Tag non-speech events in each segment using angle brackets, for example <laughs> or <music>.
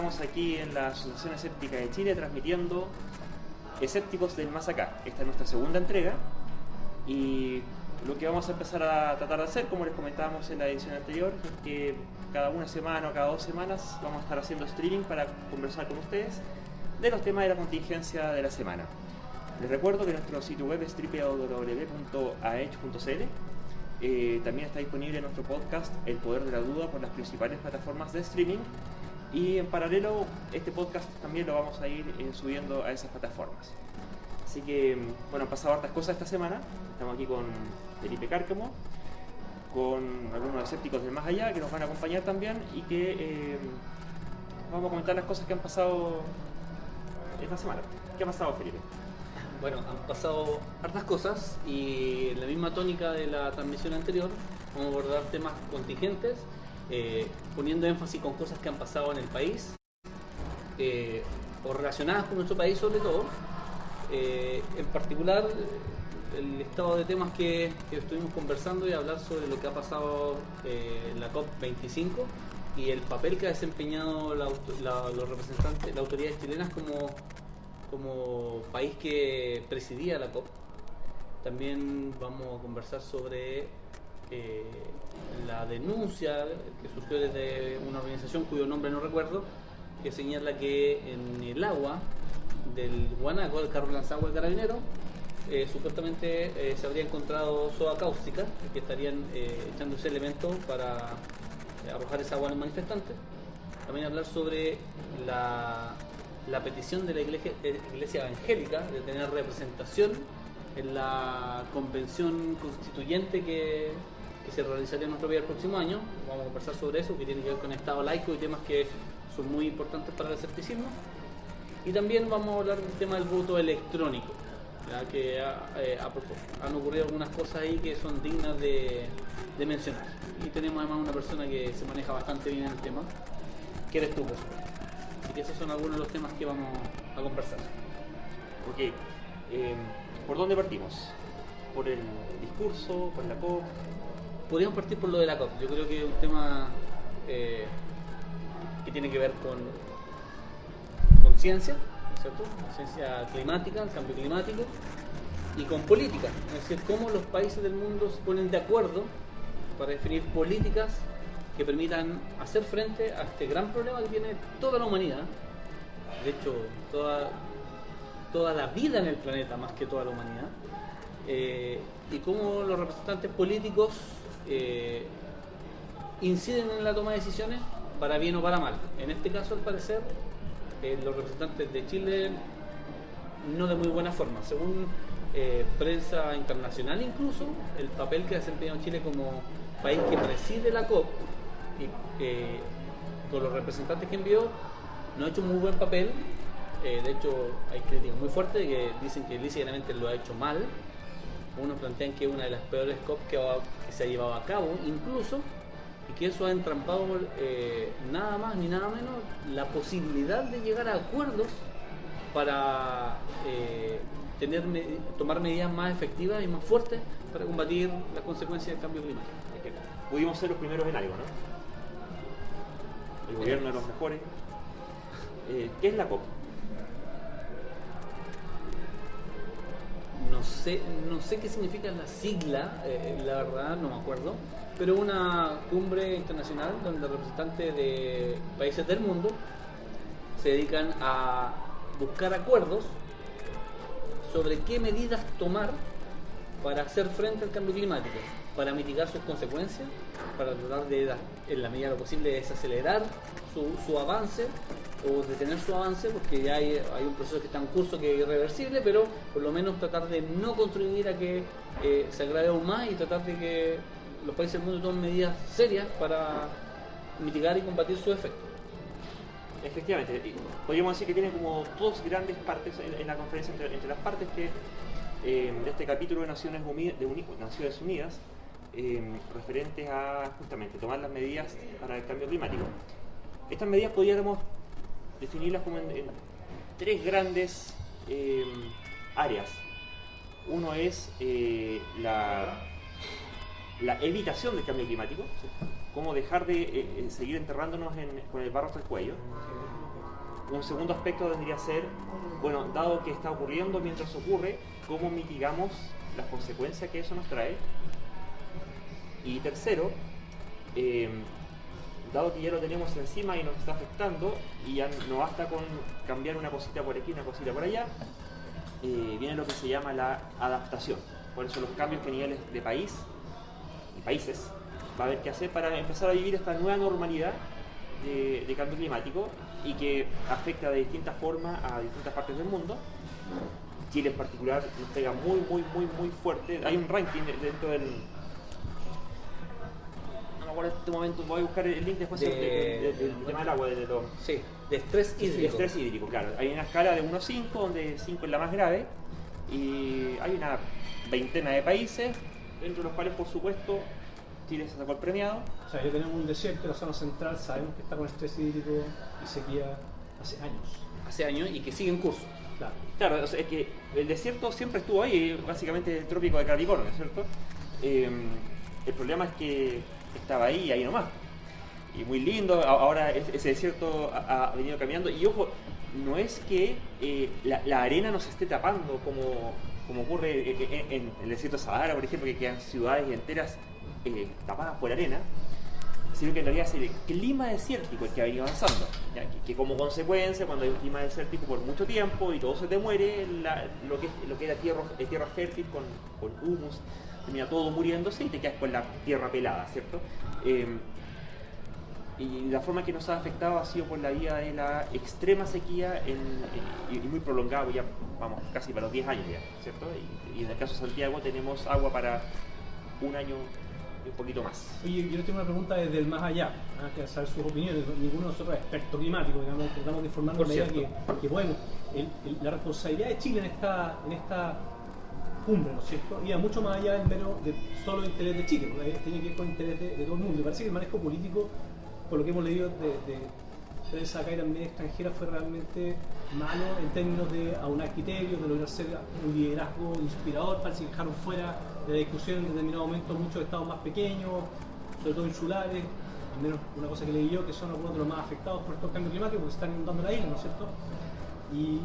estamos aquí en la Asociación Escéptica de Chile transmitiendo Escépticos del Más Acá. Esta es nuestra segunda entrega y lo que vamos a empezar a tratar de hacer, como les comentábamos en la edición anterior, es que cada una semana o cada dos semanas vamos a estar haciendo streaming para conversar con ustedes de los temas de la contingencia de la semana. Les recuerdo que nuestro sitio web es www.aech.cl eh, también está disponible nuestro podcast El Poder de la Duda por las principales plataformas de streaming. Y en paralelo, este podcast también lo vamos a ir eh, subiendo a esas plataformas. Así que, bueno, han pasado hartas cosas esta semana. Estamos aquí con Felipe Cárcamo, con algunos escépticos del más allá que nos van a acompañar también y que eh, vamos a comentar las cosas que han pasado esta semana. ¿Qué ha pasado, Felipe? Bueno, han pasado hartas cosas y en la misma tónica de la transmisión anterior vamos a abordar temas contingentes, eh, poniendo énfasis con cosas que han pasado en el país eh, o relacionadas con nuestro país sobre todo. Eh, en particular, el estado de temas que, estuvimos conversando y hablar sobre lo que ha pasado en la COP25 y el papel que ha desempeñado los representantes, las autoridades chilenas como como país que presidía la COP. También vamos a conversar sobre eh, la denuncia que surgió desde una organización cuyo nombre no recuerdo, que señala que en el agua del Guanaco, el carro lanzado del carabinero, eh, supuestamente eh, se habría encontrado soda cáustica, que estarían echando ese elemento para arrojar esa agua a los manifestantes. También hablar sobre la la petición de la iglesia, iglesia evangélica de tener representación en la convención constituyente que, se realizaría en nuestro país el próximo año. Vamos a conversar sobre eso, que tiene que ver con Estado laico y temas que son muy importantes para el escepticismo. Y también vamos a hablar del tema del voto electrónico, ya que eh, han ocurrido algunas cosas ahí que son dignas de, de, mencionar. Y tenemos además una persona que se maneja bastante bien en el tema, que eres tú, por Así que esos son algunos de los temas que vamos a conversar. Ok, eh, ¿por dónde partimos? ¿Por el discurso? ¿Por la COP? Podríamos partir por lo de la COP. Yo creo que es un tema eh, que tiene que ver con, con ciencia, ¿cierto? Ciencia climática, el cambio climático, y con política. Es decir, cómo los países del mundo se ponen de acuerdo para definir políticas que permitan hacer frente a este gran problema que tiene toda la humanidad, de hecho toda, toda la vida en el planeta más que toda la humanidad, eh, y cómo los representantes políticos eh, inciden en la toma de decisiones para bien o para mal. En este caso, al parecer, eh, los representantes de Chile no de muy buena forma. Según prensa internacional incluso, el papel que ha desempeñado Chile como país que preside la COP y con los representantes que envió no ha hecho muy buen papel. Eh, de hecho, hay críticas muy fuertes que dicen que lícitamente lo ha hecho mal. Unos plantean que es una de las peores COP que, se ha llevado a cabo, incluso, y que eso ha entrampado eh, nada más ni nada menos la posibilidad de llegar a acuerdos para eh, tener, tomar medidas más efectivas y más fuertes para combatir las consecuencias del cambio climático. Pudimos ser los primeros en algo, ¿no? el gobierno de los mejores. Eh, ¿Qué es la COP? No sé, no sé qué significa la sigla, eh, la verdad no me acuerdo, pero una cumbre internacional donde representantes de países del mundo se dedican a buscar acuerdos sobre qué medidas tomar para hacer frente al cambio climático para mitigar sus consecuencias, para tratar de, en la medida de lo posible, desacelerar su, avance o detener su avance, porque ya hay, un proceso que está en curso que es irreversible, pero por lo menos tratar de no contribuir a que eh, se agrave aún más y tratar de que los países del mundo tomen medidas serias para mitigar y combatir su efecto. Efectivamente, podríamos decir que tiene como dos grandes partes en, la conferencia entre, las partes que eh, de este capítulo de Naciones, de Naciones Unidas Em, referentes a justamente tomar las medidas para el cambio climático. Estas medidas podríamos definirlas como en, tres grandes em, áreas. Uno es eh, la, la, evitación del cambio climático, cómo dejar de eh, eh, seguir enterrándonos con el barro hasta el cuello. un segundo aspecto tendría que ser, bueno, dado que está ocurriendo mientras ocurre, ¿cómo mitigamos las consecuencias que eso nos trae? Y tercero, eh, dado que ya lo tenemos encima y nos está afectando, y ya no basta con cambiar una cosita por aquí, una cosita por allá, eh, viene lo que se llama la adaptación. Por eso los cambios que de país y países va a haber que hacer para empezar a vivir esta nueva normalidad de, de cambio climático y que afecta de distintas formas a distintas partes del mundo. Chile en particular nos pega muy, muy, muy, muy fuerte. Hay un ranking dentro del... Me acuerdo en este momento, voy a buscar el link después De- del de, del tema del agua, de, Sí, de estrés hídrico. estrés hídrico, claro. Hay una escala de 1 a 5, donde 5 es la más grave, y hay una veintena de países, entre los cuales, por supuesto, Chile se sacó el premiado. O sea, ya tenemos un desierto, la zona central, sabemos que está con estrés hídrico y sequía hace años. Hace años y que sigue en curso. Claro. Claro, o sea, es que el desierto siempre estuvo ahí, básicamente el trópico de Capricornio, ¿cierto? Eh, el problema es que estaba ahí ahí nomás. Y muy lindo, ahora es- ese desierto ha, venido caminando. Y ojo, no es que eh, la, la arena nos esté tapando como, como ocurre en, en- en el desierto de Sahara, por ejemplo, que quedan ciudades enteras eh, tapadas por arena, sino que en realidad es el clima desértico el que ha venido avanzando. ¿ya? Que, que como consecuencia, cuando hay un clima desértico por mucho tiempo y todo se te muere, la- lo, que, lo que era tierra, eh, tierra fértil con, con humus, termina todo muriéndose y te quedas con la tierra pelada, ¿cierto? Eh, y la forma que nos ha afectado ha sido por la vía de la extrema sequía en- en- y, muy prolongada, pues ya vamos casi para los 10 años ya, ¿cierto? Y, y en el caso de Santiago tenemos agua para un año y un poquito más. Oye, yo les tengo una pregunta desde el más allá, ¿ah? que saber sus opiniones. Ninguno de nosotros es experto climático, digamos, tratamos de informarnos medida que, que podemos. El- el- la responsabilidad de Chile en esta, en esta cumbre, ¿no es cierto? Iba mucho más allá del mero de solo interés de Chile, porque tiene que ver con interés de, de todo el mundo. Me parece que el manejo político, por lo que hemos leído de, de prensa acá y también extranjera, fue realmente malo en términos de aunar criterios, de lograr ser un liderazgo inspirador. Parece que dejaron fuera de la discusión en determinado momento muchos estados más pequeños, sobre todo insulares, al menos una cosa que leí yo, que son algunos de los más afectados por estos cambios climáticos, porque se están inundando la isla, ¿no es cierto? Y,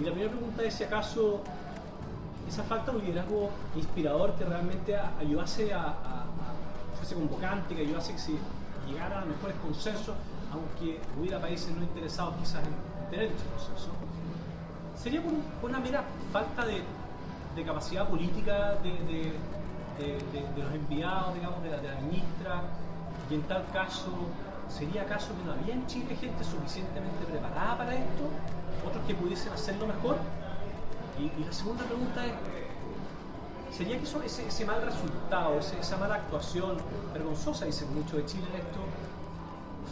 y la primera pregunta es si acaso esa falta de un liderazgo inspirador que realmente ayudase a, fuese convocante, que ayudase a que se llegara a mejores consensos, aunque hubiera países no interesados quizás en tener ese consenso. Sería por, un- por una mera falta de, capacidad política de los enviados, digamos, de la, de la ministra, y en tal caso, ¿sería acaso que no había en Chile gente suficientemente preparada para esto? ¿Otros que pudiesen hacerlo mejor? Y, la segunda pregunta es, ¿sería que ese, mal resultado, esa mala actuación vergonzosa, dicen mucho de Chile en esto,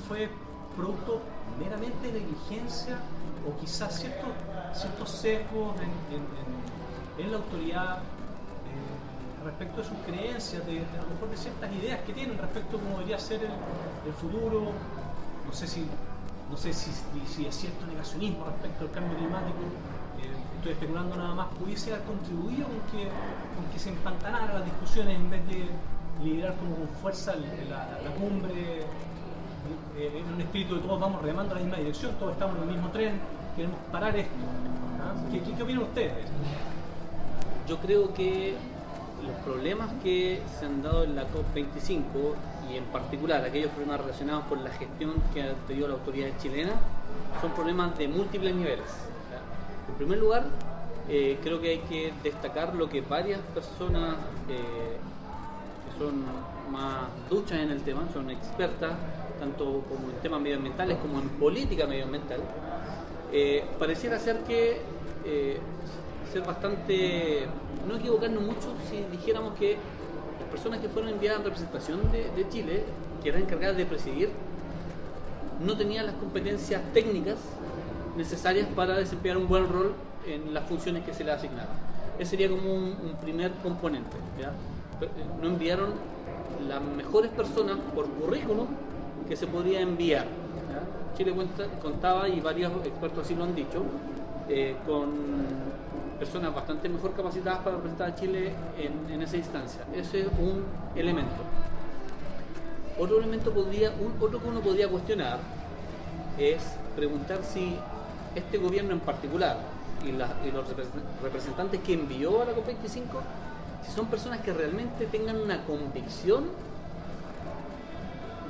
fue producto meramente de negligencia o quizás ciertos, ciertos sesgos en, la autoridad eh, respecto de sus creencias, de, a lo mejor de ciertas ideas que tienen respecto a cómo debería ser el, futuro? No sé si no sé si, si- es cierto negacionismo respecto al cambio climático, estoy especulando nada más, pudiese haber contribuido con que, con que se empantanaran las discusiones en vez de liderar como con fuerza la, cumbre eh, en un espíritu de todos vamos remando en la misma dirección, todos estamos en el mismo tren, queremos parar esto. ¿ah? ¿Qué, qué, qué opinan ustedes? Yo creo que los problemas que se han dado en la COP25 y en particular aquellos problemas relacionados con la gestión que ha tenido la autoridad chilena son problemas de múltiples niveles. En primer lugar, eh, creo que hay que destacar lo que varias personas eh, que son más duchas en el tema, son expertas tanto como en temas medioambientales como en política medioambiental, eh, pareciera ser que ser bastante no equivocarnos mucho si dijéramos que las personas que fueron enviadas en representación de Chile que eran encargadas de presidir no tenían las competencias técnicas necesarias para desempeñar un buen rol en las funciones que se les asignaban. Ese sería como un, un primer componente. ¿ya? Eh, No enviaron las mejores personas por currículum que se podría enviar. ¿ya? Chile cuenta- contaba, y varios expertos así lo han dicho, eh, con personas bastante mejor capacitadas para representar a Chile en, en esa instancia. Ese es un elemento. Otro elemento podría, un, otro que uno podría cuestionar es preguntar si este gobierno en particular y, los repres- representantes que envió a la COP25, si son personas que realmente tengan una convicción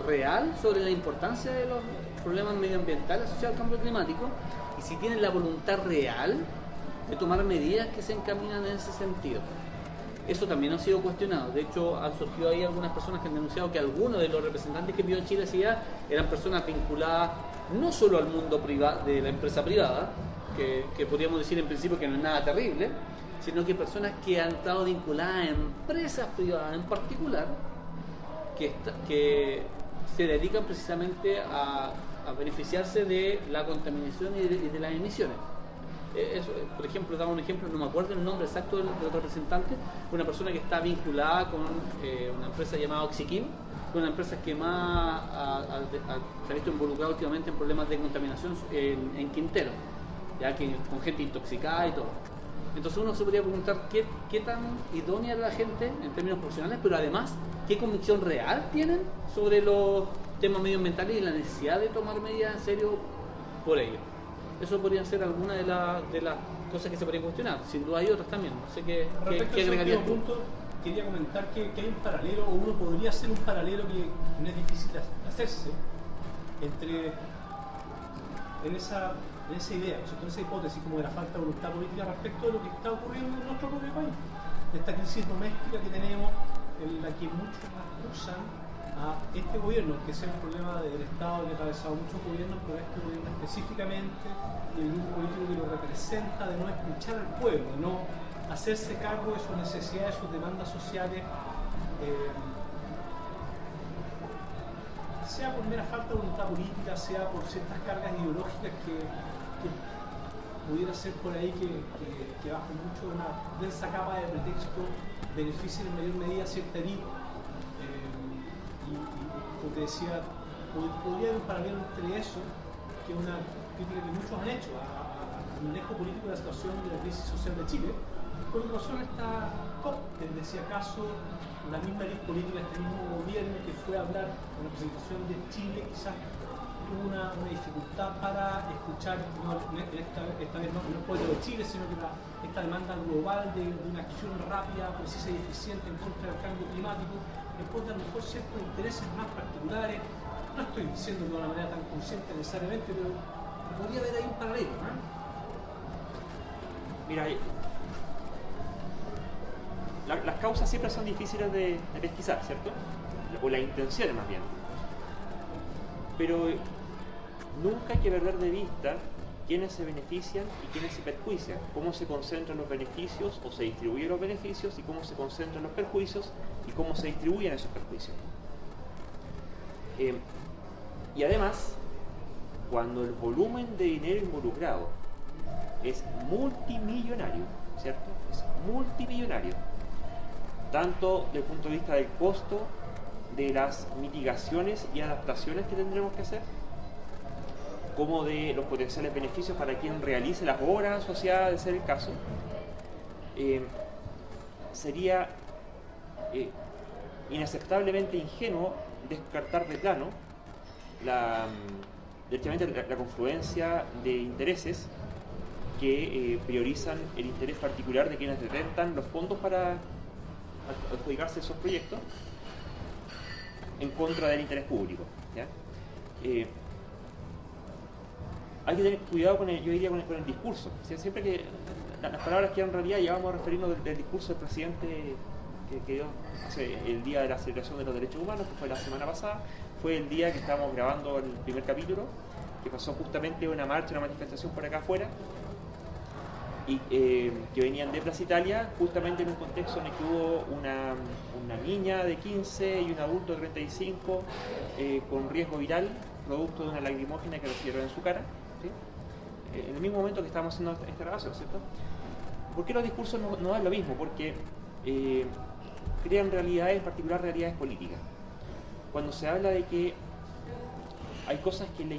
real sobre la importancia de los problemas medioambientales asociados al cambio climático y si tienen la voluntad real de tomar medidas que se encaminan en ese sentido. Eso también ha sido cuestionado. De hecho, han surgido ahí algunas personas que han denunciado que algunos de los representantes que envió Chile eran personas vinculadas no solo al mundo privado de la empresa privada, que, podríamos decir en principio que no es nada terrible, sino que personas que han estado vinculadas a empresas privadas en particular, que, se dedican precisamente a, beneficiarse de la contaminación y de, las emisiones. Eh, por ejemplo, daba un ejemplo, no me acuerdo el nombre exacto del, representante, una persona que está vinculada con eh, una empresa llamada Oxyquim, una empresa que más ha- ha- ha- se ha visto involucrada últimamente en problemas de contaminación en, en Quintero, ya que con gente intoxicada y todo. Entonces uno se podría preguntar qué, qué tan idónea era la gente en términos profesionales, pero además qué convicción real tienen sobre los temas medioambientales y la necesidad de tomar medidas en serio por ello. Eso podrían ser algunas de, la- de las cosas que se podrían cuestionar. Sin duda hay otras también. No sé qué, qué, qué agregarías tú. Quería comentar que, hay un paralelo, o uno podría hacer un paralelo que no es difícil hacerse, entre en esa, en esa idea, ¿no es en esa hipótesis como de la falta de voluntad política respecto de lo que está ocurriendo en nuestro propio país, de esta crisis doméstica que tenemos, en la que muchos acusan a este gobierno, que sea un problema del Estado que ha atravesado muchos gobiernos, pero este gobierno específicamente y el grupo político que lo representa, de no escuchar al pueblo, de no hacerse cargo de sus necesidades, sus demandas sociales. eh, sea por mera falta de voluntad política, sea por ciertas cargas ideológicas que, pudiera ser por ahí que, bajo mucho una densa capa de pretexto beneficien en mayor medida cierta élite. Eh, y, como te decía, pod- podría haber un paralelo entre eso, que es una crítica que muchos han hecho a- a- al manejo político de la situación de la crisis social de Chile, con relación a esta COP, desde si acaso la misma élite política, este mismo gobierno que fue a hablar con la presentación de Chile, quizás tuvo una, una dificultad para escuchar, esta, esta vez no, no el pueblo de Chile, sino que esta demanda global de, una acción rápida, precisa y eficiente en contra del cambio climático, en de a lo mejor ciertos intereses más particulares. No estoy diciendo de una manera tan consciente necesariamente, pero podría haber ahí un paralelo. ¿no? Mira, eh, la- las causas siempre son difíciles de, pesquisar, ¿cierto? O las intenciones más bien. Pero nunca hay que perder de vista quiénes se benefician y quiénes se perjuician, cómo se concentran los beneficios o se distribuyen los beneficios y cómo se concentran los perjuicios y cómo se distribuyen esos perjuicios. Eh, y además, cuando el volumen de dinero involucrado es multimillonario, ¿cierto? Es multimillonario. Tanto desde el punto de vista del costo de las mitigaciones y adaptaciones que tendremos que hacer, como de los potenciales beneficios para quien realice las obras asociadas, de ser el caso, eh, sería eh, inaceptablemente ingenuo descartar de plano la, mm, la, confluencia de intereses que eh, priorizan el interés particular de quienes detentan los fondos para adjudicarse esos proyectos en contra del interés público. Eh, hay que tener cuidado con el, yo diría con el, con el discurso. Siempre que la- las palabras que en realidad ya vamos a referirnos del, discurso del presidente que, que dio el día de la celebración de los derechos humanos, que fue la semana pasada, fue el día que estábamos grabando el primer capítulo, que pasó justamente una marcha, una manifestación por acá afuera, y eh, que venían de Plaza Italia, justamente en un contexto en el que hubo una, una niña de 15 y un adulto de 35 eh, con riesgo viral, producto de una lacrimógena que recibieron en su cara. Eh, en el mismo momento que estábamos haciendo esta grabación, ¿cierto? ¿Por qué los discursos no, no dan lo mismo? Porque crean realidades, en particular realidades políticas. Cuando se habla de que hay cosas que le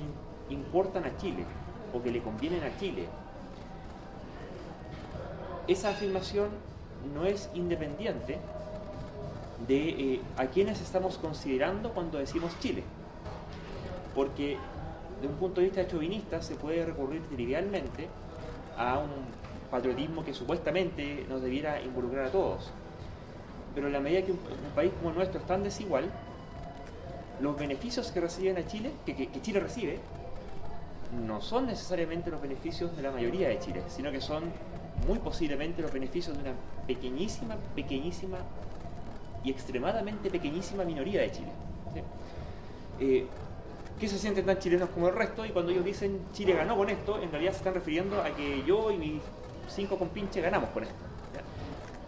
importan a Chile o que le convienen a Chile, esa afirmación no es independiente de eh, a quienes estamos considerando cuando decimos Chile. Porque de un punto de vista chauvinista se puede recurrir trivialmente a un patriotismo que supuestamente nos debiera involucrar a todos. Pero en la medida que un, país como el nuestro es tan desigual, los beneficios que reciben a Chile, que, que Chile recibe, no son necesariamente los beneficios de la mayoría de Chile, sino que son muy posiblemente los beneficios de una pequeñísima, pequeñísima y extremadamente pequeñísima minoría de Chile. Eh, que se sienten tan chilenos como el resto y cuando ellos dicen Chile ganó con esto, en realidad se están refiriendo a que yo y mis cinco compinches ganamos con esto.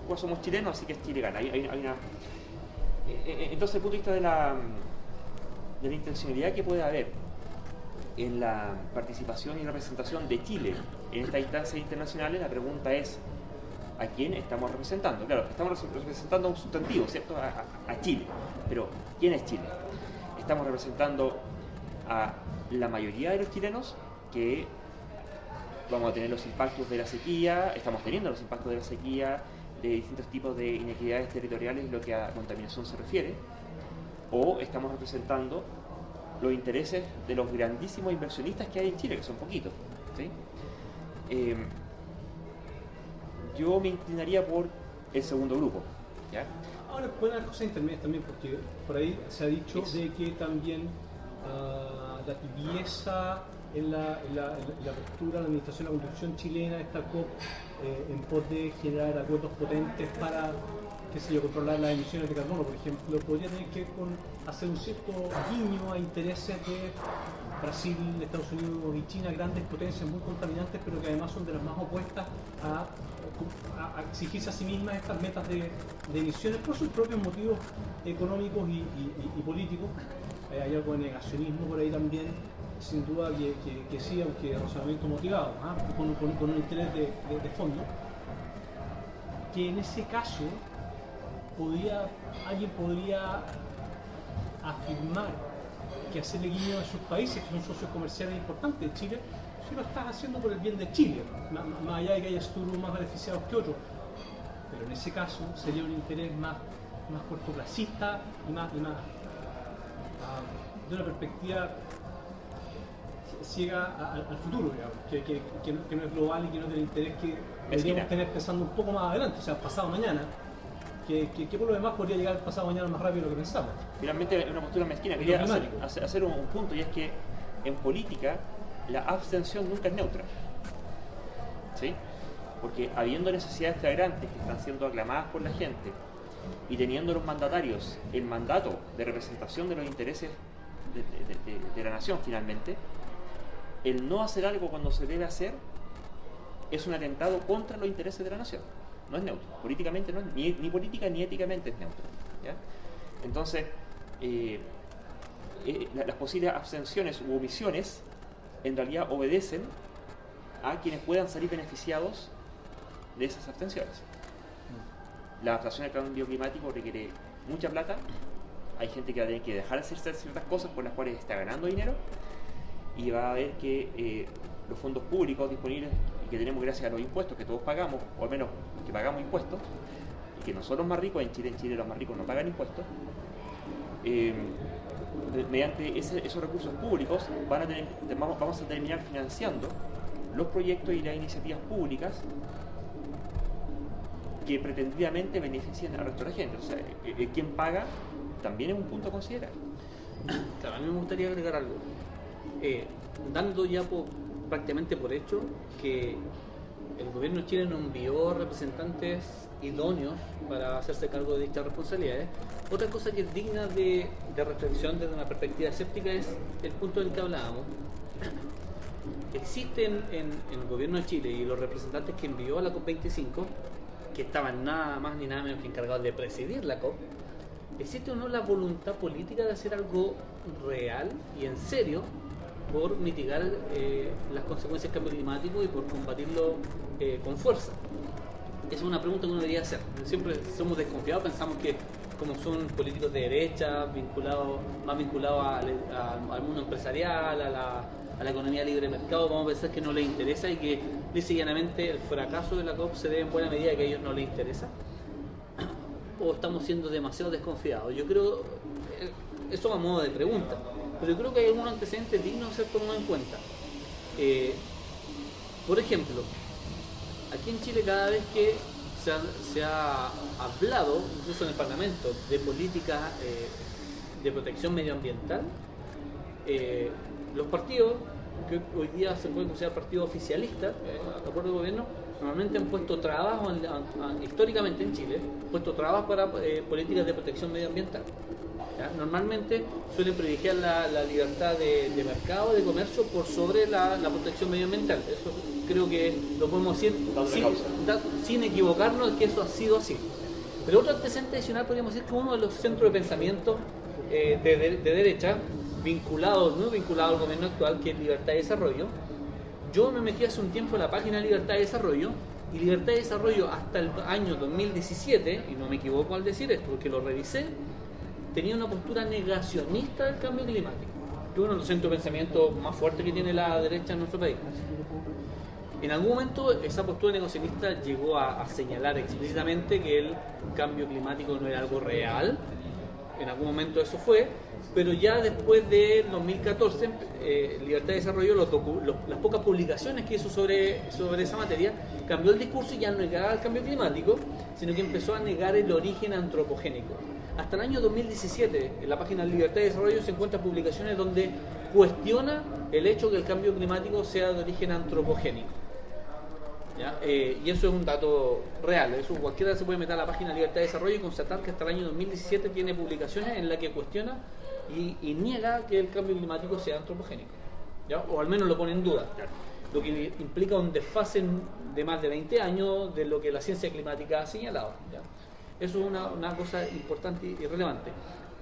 ¿ya? somos chilenos, así que Chile gana. Eh, eh, entonces, el punto de vista de la, de la intencionalidad que puede haber en la participación y representación de Chile en estas instancias internacionales, la pregunta es, ¿a quién estamos representando? Claro, estamos representando a un sustantivo, ¿cierto? A, Chile. Pero, ¿quién es Chile? Estamos representando a la mayoría de los chilenos que vamos a tener los impactos de la sequía, estamos teniendo los impactos de la sequía, de distintos tipos de inequidades territoriales, lo que a contaminación se refiere, o estamos representando los intereses de los grandísimos inversionistas que hay en Chile, que son poquitos. Em, yo me inclinaría por el segundo grupo. Ahora pueden haber cosas intermedias también, porque por ahí se ha dicho de que también uh, la tibieza en la, en, la, la, postura de la administración de la construcción chilena, esta COP, eh, en pos de generar acuerdos potentes para qué sé yo, controlar las emisiones de carbono, por ejemplo, podría tener que con hacer un cierto guiño a intereses de Brasil, Estados Unidos y China, grandes potencias muy contaminantes, pero que además son de las más opuestas a, exigirse a sí mismas estas metas de, emisiones por sus propios motivos económicos y, políticos. Eh, hay algo de negacionismo por ahí también, sin duda que, sí, aunque razonamiento motivado, ¿ah? con, un interés de fondo, que en ese caso podría, alguien podría afirmar que hacerle guiño a sus países, que son socios comerciales importantes de Chile, si lo estás haciendo por el bien de Chile, más, allá de que haya estudios más beneficiados que otros. Pero en ese caso sería un interés más, más cortoplacista y más, y más ah, de una perspectiva ciega al, futuro, digamos, que, no, es global y que no tiene interés que deberíamos tener pensando un poco más adelante, o sea, pasado mañana, que, por lo demás podría llegar pasado mañana más rápido de lo que pensamos. Finalmente es una postura mezquina. Quería hacer, hacer, un, punto y es que en política la abstención nunca es neutra. ¿Sí? Porque habiendo necesidades flagrantes que están siendo aclamadas por la gente y teniendo los mandatarios el mandato de representación de los intereses de la nación finalmente, el no hacer algo cuando se debe hacer es un atentado contra los intereses de la nación no es neutro. Políticamente no es, ni, ni política ni éticamente es neutro. Entonces, eh, eh, las posibles abstenciones u omisiones en realidad obedecen a quienes puedan salir beneficiados de esas abstenciones. La adaptación al cambio climático requiere mucha plata, hay gente que va a tener que dejar de hacer ciertas cosas por las cuales está ganando dinero y va a haber que eh, los fondos públicos disponibles que tenemos gracias a los impuestos que todos pagamos, o al menos que pagamos impuestos, y que no son los más ricos, en Chile, en Chile los más ricos no pagan impuestos, eh, mediante esos recursos públicos van a vamos, a terminar financiando los proyectos y las iniciativas públicas que pretendidamente benefician al resto de la gente. O sea, eh, eh, quien paga también es un punto a considerar. a mí me gustaría agregar algo. dando ya por, prácticamente por hecho que el gobierno chileno envió representantes idóneos para hacerse cargo de dichas responsabilidades. Otra cosa que es digna de, reflexión desde una perspectiva escéptica es el punto del que hablábamos. Existen en, el gobierno de Chile y los representantes que envió a la COP25, que estaban nada más ni nada menos que encargados de presidir la COP, ¿existe o no la voluntad política de hacer algo real y en serio por mitigar eh, las consecuencias del cambio climático y por combatirlo eh, con fuerza? Esa es una pregunta que uno debería hacer. Siempre somos desconfiados, pensamos que como son políticos de derecha, vinculados, más vinculados al, mundo empresarial, a la, economía libre de mercado, vamos a pensar que no les interesa y que lisa el fracaso de la COP se debe en buena medida a que a ellos no les interesa. <coughs> O estamos siendo demasiado desconfiados. Yo creo, eh, eso a modo de pregunta pero creo que hay algunos antecedentes dignos de ser tomados en cuenta. Eh, por ejemplo, aquí en Chile cada vez que se ha, hablado, incluso en el Parlamento, de políticas eh, de protección medioambiental, eh, los partidos, que hoy día se pueden considerar partidos oficialistas, de acuerdo al gobierno, normalmente han puesto trabas, o han- han- han- históricamente en Chile, han puesto trabas para políticas de protección medioambiental. ¿Ya? Normalmente suelen privilegiar la, la libertad de, de mercado, de comercio, por sobre la, la protección medioambiental. Eso creo que lo podemos decir sin, da- sin equivocarnos de que eso ha sido así. Pero otro antecedente adicional podríamos decir que uno de los centros de pensamiento eh, de, de- de derecha, vinculado, no vinculado al gobierno actual, que es Libertad de Desarrollo, yo me metí hace un tiempo en la página Libertad de Desarrollo y Libertad de Desarrollo hasta el año 2017, y no me equivoco al decir esto porque lo revisé, tenía una postura negacionista del cambio climático, que es uno de los centros de pensamiento más fuertes que tiene la derecha en nuestro país. En algún momento esa postura negacionista llegó a, a señalar explícitamente que el cambio climático no era algo real. En algún momento eso fue, pero ya después del 2014, eh, Libertad de Desarrollo, los docu- los- las pocas publicaciones que hizo sobre, sobre esa materia, cambió el discurso y ya no negaba el cambio climático, sino que empezó a negar el origen antropogénico. Hasta el año 2017, en la página Libertad de Desarrollo se encuentran publicaciones donde cuestiona el hecho que el cambio climático sea de origen antropogénico. Eh, y eso es un dato real. Eso cualquiera se puede meter a la página Libertad de Desarrollo y constatar que hasta el año 2017 tiene publicaciones en las que cuestiona y, y niega que el cambio climático sea antropogénico. O al menos lo pone en duda. Lo que implica un desfase de más de 20 años de lo que la ciencia climática ha señalado. Eso es una, una cosa importante y relevante.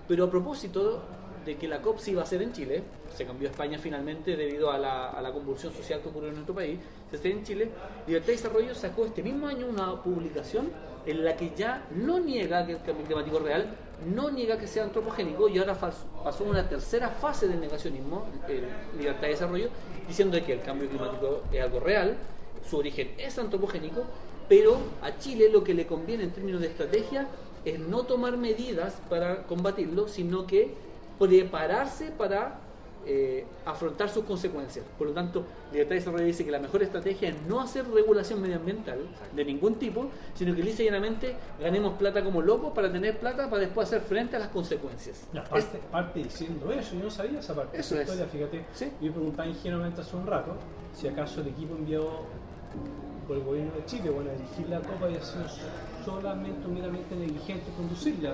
Pero a propósito de que la COP se iba a hacer en Chile, se cambió a España finalmente debido a la, a la convulsión social que ocurrió en nuestro país, se hace en Chile, Libertad de Desarrollo sacó este mismo año una publicación en la que ya no niega que el cambio climático real, no niega que sea antropogénico y ahora pasó una tercera fase del negacionismo, eh, Libertad de Desarrollo, diciendo que el cambio climático es algo real, su origen es antropogénico, pero a Chile lo que le conviene en términos de estrategia es no tomar medidas para combatirlo, sino que prepararse para eh, afrontar sus consecuencias. Por lo tanto, Libertad de Desarrollo dice que la mejor estrategia es no hacer regulación medioambiental de ningún tipo, sino que lisa y llanamente ganemos plata como locos para tener plata para después hacer frente a las consecuencias. Es- parte, parte diciendo eso, yo no sabía esa parte Eso de es. la historia, fíjate. Sí. Yo preguntaba ingenuamente hace un rato si acaso el equipo enviado por el gobierno de Chile bueno, dirigir la copa había sido solamente meramente negligente conducirla.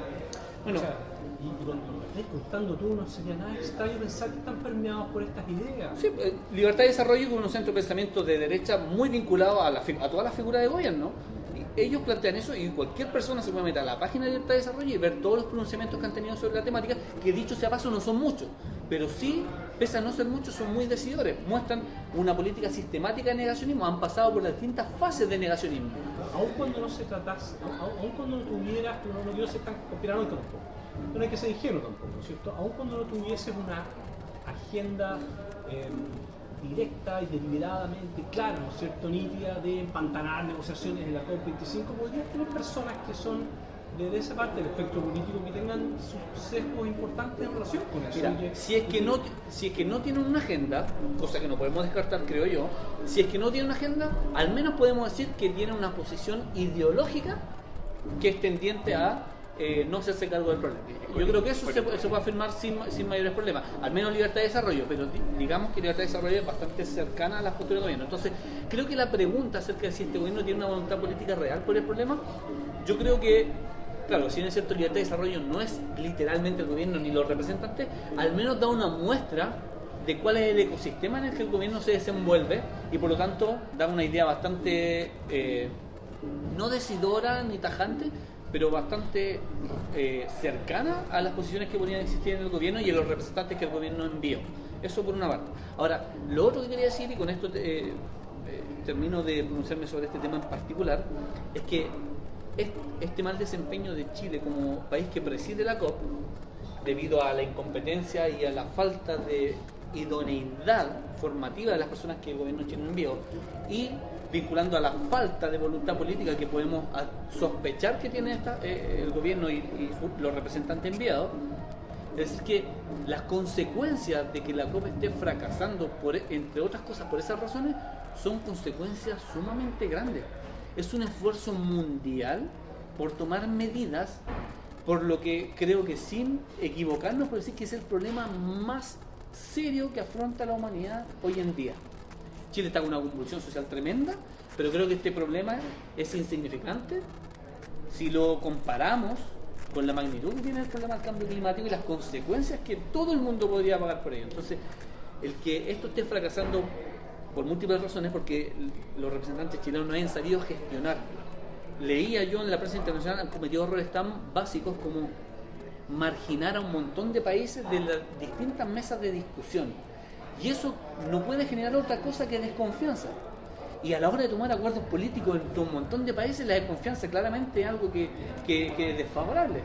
Bueno. O sea, y, y cuando lo estás contando tú no sería nada extraño pensar que están permeados por estas ideas. Sí, eh, Libertad de Desarrollo es un centro de pensamiento de derecha muy vinculado a, la a todas las figuras de gobierno. Y ellos plantean eso y cualquier persona se puede meter a la página de Libertad de Desarrollo y ver todos los pronunciamientos que han tenido sobre la temática, que dicho sea paso no son muchos, pero sí, pese a no ser muchos, son muy decidores. Muestran una política sistemática de negacionismo, han pasado por las distintas fases de negacionismo. Aun cuando no se tratase, aun, aun cuando no tuvieras, no, no quiero ser tan conspiranoico tampoco, no hay que ser ingenuo tampoco, ¿no es ¿cierto? Aun cuando no tuvieses una agenda eh, directa y deliberadamente clara, ¿no es cierto?, nítida de empantanar negociaciones en la COP25, podrías tener personas que son de, de esa parte del espectro político que tengan sus sesgos importantes en relación con eso. Mira, si es que no si es que no tienen una agenda, cosa que no podemos descartar, creo yo, si es que no tienen una agenda, al menos podemos decir que tienen una posición ideológica que es tendiente a eh, no hacerse cargo del problema. Yo creo que eso se, se puede afirmar sin, sin mayores problemas, al menos libertad de desarrollo, pero di- digamos que libertad de desarrollo es bastante cercana a las posturas del gobierno. Entonces, creo que la pregunta acerca de si este gobierno tiene una voluntad política real por el problema, yo creo que Claro, si bien es cierto, libertad de desarrollo no es literalmente el gobierno ni los representantes, al menos da una muestra de cuál es el ecosistema en el que el gobierno se desenvuelve y por lo tanto da una idea bastante, eh, no decidora ni tajante, pero bastante eh, cercana a las posiciones que podrían existir en el gobierno y en los representantes que el gobierno envió. Eso por una parte. Ahora, lo otro que quería decir, y con esto eh, termino de pronunciarme sobre este tema en particular, es que este mal desempeño de Chile como país que preside la COP, debido a la incompetencia y a la falta de idoneidad formativa de las personas que el gobierno chileno envió, y vinculando a la falta de voluntad política que podemos sospechar que tiene esta, eh, el gobierno y, y los representantes enviados, Es decir, que las consecuencias de que la COP esté fracasando, por, entre otras cosas, por esas razones, son consecuencias sumamente grandes. Es un esfuerzo mundial por tomar medidas, por lo que creo que sin equivocarnos, por decir que es el problema más serio que afronta la humanidad hoy en día. Chile está con una convulsión social tremenda, pero creo que este problema es insignificante si lo comparamos con la magnitud que tiene el problema del cambio climático y las consecuencias que todo el mundo podría pagar por ello. Entonces, el que esto esté fracasando por múltiples razones porque los representantes chilenos no hayan sabido gestionar. Leía yo en la prensa internacional han cometido errores tan básicos como marginar a un montón de países de las distintas mesas de discusión. Y eso no puede generar otra cosa que desconfianza. Y a la hora de tomar acuerdos políticos entre un montón de países, la desconfianza claramente es algo que, que, es desfavorable.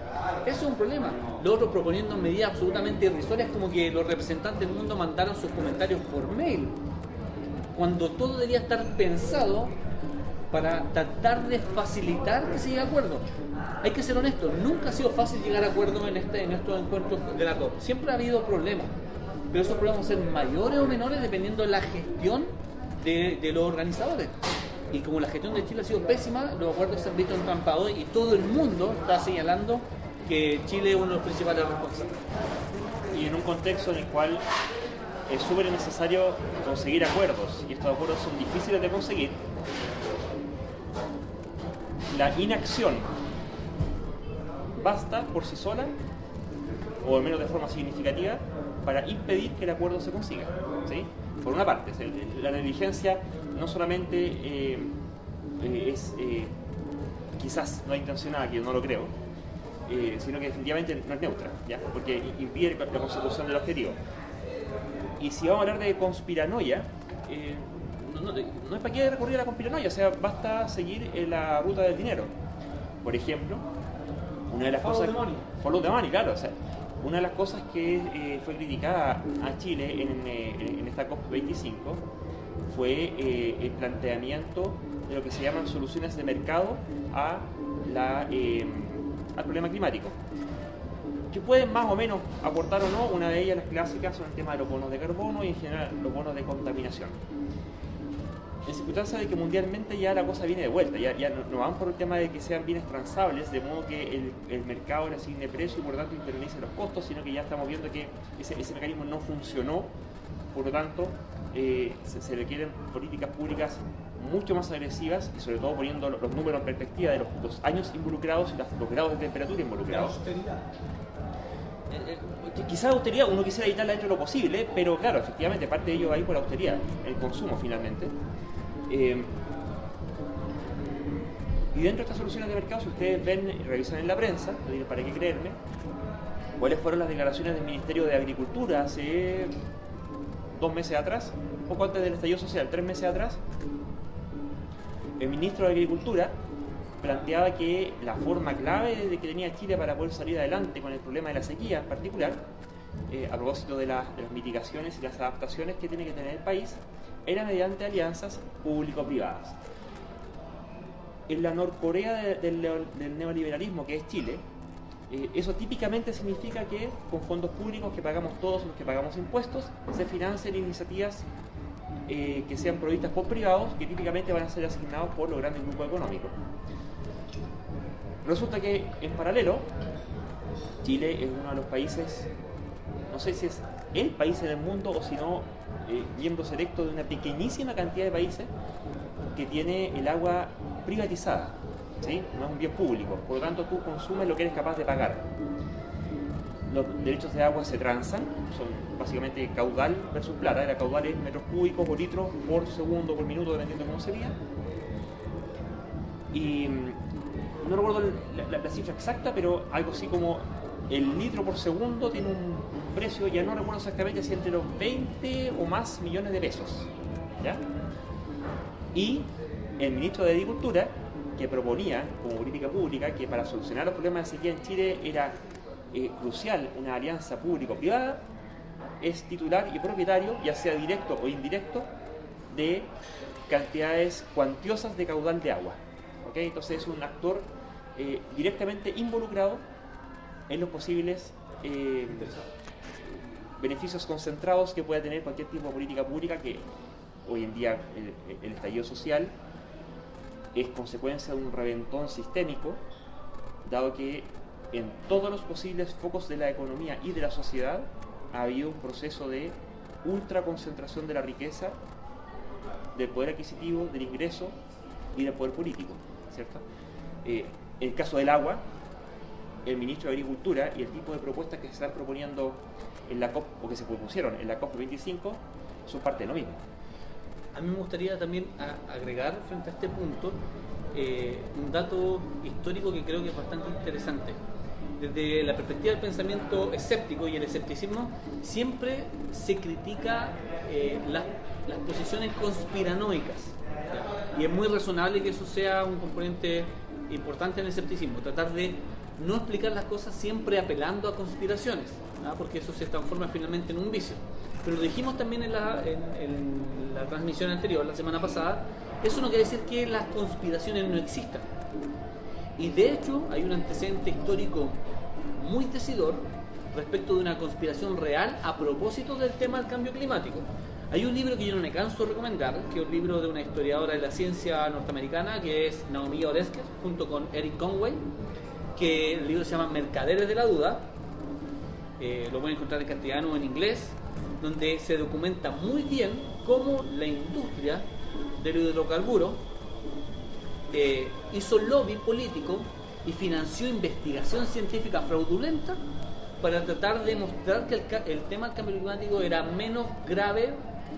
Eso es un problema. Los otros proponiendo medidas absolutamente irrisorias como que los representantes del mundo mandaron sus comentarios por mail. Cuando todo debería estar pensado para tratar de facilitar que se llegue a acuerdo. Hay que ser honesto, nunca ha sido fácil llegar a acuerdo en, este, en estos encuentros de la COP. Siempre ha habido problemas, pero esos problemas ser mayores o menores dependiendo de la gestión de, los organizadores. Y como la gestión de Chile ha sido pésima, los acuerdos se han visto entrampados y todo el mundo está señalando que Chile es uno de los principales responsables. Y en un contexto en el cual es súper necesario conseguir acuerdos, y estos acuerdos son difíciles de conseguir, la inacción basta por sí sola, o al menos de forma significativa, para impedir que el acuerdo se consiga. ¿sí? Por una parte, la negligencia no solamente eh, eh, es eh, quizás no intencionada, que yo no lo creo, sino que definitivamente no es neutra, ¿ya? porque impide la consecución del objetivo. Y si vamos a hablar de conspiranoia, no, es para qué recurrir a la conspiranoia, o sea, basta seguir la ruta del dinero. Por ejemplo, una de las follow cosas... The money. Follow the money, claro. O sea, una de las cosas que eh, fue criticada a Chile en, eh, esta COP25 fue eh, el planteamiento de lo que se llaman soluciones de mercado a la, al problema climático. Que pueden más o menos aportar o no, una de ellas, las clásicas, son el tema de los bonos de carbono y en general los bonos de contaminación. En circunstancias de que mundialmente ya la cosa viene de vuelta, ya, ya no, van por el tema de que sean bienes transables, de modo que el, el mercado le asigne precio y por lo tanto internice los costos, sino que ya estamos viendo que ese, mecanismo no funcionó, por lo tanto eh, se, requieren políticas públicas mucho más agresivas y sobre todo poniendo los, números en perspectiva de los, años involucrados y los, grados de temperatura involucrados. Eh, eh, quizás austeridad uno quisiera evitarla dentro de lo posible, pero claro, efectivamente parte de ello va a por la austeridad, el consumo finalmente. Eh, y dentro de estas soluciones de mercado, si ustedes ven, revisan en la prensa, para qué creerme, cuáles fueron las declaraciones del Ministerio de Agricultura hace dos meses atrás, poco antes del estallido social, tres meses atrás, el ministro de Agricultura planteaba que la forma clave de que tenía Chile para poder salir adelante con el problema de la sequía en particular, eh, a propósito de, las mitigaciones y las adaptaciones que tiene que tener el país, era mediante alianzas público-privadas. En la Norcorea del, neoliberalismo, que es Chile, eh, eso típicamente significa que con fondos públicos que pagamos todos los que pagamos impuestos, se financian iniciativas eh, que sean provistas por privados, que típicamente van a ser asignados por los grandes grupos económicos. Resulta que en paralelo, Chile es uno de los países, no sé si es el país en el mundo o si no eh, selecto de una pequeñísima cantidad de países que tiene el agua privatizada, ¿sí? no es un bien público, por lo tanto tú consumes lo que eres capaz de pagar. Los derechos de agua se transan, son básicamente caudal versus plata, la caudal es metros cúbicos o litros por segundo, por minuto, dependiendo de cómo sería. Y no recuerdo la cifra exacta, pero algo así como el litro por segundo tiene un, precio, ya no recuerdo exactamente si entre los 20 o más millones de pesos. ¿ya? Y el ministro de Agricultura, que proponía como política pública que para solucionar los problemas de sequía en Chile era eh, crucial una alianza público-privada, es titular y propietario, ya sea directo o indirecto, de cantidades cuantiosas de caudal de agua. Entonces es un actor eh, directamente involucrado en los posibles eh, beneficios concentrados que pueda tener cualquier tipo de política pública que hoy en día el, el estallido social es consecuencia de un reventón sistémico, dado que en todos los posibles focos de la economía y de la sociedad ha habido un proceso de ultra concentración de la riqueza, del poder adquisitivo, del ingreso y del poder político, ¿cierto? Eh, el caso del agua, el ministro de Agricultura y el tipo de propuestas que se están proponiendo en la COP o que se propusieron en la COP 25 son parte de lo mismo. A mí me gustaría también agregar frente a este punto eh, un dato histórico que creo que es bastante interesante. Desde la perspectiva del pensamiento escéptico y el escepticismo, siempre se critica eh, las, las posiciones conspiranoicas. Y es muy razonable que eso sea un componente importante en el escepticismo, tratar de no explicar las cosas siempre apelando a conspiraciones, porque eso se transforma finalmente en un vicio. Pero lo dijimos también en la, en, la transmisión anterior, la semana pasada, eso no quiere decir que las conspiraciones no existan. Y de hecho hay un antecedente histórico muy decidor respecto de una conspiración real a propósito del tema del cambio climático. Hay un libro que yo no me canso de recomendar, que es un libro de una historiadora de la ciencia norteamericana, que es Naomi Oreskes, junto con Eric Conway, que el libro se llama Mercaderes de la Duda, eh, lo pueden encontrar en castellano o en inglés, donde se documenta muy bien cómo la industria del hidrocarburo eh, hizo lobby político y financió investigación científica fraudulenta para tratar de mostrar que el, el tema del cambio climático era menos grave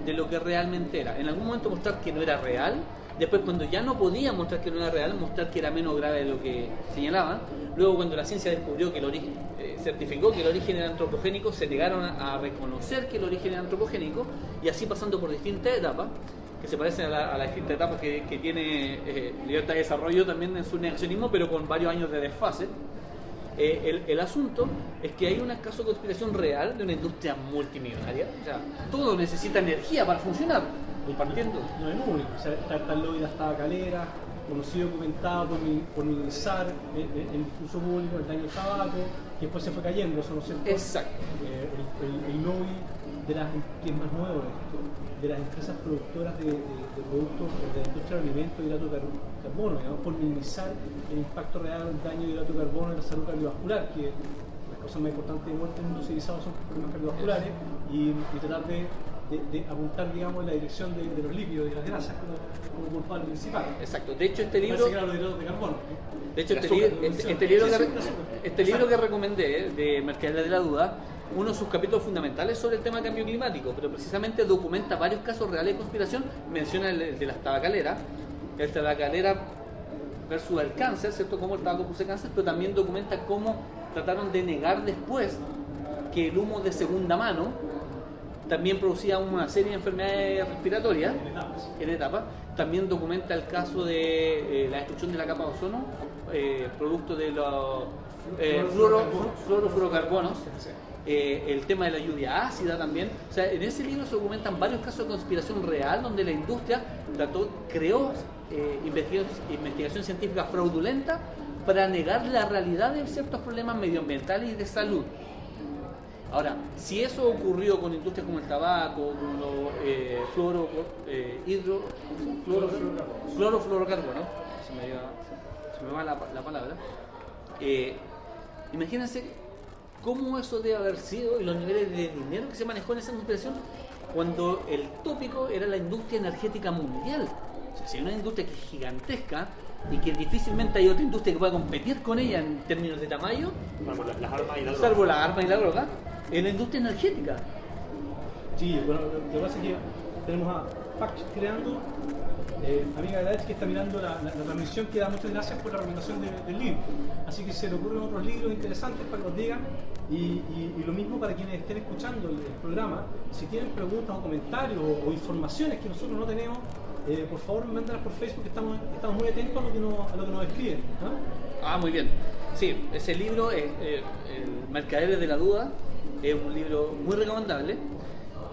de lo que realmente era. En algún momento mostrar que no era real, después cuando ya no podía mostrar que no era real, mostrar que era menos grave de lo que señalaban. Luego cuando la ciencia descubrió que el origen, eh, certificó que el origen era antropogénico, se negaron a, reconocer que el origen era antropogénico y así pasando por distintas etapas que se parecen a, las distintas etapas que, tiene eh, libertad de desarrollo también en su negacionismo, pero con varios años de desfase. Eh, el, asunto es que hay un caso de conspiración real de una industria multimillonaria. O sea, todo necesita energía para funcionar. Y partiendo. No es único. O sea, está, el lobby de las tabacaleras, conocido, documentado por, mi, por minimizar el, el, discurso público, el daño del tabaco, que después se fue cayendo, eso no es cierto. Exacto. Eh, el, lobby de las, que es más nuevo de las empresas productoras de, productos de la industria del alimento y hidrato de carbono, digamos, por minimizar el impacto real del daño de hidrato de carbono en la salud cardiovascular, que las cosas más importantes de muerte en el mundo civilizado son problemas cardiovasculares, y, tratar de, apuntar digamos, en la dirección de, los lípidos y de las grasas como, como culpable principal. Exacto, de hecho este libro... de carbono. De hecho, este, este, este, libro, que, este libro que recomendé, de Mercader de la Duda, uno de sus capítulos fundamentales sobre el tema del cambio climático, pero precisamente documenta varios casos reales de conspiración, menciona el de las tabacaleras, el tabacalera versus el cáncer, ¿cierto? Cómo el tabaco produce cáncer, pero también documenta cómo trataron de negar después que el humo de segunda mano también producía una serie de enfermedades respiratorias en etapa. También documenta el caso de eh, la destrucción de la capa de ozono, eh, producto de los eh, fluorofluorocarbonos. Eh, el tema de la lluvia ácida también. O sea, en ese libro se documentan varios casos de conspiración real donde la industria trató, creó eh, investigación, científica fraudulenta para negar la realidad de ciertos problemas medioambientales y de salud. Ahora, si eso ocurrió con industrias como el tabaco, con los eh, eh, hidro, fluoro, se me, se me va la, la palabra, imagínense cómo eso debe haber sido y los niveles de dinero que se manejó en esa conspiración cuando el tópico era la industria energética mundial. O sea, si hay una industria que es gigantesca y que difícilmente hay otra industria que pueda competir con ella en términos de tamaño, salvo las armas y la droga, salvo las armas y la droga es la industria energética. Sí, bueno, lo que pasa es que tenemos a Pax creando eh, amiga Gladys que está mirando la, transmisión que da muchas gracias por la recomendación del libro. Así que se le ocurren otros libros interesantes para que los digan y, lo mismo para quienes estén escuchando el, programa. Si tienen preguntas o comentarios o, informaciones que nosotros no tenemos, eh, por favor mándalas por Facebook, estamos, estamos muy atentos a lo que nos, a escriben. Ah, muy bien. Sí, ese libro es eh, El Mercaderes de la Duda, es un libro muy recomendable.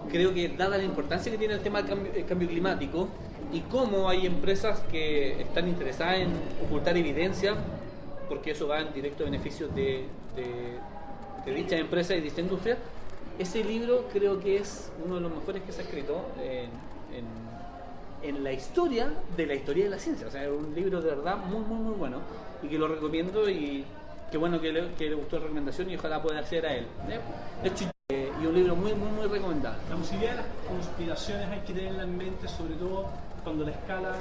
Creo que dada la importancia que tiene el tema del cambio climático, y cómo hay empresas que están interesadas en ocultar evidencia, porque eso va en directo beneficio de, de dichas empresas y dicha industria, ese libro creo que es uno de los mejores que se ha escrito en, en, en la historia de la historia de la ciencia. O sea, es un libro de verdad muy, muy, muy bueno y que lo recomiendo y qué bueno que le, que le gustó la recomendación y ojalá pueda acceder a él. ¿eh? De hecho, eh, y un libro muy, muy, muy recomendable. La posibilidad de las conspiraciones hay que tenerla en mente, sobre todo cuando la escala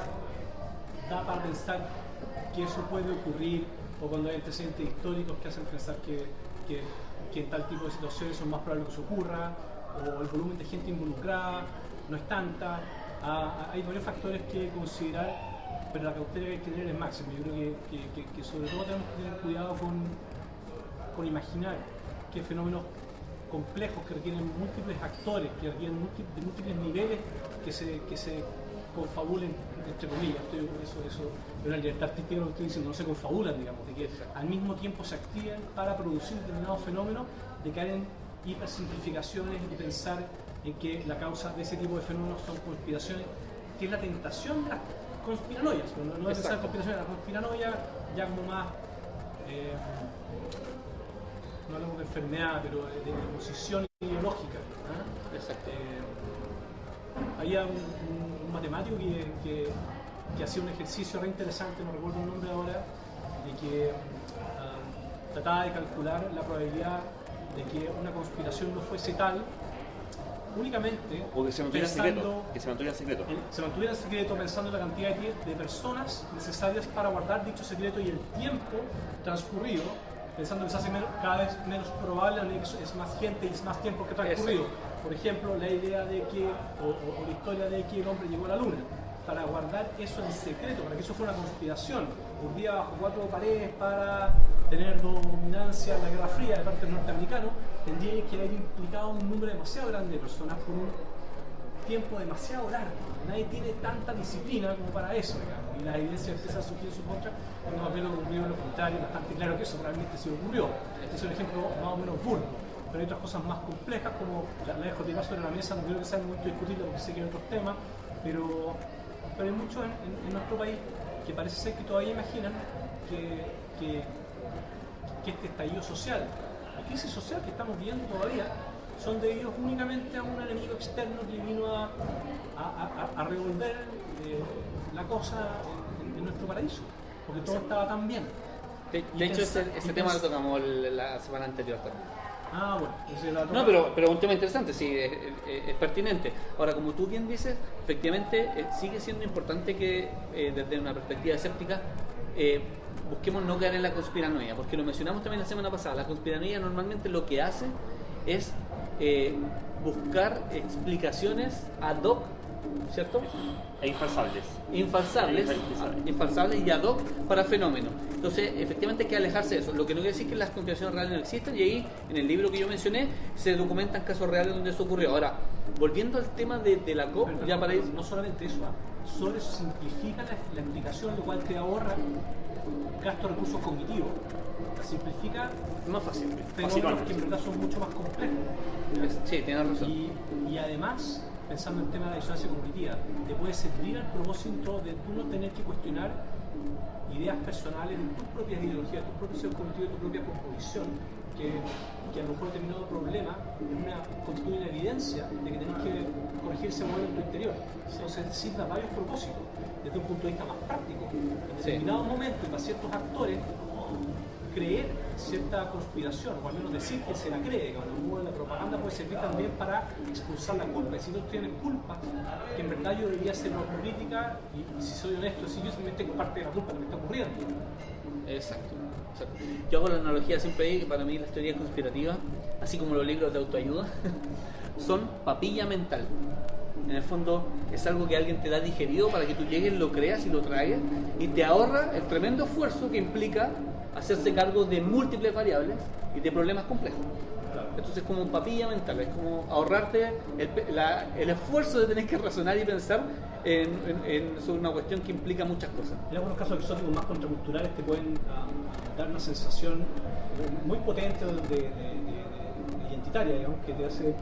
da para pensar que eso puede ocurrir o cuando hay antecedentes históricos que hacen pensar que, que, que en tal tipo de situaciones son más probables que eso ocurra o el volumen de gente involucrada no es tanta. Ah, hay varios factores que considerar, pero la cautela que hay que tener es máxima. Yo creo que, que- sobre todo tenemos que tener cuidado con, con imaginar que fenómenos complejos que requieren múltiples actores, que requieren múlti- de múltiples niveles que se, que se confabulen, entre comillas, estoy- eso, eso es una libertad artística lo que estoy diciendo, no se confabulan, digamos, de que al mismo tiempo se activen para producir determinados fenómenos, de caer en hipersimplificaciones y pensar en que la causa de ese tipo de fenómenos son conspiraciones, que es la tentación de las conspiranoias, no, no es pensar conspiraciones, la conspiranoia ya como más... eh, no hablamos de enfermedad, pero de, de posición ideológica. ¿ah? Exacto. Eh, había un, un- un matemático que, que- que hacía un ejercicio re interesante, no recuerdo el nombre ahora, de que ah, trataba de calcular la probabilidad de que una conspiración no fuese tal únicamente O que se mantuviera secreto. Que se mantuviera en secreto. en- se mantuviera secreto pensando en la cantidad de, personas necesarias para guardar dicho secreto y el tiempo transcurrido, pensando que se hace cada vez menos probable, es más gente y es más tiempo que transcurrido. Por ejemplo, la idea de que, o, o- la historia de que el hombre llegó a la luna, para guardar eso en secreto, para que eso fuera una conspiración, un día bajo cuatro paredes para tener dominancia en la Guerra Fría de parte del norteamericano, tendría que haber implicado un número demasiado grande de personas por un tiempo demasiado largo. Nadie tiene tanta disciplina como para eso, digamos. Y las evidencias empiezan a surgir en su contra cuando más bien ocurrió lo contrario, bastante claro que eso realmente sí ocurrió. Este es un ejemplo más o menos burdo. Pero hay otras cosas más complejas, como la, la dejo tirar sobre la mesa, no creo que sea el momento de discutirla porque sé que hay otros temas, pero, pero hay muchos en, en- en nuestro país que parece ser que todavía imaginan que, que, que este estallido social, la crisis social que estamos viviendo todavía, son debidos únicamente a un enemigo externo que vino a, a, a- a revolver eh, la cosa en, en nuestro paraíso, porque todo estaba tan bien. De, hecho, ese, tema lo tocamos la semana anterior también. Ah, bueno, ese otro No, pero, pero un tema interesante, sí, es, es- es pertinente. Ahora, como tú bien dices, efectivamente eh, sigue siendo importante que eh, desde una perspectiva escéptica eh, busquemos no caer en la conspiranoia, porque lo mencionamos también la semana pasada. La conspiranoia normalmente lo que hace es buscar explicaciones ad hoc, ¿cierto? E infalsables. infalsables, Infalsables. infalsables y ad hoc para fenómenos. Entonces, efectivamente hay que alejarse de eso. Lo que no quiere decir que las conspiraciones reales no existen y ahí, en el libro que yo mencioné, se documentan casos reales donde eso ocurrió. Ahora, volviendo al tema de, de la COP, Pero ya para ir... no solamente eso, ¿ah? sobre simplifica la, la explicación, lo cual te ahorra gasto de recursos cognitivos. La simplifica Es más fácil. fenómenos Facilona. que en verdad son mucho más complejos. Sí, tienes razón. Y, y además, pensando en el tema de la disonancia cognitiva, te puede servir al propósito de tú no tener que cuestionar ideas personales de tus propias ideologías, tus propios seres cognitivos, tu propia composición, que, que a lo mejor determinado problema una, constituye una evidencia de que tenés que corregir ese modelo en tu interior. Entonces sirve a varios propósitos, desde un punto de vista más práctico. En Sí. determinados momentos, y para ciertos actores, creer cierta conspiración, o al menos decir que se la cree, hubo la propaganda puede servir también para expulsar la culpa, y si no tienes culpa, que en verdad yo debería ser una crítica, y, y si soy honesto, si yo también tengo parte de la culpa de lo que está ocurriendo. Exacto, exacto. Yo hago la analogía siempre ahí que para mí las teorías conspirativas, así como los libros de autoayuda, <laughs> son papilla mental. En el fondo es algo que alguien te da digerido para que tú llegues, lo creas y lo traigas y te ahorra el tremendo esfuerzo que implica hacerse cargo de múltiples variables y de problemas complejos. Entonces es como papilla mental, es como ahorrarte el, la- el esfuerzo de tener que razonar y pensar en, en- en- sobre una cuestión que implica muchas cosas. En algunos casos exóticos más contraculturales te pueden ah, dar una sensación muy potente de, de- de- de- de identitaria, digamos, que te hace eh,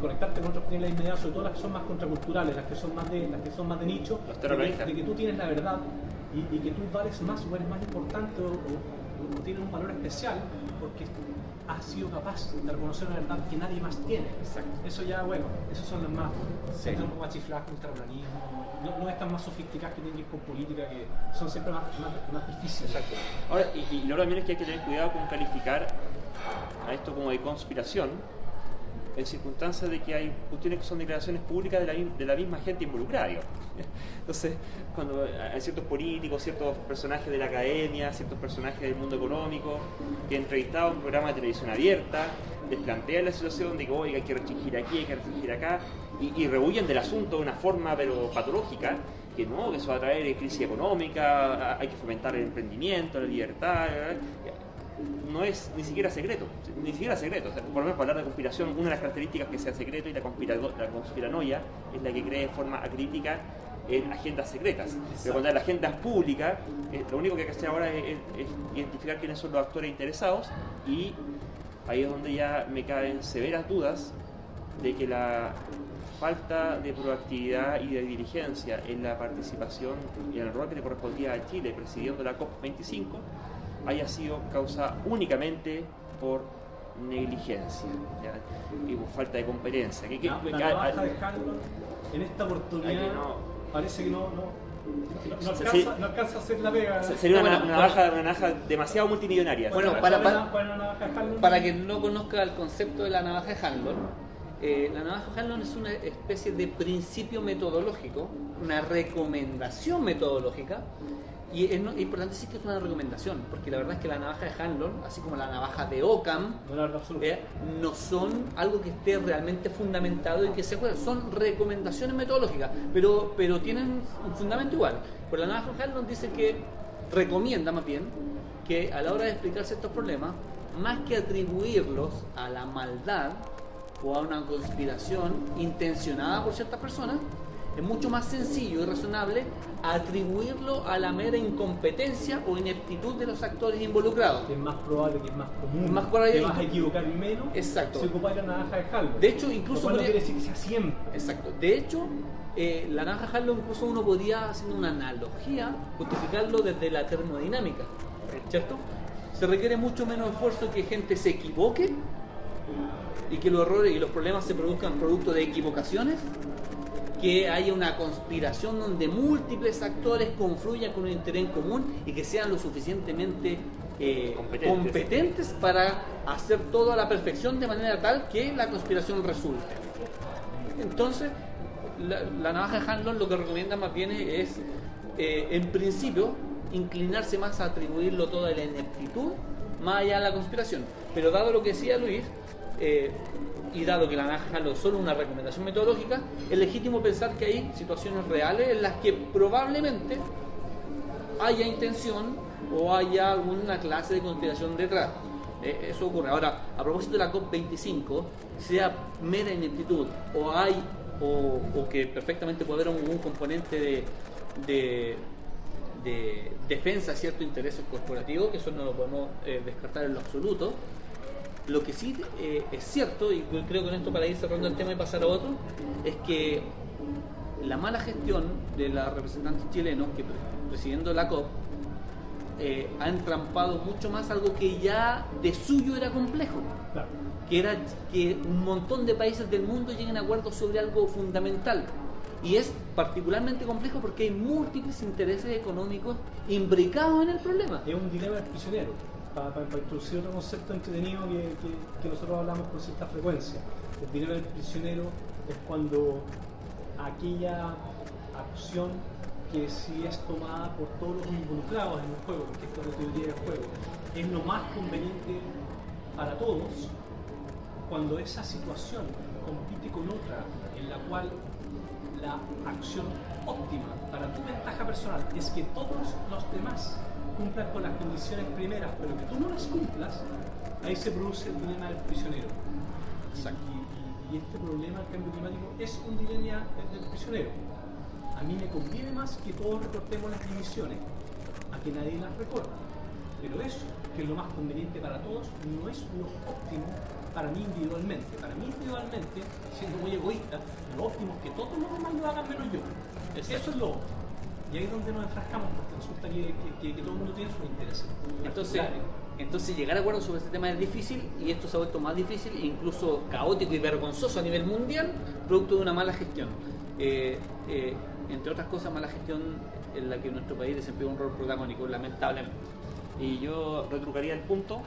conectarte con otros que tienen la inmediata, sobre todo las que son más contraculturales, las que son más de, las que son más de nicho, Los de que, de que tú tienes la verdad y, y que tú vales más o eres más importante o, o- o tienes un valor especial porque ha sido capaz de reconocer una verdad que nadie más tiene. Exacto. Eso ya, bueno, esos son los más. Sí. Son chifladas ultraplanismo, no, no están más sofisticadas que tienen que ir con política, que son siempre más, más, más difíciles. Exacto. Ahora, y, y lo también es que hay que tener cuidado con calificar a esto como de conspiración en circunstancias de que hay cuestiones que son declaraciones públicas de la, de la misma gente involucrada. <laughs> Entonces, cuando hay ciertos políticos, ciertos personajes de la academia, ciertos personajes del mundo económico, que entrevistados en un programa de televisión abierta, les plantean la situación de que oiga, hay que restringir aquí, hay que restringir acá, y, y rehuyen del asunto de una forma pero patológica, que no, que eso va a traer crisis económica, hay que fomentar el emprendimiento, la libertad, no es ni siquiera secreto, ni siquiera secreto. O sea, por lo menos para hablar de conspiración, una de las características que sea secreto y la, la conspiranoia es la que cree de forma acrítica en agendas secretas. Pero cuando la agenda es pública, eh, lo único que hay que hacer ahora es, es- es identificar quiénes son los actores interesados y ahí es donde ya me caen severas dudas de que la falta de proactividad y de diligencia en la participación y en el rol que le correspondía a Chile presidiendo la COP25 haya sido causa únicamente por negligencia ¿ya? y por falta de competencia. Que- que- La, que- la a- a- navaja de Handlon en esta oportunidad no. parece que no, no, no, no Sí. alcanza, no alcanza a hacer la pega. sería una, Bueno, una bueno. navaja, una navaja demasiado multimillonaria. Bueno, ¿Cuál para- para- Handlon? Para quien no conozca el concepto de la navaja de Hanlon, eh, la navaja de Hanlon es una especie de principio metodológico, una recomendación metodológica, y es no- importante decir que es una recomendación, porque la verdad es que la navaja de Hanlon, así como la navaja de Ockham, No, eh, no son algo que esté realmente fundamentado y que se juegue, son recomendaciones metodológicas, pero, pero tienen un fundamento igual. Pero la navaja de Hanlon dice que recomienda más bien que a la hora de explicarse estos problemas, más que atribuirlos a la maldad o a una conspiración intencionada por ciertas personas, es mucho más sencillo y razonable atribuirlo a la mera incompetencia o ineptitud de los actores involucrados. Es más probable que es más común. Más probable que- vas a equivocar menos Exacto. si ocupar la navaja de Handlon. De hecho, incluso cual no podría- quiere decir que sea siempre. Exacto. De hecho, eh, la naranja Harlow incluso uno podría, haciendo una analogía, justificarlo desde la termodinámica. ¿Cierto? Se requiere mucho menos esfuerzo que gente se equivoque y que los errores y los problemas se produzcan producto de equivocaciones, que haya una conspiración donde múltiples actores confluyan con un interés en común y que sean lo suficientemente eh, Competentes. competentes para hacer todo a la perfección de manera tal que la conspiración resulte. Entonces, la, la navaja de Hanlon lo que recomienda más bien es, eh, en principio, inclinarse más a atribuirlo todo a la ineptitud, más allá de la conspiración. Pero dado lo que decía Luis, eh, y dado que la Hanlon es solo una recomendación metodológica, es legítimo pensar que hay situaciones reales en las que probablemente haya intención o haya alguna clase de conspiración detrás. Eh, eso ocurre. Ahora, a propósito de la COP25, sea mera ineptitud o hay o, o que perfectamente puede haber un, un componente de, de, de defensa de ciertos intereses corporativos, que eso no lo podemos eh, descartar en lo absoluto. Lo que sí eh, es cierto, y creo que con esto para ir cerrando el tema y pasar a otro, es que la mala gestión de los representantes chilenos que pre- presidiendo la COP eh, ha entrampado mucho más algo que ya de suyo era complejo, Claro. que era que un montón de países del mundo lleguen a acuerdos sobre algo fundamental. Y es particularmente complejo porque hay múltiples intereses económicos imbricados en el problema. Es un dilema prisionero. Para, introducir otro concepto entretenido que, que- nosotros hablamos con cierta frecuencia. El dilema del prisionero es cuando aquella acción que si es tomada por todos los involucrados en el juego, porque esto es la teoría del juego, es lo más conveniente para todos, cuando esa situación compite con otra en la cual la acción óptima para tu ventaja personal es que todos los demás cumplan con las condiciones primeras, pero que tú no las cumplas, ahí se produce el dilema del prisionero. Y- Exacto. Y, y- y este problema del cambio climático es un dilema del, prisionero. A mí me conviene más que todos recortemos las emisiones, a que nadie las recorte. Pero eso, que es lo más conveniente para todos, no es lo óptimo para mí individualmente. Para mí individualmente, siendo muy egoísta, lo óptimo es que todos los demás lo hagan menos yo. Eso es lo óptimo. Y ahí es donde nos enfrascamos, porque resulta que, que, que todo el mundo tiene sus intereses. Entonces, entonces llegar a acuerdo sobre este tema es difícil y esto se ha vuelto más difícil e incluso caótico y vergonzoso a nivel mundial, producto de una mala gestión. Eh, eh, entre otras cosas, mala gestión en la que nuestro país desempeña un rol protagónico, lamentablemente. Y yo retrucaría el punto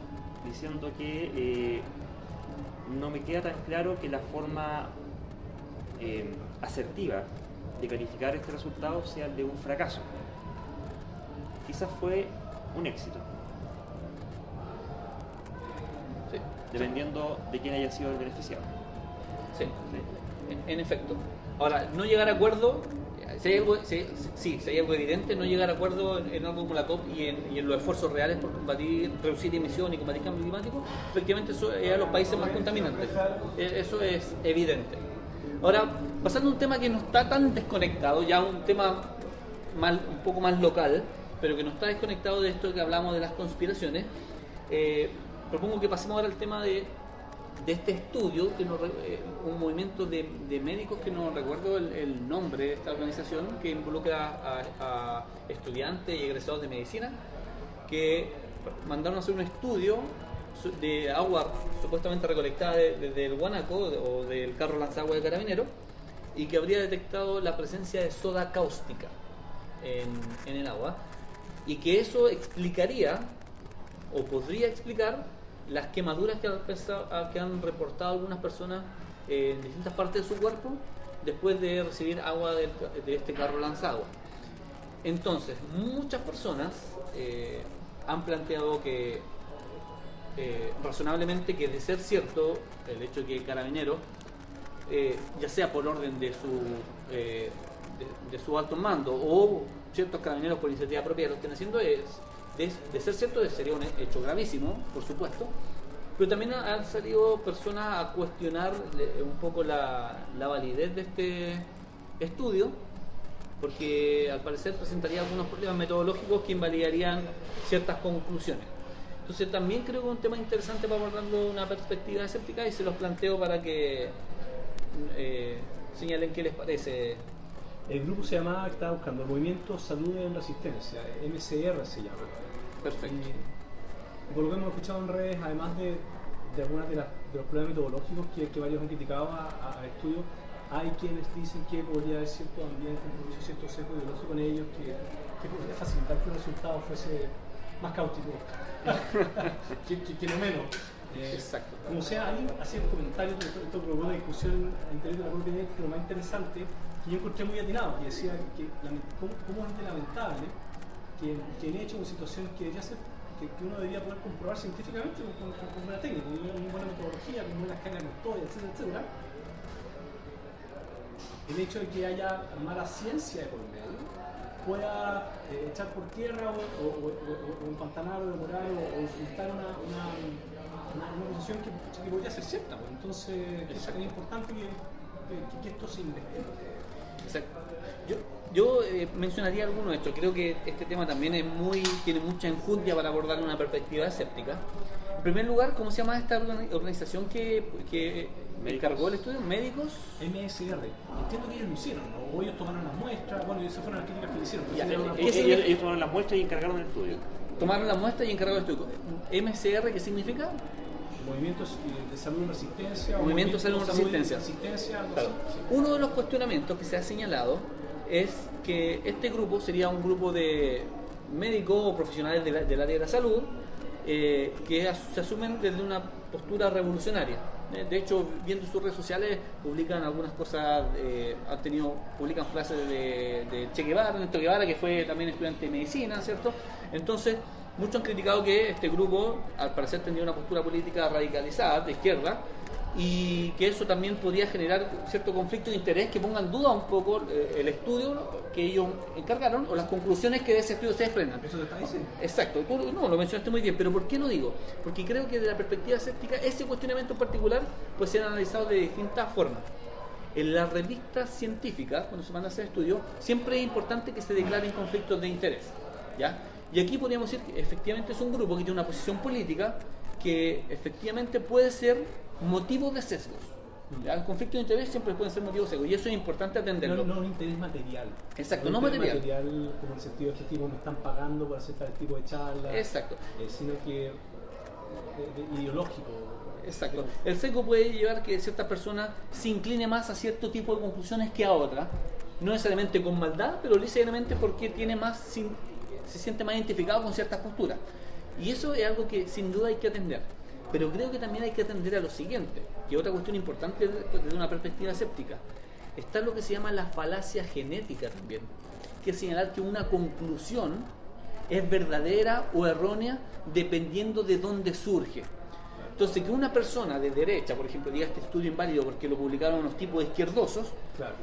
diciendo que eh, no me queda tan claro que la forma asertiva de calificar este resultado sea el de un fracaso. Quizás fue un éxito. Dependiendo de quién haya sido el beneficiado. Sí, En, efecto. Ahora, no llegar a acuerdo, si hay algo, sí, si hay algo evidente, no llegar a acuerdo en, algo como la COP y en, los esfuerzos reales por combatir, reducir emisiones y combatir cambio climático, efectivamente eso es a los países más contaminantes. E, eso es evidente. Ahora, pasando a un tema que no está tan desconectado, ya un tema un poco más local, pero que no está desconectado de esto que hablamos de las conspiraciones, eh, propongo que pasemos ahora al tema de, este estudio, que eh, un movimiento de, médicos que no recuerdo el, nombre de esta organización, que involucra a, estudiantes y egresados de medicina, que mandaron a hacer un estudio de agua supuestamente recolectada desde el Guanaco o del carro lanzagua de carabinero y que habría detectado la presencia de soda cáustica en, el agua y que eso explicaría o podría explicar las quemaduras que, que han reportado algunas personas en distintas partes de su cuerpo después de recibir agua de, este carro lanzagua. Entonces, muchas personas eh, han planteado que eh, razonablemente que de ser cierto el hecho que el carabinero, eh, ya sea por orden de su, eh, de, su alto mando o ciertos carabineros por iniciativa propia lo estén haciendo, es, de, ser cierto sería un hecho gravísimo, por supuesto, pero también han salido personas a cuestionar un poco la, la validez de este estudio porque al parecer presentaría algunos problemas metodológicos que invalidarían ciertas conclusiones. Entonces también creo que es un tema interesante para abordarlo una perspectiva escéptica y se los planteo para que eh, señalen qué les parece. El grupo se llamaba, estaba buscando, Movimiento Salud en Resistencia, MCR se llama. Perfecto. Y, por lo que hemos escuchado en redes, además de, de algunos de, los problemas metodológicos que, que varios han criticado al estudio, hay quienes dicen que podría haber cierto ambiente, cierto sesgo ideológico en ellos que, que podría facilitar que el resultado fuese más cáutico <laughs> que, no menos. Eh, Exacto. Como sea, alguien hacía un comentario, esto provocó una discusión de la propia lo más interesante, que yo encontré muy atinado, que decía que cómo, cómo, es de lamentable que, que en hecho una situación que debería ser que, uno debería poder comprobar científicamente con, con, una técnica, con una, buena metodología, con escala de custodia, etcétera, etcétera. El hecho de que haya mala ciencia medio pueda eh, echar por tierra o, o, o, o empantanar o demorar o, insultar una, una, una, posición que, que, podría ser cierta. Pues. Entonces es, importante que, que, esto se investigue. Exacto. Yo, yo eh, mencionaría alguno de estos. Creo que este tema también es muy, tiene mucha enjundia para abordar una perspectiva escéptica. En primer lugar, ¿cómo se llama esta organización que, que encargó el estudio? ¿Médicos? MSR. Entiendo que ellos lo hicieron, ¿no? o ellos tomaron las muestras, bueno, esas fueron las críticas que le hicieron. ellos, ellos, tomaron las muestras y encargaron el estudio. Tomaron las muestras y encargaron el estudio. ¿MSR qué significa? Movimientos de salud en resistencia. Movimiento de salud en resistencia. Uno de los cuestionamientos que se ha señalado es que este grupo sería un grupo de médicos o profesionales del área de la salud eh, que se asumen desde una postura revolucionaria. Eh, de hecho, viendo sus redes sociales, publican algunas cosas, eh, han tenido, publican frases de, de, Che Guevara, Néstor Guevara, que fue también estudiante de medicina, ¿cierto? Entonces, muchos han criticado que este grupo, al parecer, tenía una postura política radicalizada, de izquierda, y que eso también podría generar cierto conflicto de interés que ponga en duda un poco eh, el estudio que ellos encargaron o las conclusiones que de ese estudio se desprendan. ¿Eso te está diciendo? Exacto, no, lo mencionaste muy bien, pero ¿por qué lo digo? Porque creo que desde la perspectiva escéptica ese cuestionamiento en particular puede ser analizado de distintas formas. En las revistas científicas, cuando se van a hacer estudios, siempre es importante que se declaren conflictos de interés. ¿ya? Y aquí podríamos decir que efectivamente es un grupo que tiene una posición política que efectivamente puede ser motivo de sesgos. Mm. Los conflictos de interés siempre pueden ser motivos secos y eso es importante atenderlo. No, no un interés material. Exacto, un no interés material. como el sentido de este tipo me están pagando por hacer tal tipo de charla. Exacto. eh, sino que eh, de- de- ideológico. Exacto. El seco puede llevar que cierta persona se incline más a cierto tipo de conclusiones que a otra. No necesariamente con maldad, pero necesariamente porque tiene más sin- se siente más identificado con ciertas posturas. Y eso es algo que sin duda hay que atender. Pero creo que también hay que atender a lo siguiente, que otra cuestión importante desde una perspectiva escéptica. Está lo que se llama la falacia genética también, que es señalar que una conclusión es verdadera o errónea dependiendo de dónde surge. Entonces, que una persona de derecha, por ejemplo, diga este estudio inválido porque lo publicaron unos tipos izquierdosos, Claro.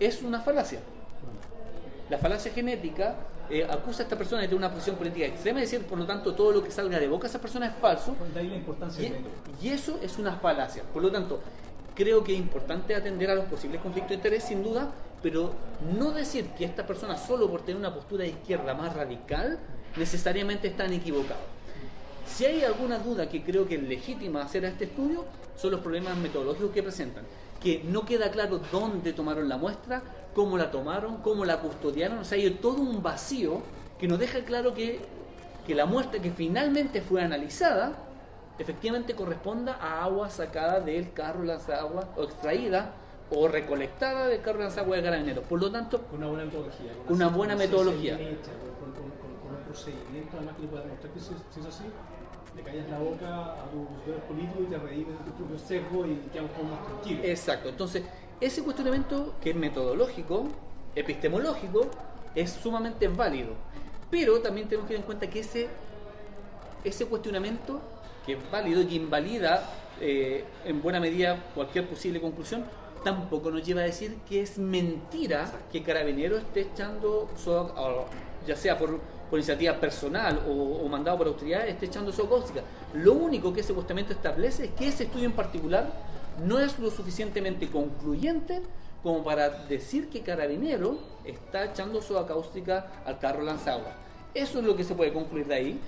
es una falacia. La falacia genética eh, acusa a esta persona de tener una posición política extrema y decir, por lo tanto, todo lo que salga de boca de esa persona es falso. De ahí la importancia Y, del método. y eso es una falacia. Por lo tanto, creo que es importante atender a los posibles conflictos de interés, sin duda, pero no decir que esta persona, solo por tener una postura de izquierda más radical, necesariamente están equivocados. Si hay alguna duda que creo que es legítima hacer a este estudio, son los problemas metodológicos que presentan. Que no queda claro dónde tomaron la muestra, cómo la tomaron, cómo la custodiaron. O sea, hay todo un vacío que nos deja claro que, que la muestra que finalmente fue analizada efectivamente corresponda a agua sacada del carro lanzagua o extraída o recolectada del carro lanzagua de carabineros. Por lo tanto, Con una buena metodología. Con una buena ciencia metodología. hecha, con, con- con- con un procedimiento además que le pueda demostrar que si, si es así, le callas la boca a tus poderes políticos y te reís de tu propio sesgo y quedamos todos más tranquilos. Exacto. Entonces, ese cuestionamiento que es metodológico, epistemológico, es sumamente válido. Pero también tenemos que tener en cuenta que ese, ese cuestionamiento, que es válido y que invalida eh, en buena medida cualquier posible conclusión, tampoco nos lleva a decir que es mentira que Carabinero esté echando, ya sea por, iniciativa personal o, mandado por autoridades, esté echando soda. Lo único que ese cuestionamiento establece es que ese estudio en particular no es lo suficientemente concluyente como para decir que Carabinero está echando soda cáustica al carro lanzagua. Eso es lo que se puede concluir de ahí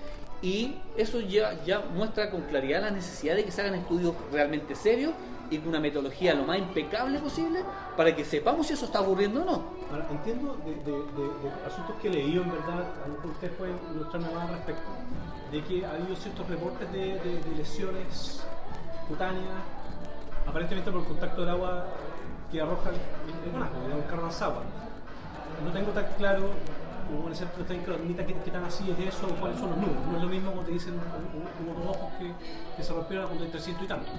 y eso ya, ya muestra con claridad la necesidad de que se hagan estudios realmente serios y con una metodología lo más impecable posible para que sepamos si eso está ocurriendo o no. Ahora, entiendo de, de- de- de asuntos que he leído, en verdad, a lo mejor más al respecto, de que ha habido ciertos reportes de lesiones cutáneas, aparentemente por el contacto del agua que arroja el, el guanaco, el carro lanzagua. No tengo tan claro, como en ese tan- qué, qué tan así es eso, o cuáles son los números. No es lo mismo como te dicen, hu- hu- hubo dos ojos que, que se rompieron cuando hay 300 y tanto.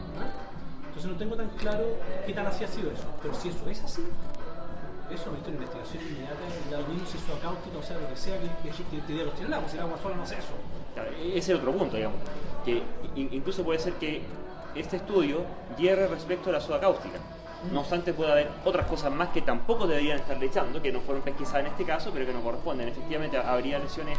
Entonces no tengo tan claro qué tan así ha sido eso. Pero si eso es así, eso necesita una investigación inmediata y da lo mismo si o sea lo que sea que, que, que diga los tiene el agua, si el agua sola no hace eso. Claro, ese es otro punto, digamos. Que in- incluso puede ser que este estudio hierre respecto a la soda cáustica. No obstante, puede haber otras cosas más que tampoco deberían estarle echando, que no fueron pesquisadas en este caso, pero que no corresponden. Efectivamente, habría lesiones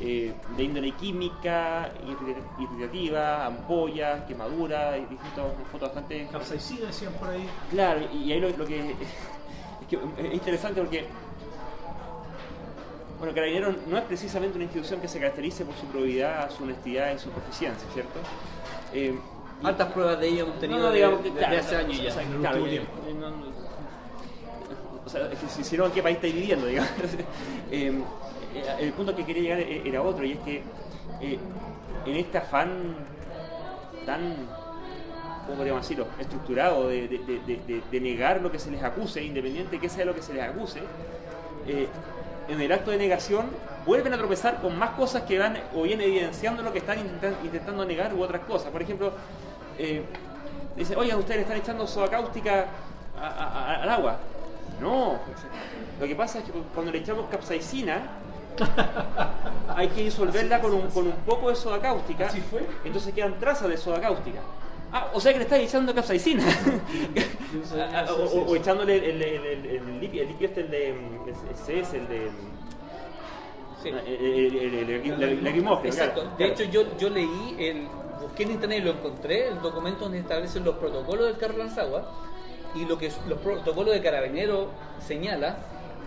eh, de índole química, irri- irritativa, ampollas, quemaduras, y distintas fotos bastante Capsaicina decían por ahí. Claro, y y ahí lo, lo que, es que es interesante porque, bueno, Carabineros no es precisamente una institución que se caracterice por su probidad, su honestidad y su proficiencia, ¿cierto? Eh, Altas pruebas de ello hemos tenido no, digamos que, desde claro, hace años o ya. sea, claro, eh, eh, o sea, es que si, no, ¿en qué país estáis viviendo? Digamos? <laughs> Eh, eh, el punto que quería llegar e- era otro, y es que eh, en este afán tan, ¿cómo podríamos decirlo?, estructurado de, de- de- de- de negar lo que se les acuse, independiente de que sea lo que se les acuse, eh, en el acto de negación vuelven a tropezar con más cosas que van o bien evidenciando lo que están intentan- intentando negar u otras cosas. Por ejemplo, eh, dice, oye, ustedes le están echando soda cáustica a- a- a- al agua. No, lo que pasa es que cuando le echamos capsaicina, hay que disolverla con un, con un poco de soda cáustica. ¿Así fue? Entonces quedan trazas de soda cáustica. Ah, o sea que le estás echando capsaicina. Ah, o, o- o echándole el, el, el, el, el líquido, el líquido este, el de. Ese es el de. Sí. El, el, el, el, el- el lacrimógeno, Exacto. claro, De claro. hecho, yo, yo leí, el, busqué en internet y lo encontré, el documento donde establecen los protocolos del carro lanzagua y lo que los protocolos de carabinero señala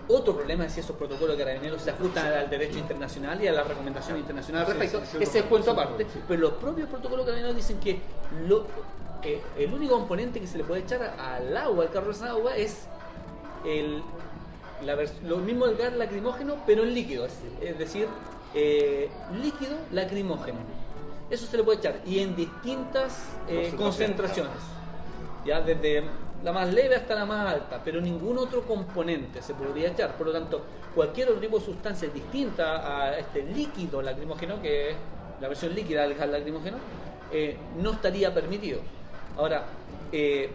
otro problema es si esos protocolos de carabineros se ajustan al derecho internacional y a la recomendación internacional al respecto. sí, sí, Ese es sí, cuento sí, aparte. sí. Pero los propios protocolos de carabineros dicen que lo, eh, el único componente que se le puede echar al agua, al carro de agua, es el, la vers- lo mismo del gas lacrimógeno, pero en líquido. Es, es decir, eh, líquido lacrimógeno. Eso se le puede echar y en distintas eh, concentraciones. Ya desde la más leve hasta la más alta, pero ningún otro componente se podría echar. Por lo tanto, cualquier otro tipo de sustancia distinta a este líquido lacrimógeno, que es la versión líquida del gas lacrimógeno, eh, no estaría permitido. Ahora, eh,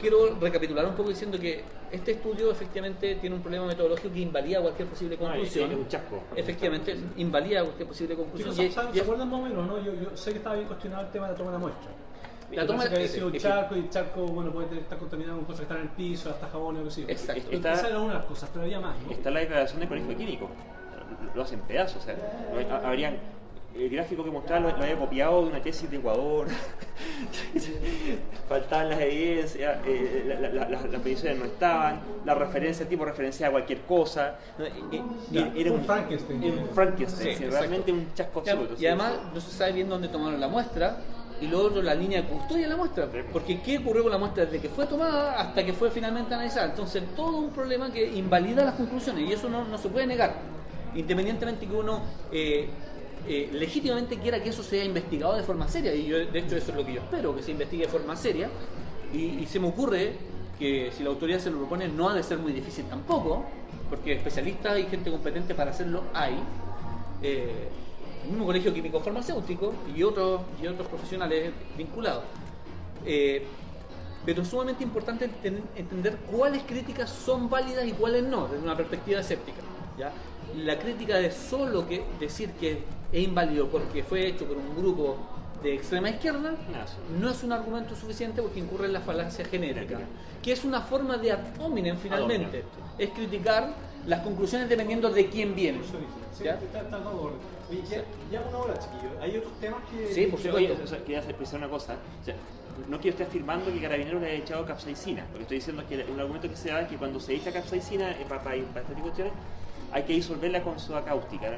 quiero recapitular un poco diciendo que este estudio efectivamente tiene un problema metodológico que invalida cualquier posible No, es- conclusión. es un chasco. Efectivamente, invalida cualquier posible conclusión. ¿se, acuerdan más o menos, no? Yo, yo sé que estaba bien cuestionado el tema de la toma de la muestra. La toma- que había sido un charco y el charco bueno, puede estar contaminado con cosas que están en el piso, hasta jabón o yo. Exacto. Esto- Está- Esa era una de las cosas, pero había más, ¿no? Está la declaración del colegio químico. Lo hacen pedazos. O sea, habrían. El gráfico que mostraba lo, lo había copiado de una tesis de Ecuador. <laughs> Faltaban las evidencias, eh, la- la- la- las mediciones no estaban, la referencia, el tipo referencia a cualquier cosa. No, eh, eh, era un Frankenstein. Un Frankenstein, Sí, sí, realmente un chasco absoluto. y sí. además no se sabe bien dónde tomaron la muestra y luego otro, la línea de custodia de la muestra. Porque ¿qué ocurrió con la muestra desde que fue tomada hasta que fue finalmente analizada? Entonces todo un problema que invalida las conclusiones y eso no, no se puede negar. Independientemente que uno eh, eh, legítimamente quiera que eso sea investigado de forma seria. Y yo, de hecho eso es lo que yo espero, que se investigue de forma seria. Y, se me ocurre que si la autoridad se lo propone no ha de ser muy difícil tampoco, porque especialistas y gente competente para hacerlo hay. Eh, el mismo colegio químico farmacéutico y otros, y otros profesionales vinculados. Eh, pero es sumamente importante enten- entender cuáles críticas son válidas y cuáles no, desde una perspectiva escéptica. ¿ya? La crítica de solo que decir que es inválido porque fue hecho por un grupo de extrema izquierda No, sí. no es un argumento suficiente porque incurre en la falacia genética, Genética. que es una forma de ad hominem finalmente. Es criticar las conclusiones dependiendo de quién viene. Sí, ¿ya? Oye, una hora, chiquillos. Hay otros temas que. Sí, por supuesto. Oye, o sea, quería hacer- precisar una cosa. O sea, no quiero estar afirmando que Carabineros le haya echado capsaicina. Lo que estoy diciendo es que un argumento que se da es que cuando se echa capsaicina eh, para, para, para este tipo de cuestiones, hay que disolverla con soda cáustica.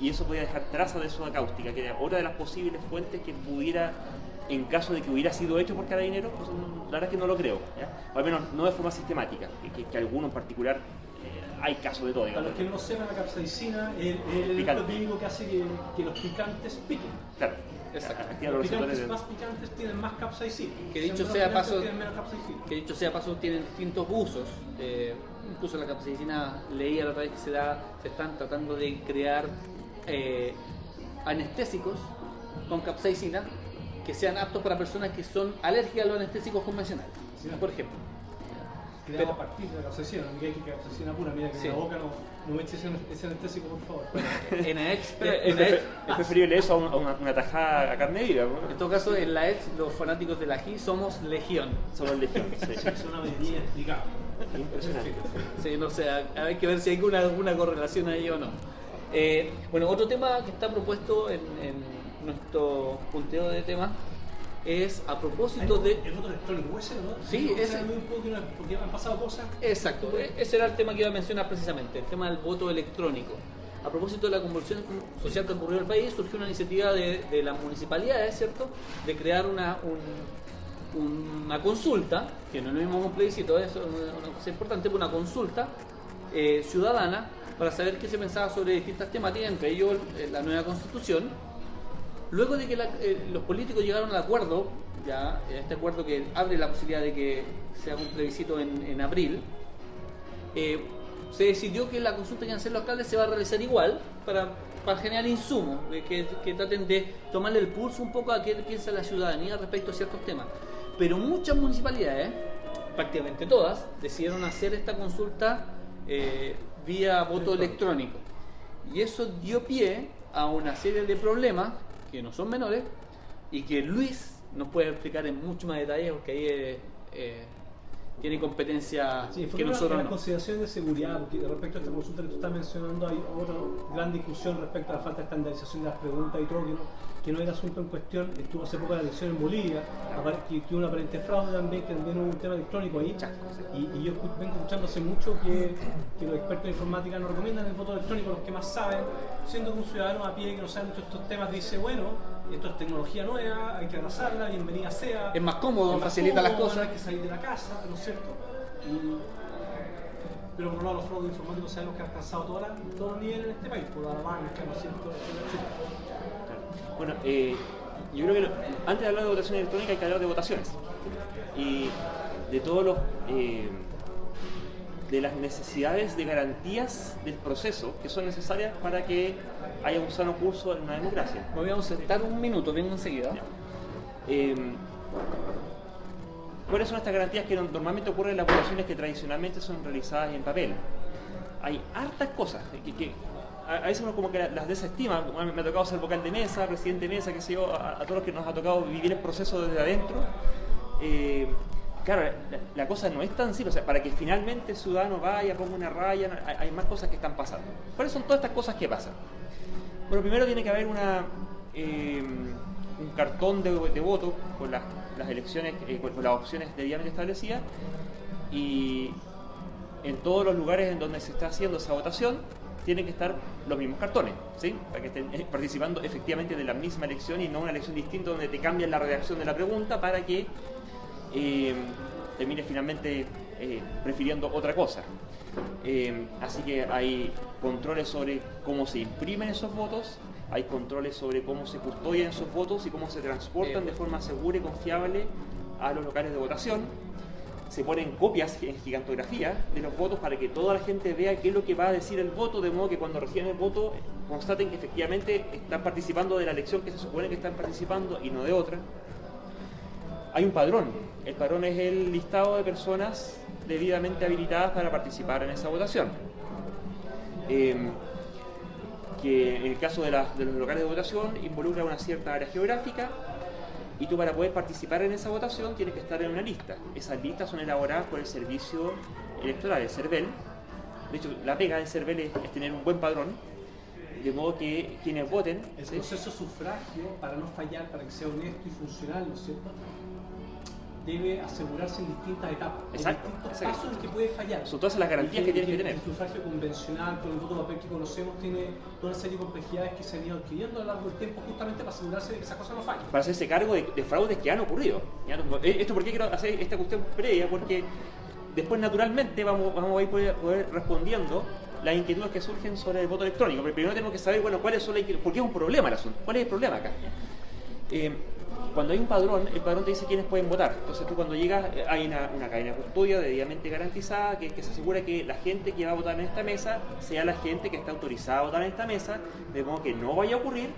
Y, eso podría dejar trazas de soda cáustica, que era otra de las posibles fuentes que pudiera, en caso de que hubiera sido hecho por Carabineros, pues, no- la verdad es que no lo creo. ¿ya? O al menos no de forma sistemática, que, que, alguno en particular, eh, hay casos de todo. Para los que no sepan, la capsaicina es el Picante. químico que hace que, que los picantes piquen. Claro, Exacto. Los picantes de- más picantes tienen más capsaicina. Que dicho sea paso- Tienen menos capsaicina. que dicho sea paso tienen distintos usos. Eh, incluso la capsaicina leía la otra vez que se, da, se están tratando de crear eh, anestésicos con capsaicina que sean aptos para personas que son alérgicas a los anestésicos convencionales, Sí. por ejemplo. Creado Pero- a partir de la capsaicina, no digas que capsaicina pura, mira que Sí. la boca no, no me eches ese, anestésico, por favor. En la ex, Pero en es, la ex- prefer- es preferible eso a, un- a una, una tajada a carne viva. ¿no? en todo caso, en la ex, los fanáticos del ají somos legión. Somos legión. sí. Es una medida. Impresionante. Sí, no sé, hay hay que ver si hay alguna, alguna correlación ahí o no. Eh, bueno, otro tema que está propuesto en, en nuestro punteo de temas es a propósito de... El voto electrónico, ¿puede ser, no? Sí, Porque han pasado cosas. Exacto, ese era el tema que iba a mencionar precisamente, el tema del voto electrónico. A propósito de la convulsión social que ocurrió en el país, surgió una iniciativa de, de las municipalidades, ¿cierto?, de crear una, un- una consulta, que no es lo mismo un plebiscito, eso es una, cosa importante, pero una consulta eh, ciudadana para saber qué se pensaba sobre distintas temáticas, entre ellos eh, la nueva constitución. Luego de que la- eh, los políticos llegaron al acuerdo, ya este acuerdo que abre la posibilidad de que se haga un plebiscito en, en abril, eh, se decidió que la consulta que hacer los alcaldes se va a realizar igual para, para generar insumos, eh, que, que traten de tomarle el pulso un poco a qué piensa la ciudadanía respecto a ciertos temas. Pero muchas municipalidades, prácticamente todas, decidieron hacer esta consulta eh, vía voto electrónico. Y eso dio pie a una serie de problemas que no son menores y que Luis nos puede explicar en mucho más detalle porque ahí eh, eh, tiene competencia Sí, fue que nosotros una no. consideración de seguridad, porque respecto a esta consulta que tú estás mencionando, hay otra gran discusión respecto a la falta de estandarización de las preguntas y todo, que no, que no es el asunto en cuestión. Estuvo hace poco la elección en Bolivia, que tuvo un aparente fraude también, que también hubo un tema electrónico ahí. Y, y yo vengo escuchando hace mucho que, que los expertos en informática nos recomiendan el voto electrónico, los que más saben, siendo que un ciudadano a pie que no sabe mucho estos temas dice, bueno, esto es tecnología nueva, hay que abrazarla, bienvenida sea. Es más cómodo, Es más facilita las cosas. No hay que salir de la casa, ¿no es cierto? Y- pero por un lado los fraudes informáticos sabemos que han alcanzado todas las- todos los niveles en este país, por la banca, ¿no es cierto? etcétera, etcétera. Claro. Bueno, eh, yo creo que lo- antes de hablar de votación electrónica hay que hablar de votaciones. Y de todos los. eh, de las necesidades de garantías del proceso que son necesarias para que haya un sano curso en una democracia. Me voy a ausentar un minuto, vengo enseguida. Eh, ¿Cuáles son estas garantías que no- normalmente ocurren en las votaciones que tradicionalmente son realizadas en papel? Hay hartas cosas que, que a, veces uno como que las desestima. Me ha tocado ser vocal de mesa, presidente de mesa, que sé yo, a, a todos los que nos ha tocado vivir el proceso desde adentro. Eh, claro, la, cosa no es tan simple. O sea, para que finalmente el ciudadano vaya, ponga una raya, hay, más cosas que están pasando. ¿Cuáles son todas estas cosas que pasan? Bueno, primero tiene que haber una, eh, un cartón de, voto con las, las elecciones, eh, con, con las opciones debidamente establecidas y en todos los lugares en donde se está haciendo esa votación tienen que estar los mismos cartones, ¿sí? Para que estén eh, participando efectivamente de la misma elección y no una elección distinta donde te cambian la redacción de la pregunta para que eh, termines finalmente eh, prefiriendo otra cosa. Eh, así que hay controles sobre cómo se imprimen esos votos, hay controles sobre cómo se custodian esos votos y cómo se transportan de forma segura y confiable a los locales de votación. Se ponen copias en gigantografía de los votos para que toda la gente vea qué es lo que va a decir el voto, de modo que cuando reciban el voto constaten que efectivamente están participando de la elección que se supone que están participando y no de otra. Hay un padrón. El padrón es el listado de personas debidamente habilitadas para participar en esa votación. Eh, que en el caso de, los locales de votación involucra una cierta área geográfica y tú para poder participar en esa votación tienes que estar en una lista. Esas listas son elaboradas por el servicio electoral, el CERVEL. De hecho, la pega del CERVEL es, es tener un buen padrón, de modo que quienes voten... El ¿sí? proceso de sufragio, para no fallar, para que sea honesto y funcional, ¿no es cierto? Debe asegurarse en distintas etapas, Exacto, en distintos exacto. pasos en que puede fallar. Son todas las garantías que tienes que tener. El sufragio convencional, con el voto papel que conocemos, tiene toda una serie de complejidades que se han ido adquiriendo a lo largo del tiempo justamente para asegurarse de que esa cosa no falle. para hacerse cargo de, de fraudes que han ocurrido. eh, Esto porque quiero hacer esta cuestión previa, porque después naturalmente vamos, vamos a ir poder, poder respondiendo las inquietudes que surgen sobre el voto electrónico. Pero primero tenemos que saber, bueno, cuáles son las inquietudes, por qué es un problema el asunto, cuál es el problema acá. Eh, cuando hay un padrón, el padrón te dice quiénes pueden votar. Entonces tú cuando llegas eh, hay una, cadena de custodia debidamente garantizada que, que se asegura que la gente que va a votar en esta mesa sea la gente que está autorizada a votar en esta mesa, de modo que no vaya a ocurrir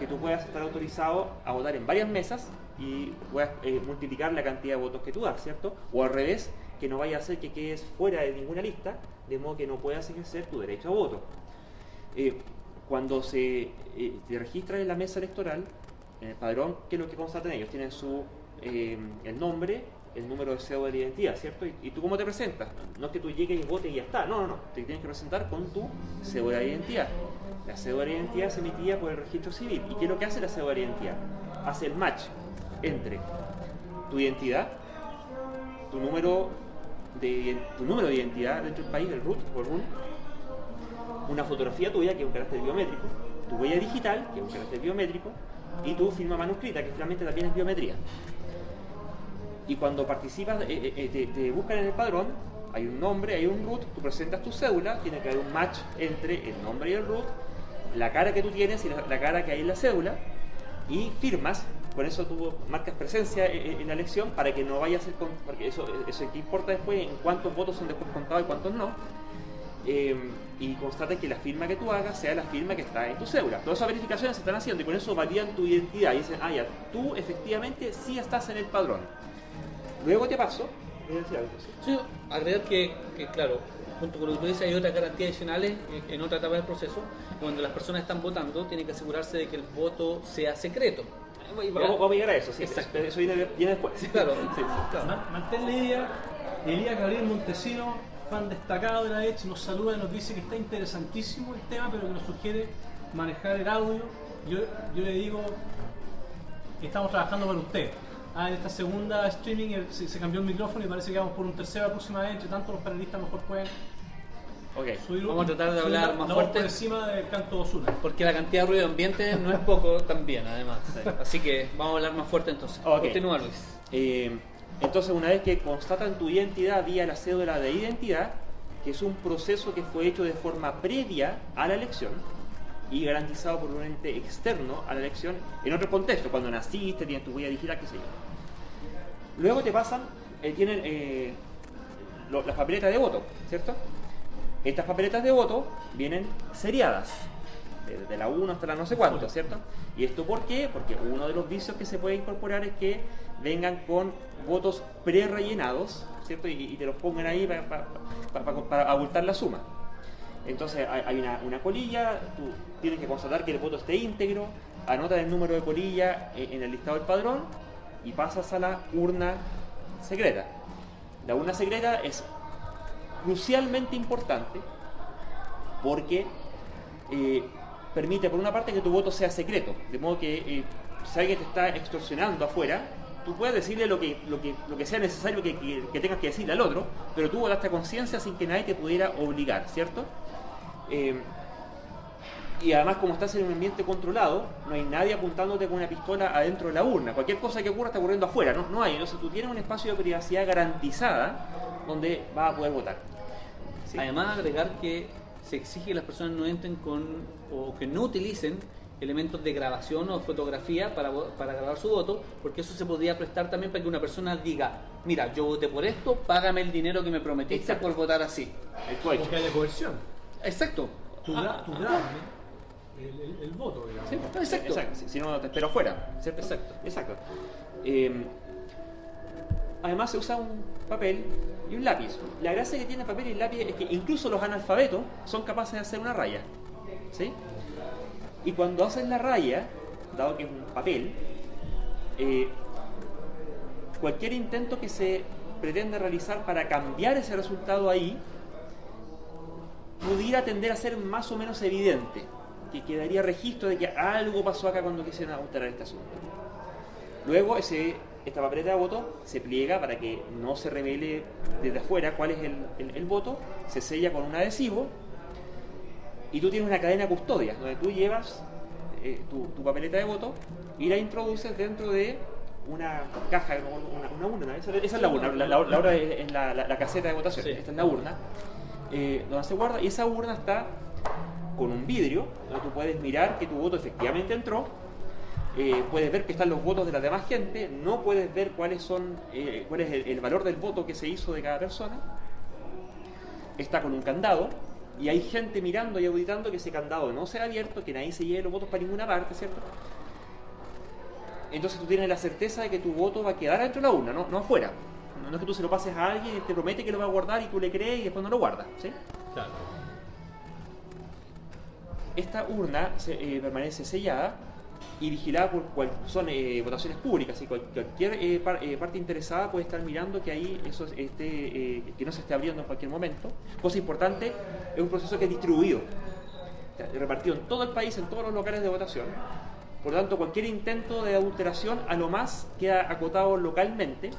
que tú puedas estar autorizado a votar en varias mesas y puedas eh, multiplicar la cantidad de votos que tú das, ¿cierto? O al revés, que no vaya a ser que quedes fuera de ninguna lista, de modo que no puedas ejercer tu derecho a voto. Eh, cuando se te registran en la mesa electoral, en el padrón, ¿qué es lo que constatan ellos? Tienen su eh, el nombre, el número de cédula de identidad, ¿cierto? Y, tú cómo te presentas? No es que tú llegues y votes y ya está, no, no, no, te tienes que presentar con tu cédula de identidad. La cédula de identidad es emitida por el registro civil. ¿Y qué es lo que hace la cédula de identidad? Hace el match entre tu identidad, tu número de, tu número de identidad dentro del país, el RUT o RUN, una fotografía tuya, que es un carácter biométrico, tu huella digital, que es un carácter biométrico, y tu firma manuscrita, que finalmente también es biometría. Y cuando participas, eh, eh, eh, te, te buscan en el padrón, hay un nombre, hay un root, tú presentas tu cédula, tiene que haber un match entre el nombre y el root, la cara que tú tienes y la, la cara que hay en la cédula, y firmas, con eso tú marcas presencia en, en la elección para que no vaya a ser, con- porque eso, eso que importa después en cuántos votos son después contados y cuántos no. Eh, y constata que la firma que tú hagas sea la firma que está en tu cédula. Todas esas verificaciones se están haciendo y con eso validan tu identidad y dicen, ah, ya, tú efectivamente sí estás en el padrón. Luego te paso. ¿Quieres decir algo? Sí. Sí, agregar que, que, claro, junto con lo que tú dices, hay otras garantías adicionales en- otra etapa del proceso. Cuando las personas están votando, tienen que asegurarse de que el voto sea secreto. Vamos, vamos a llegar a eso, sí. Exacto. Eso viene, viene después. Claro, <laughs> Sí, sí. claro. Man- Mantén la idea Elías Gabriel Montesino, fan destacado de la EDGE, nos saluda y nos dice que está interesantísimo el tema, pero que nos sugiere manejar el audio. Yo, yo le digo que estamos trabajando para usted. Ah, en esta segunda streaming se, se cambió el micrófono y parece que vamos por un tercero la próxima vez. Entre tanto, los panelistas mejor pueden Ok. subirlo. Vamos a tratar de hablar subir la- más fuerte. por encima del canto Osuna. Porque la cantidad de ruido ambiente no es poco también, además. Así que vamos a hablar más fuerte entonces. Ok. Continúa, Luis. Eh, entonces, una vez que constatan tu identidad vía la cédula de identidad, que es un proceso que fue hecho de forma previa a la elección y garantizado por un ente externo a la elección en otro contexto, cuando naciste, tienes tu huella digital, qué sé yo. Luego te pasan, eh, tienen eh, lo- las papeletas de voto, ¿cierto? Estas papeletas de voto vienen seriadas, desde la 1 hasta la no sé cuánto, ¿cierto? ¿Y esto por qué? Porque uno de los vicios que se puede incorporar es que vengan con votos pre-rellenados, ¿cierto? Y, te los pongan ahí para, para- abultar la suma. Entonces hay, una, colilla, tú tienes que constatar que el voto esté íntegro, anotas el número de colilla en, en el listado del padrón y pasas a la urna secreta. La urna secreta es crucialmente importante porque eh, permite por una parte que tu voto sea secreto, de modo que eh, si alguien te está extorsionando afuera, tú puedes decirle lo que, lo que, lo que sea necesario que, que- tengas que decirle al otro, pero tú votaste conciencia sin que nadie te pudiera obligar, ¿cierto? Eh, y además, como estás en un ambiente controlado, no hay nadie apuntándote con una pistola adentro de la urna. Cualquier cosa que ocurra está ocurriendo afuera, no, no hay. Entonces tú tienes un espacio de privacidad garantizada donde vas a poder votar. Además, agregar que se exige que las personas no entren con o que no utilicen elementos de grabación o fotografía para, vo- para grabar su voto, porque eso se podría prestar también para que una persona diga, mira, yo voté por esto, págame el dinero que me prometiste Exacto. por votar así. Porque hay de coerción. Exacto. Tu, gra- tu grave, el, el- el voto, digamos. Sí, exacto. Exacto, si- Si no, te espero afuera. ¿cierto? Exacto. Exacto. Eh, además se usa un papel y un lápiz. La gracia que tiene el papel y el lápiz es que incluso los analfabetos son capaces de hacer una raya. ¿Sí? Y cuando hacen la raya, dado que es un papel, eh, cualquier intento que se pretenda realizar para cambiar ese resultado ahí pudiera tender a ser más o menos evidente, que quedaría registro de que algo pasó acá cuando quisieron alterar este asunto. Luego ese, esta papeleta de voto se pliega para que no se revele desde afuera cuál es el- el voto, se sella con un adhesivo y tú tienes una cadena de custodia donde tú llevas eh, tu, tu papeleta de voto y la introduces dentro de una caja, una, una urna. Esa, esa es la urna, la, la- la urna es la, la- caseta de votación, Sí. esta es la urna, eh, donde se guarda y esa urna está con un vidrio donde tú puedes mirar que tu voto efectivamente entró, eh, puedes ver que están los votos de la demás gente, no puedes ver cuáles son, cuál es el, el valor del voto que se hizo de cada persona, está con un candado y hay gente mirando y auditando que ese candado no sea abierto, que nadie se lleve los votos para ninguna parte, ¿cierto? Entonces tú tienes la certeza de que tu voto va a quedar dentro de la urna, no, no afuera. No es que tú se lo pases a alguien y te promete que lo va a guardar y tú le crees y después no lo guardas, ¿sí? Claro. Esta urna se- eh, permanece sellada y vigilada por cual, son eh, votaciones públicas y cual- cualquier eh, par- eh, parte interesada puede estar mirando que ahí eso esté, eh, que no se esté abriendo en cualquier momento. Cosa importante, es un proceso que es distribuido, repartido en todo el país, en todos los locales de votación. Por lo tanto, cualquier intento de adulteración a lo más queda acotado localmente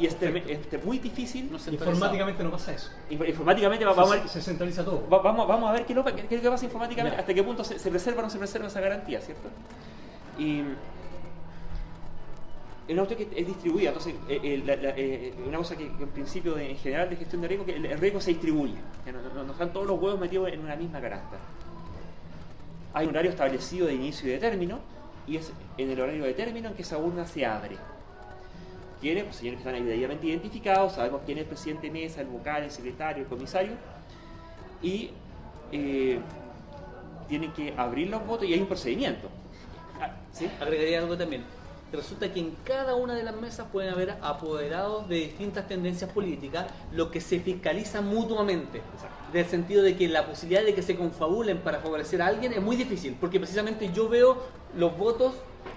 y es, es muy difícil. No Informáticamente no pasa eso. Inf- Informáticamente va- vamos a ver Se, se centraliza todo. Va- vamos, vamos a ver qué, lo- qué- qué pasa informáticamente, Ya. hasta qué punto se, se preserva o no se preserva esa garantía, ¿cierto? Y es una cuestión que es distribuida, entonces, eh, eh, eh, una cosa que, en principio en general de gestión de riesgo, que el, riesgo se distribuye, no, no- están todos los huevos metidos en una misma canasta. Hay un horario establecido de inicio y de término, y es en el horario de término en que esa urna se abre. ¿Quiénes? Pues señores que están debidamente identificados, sabemos quién es el presidente de mesa, el vocal, el secretario, el comisario, y tienen que abrir los votos y hay un procedimiento. Ah, ¿sí? Agregaría algo también. resulta que en cada una de las mesas pueden haber apoderados de distintas tendencias políticas, lo que se fiscaliza mutuamente. Del sentido de que la posibilidad de que se confabulen para favorecer a alguien es muy difícil, porque precisamente yo veo los votos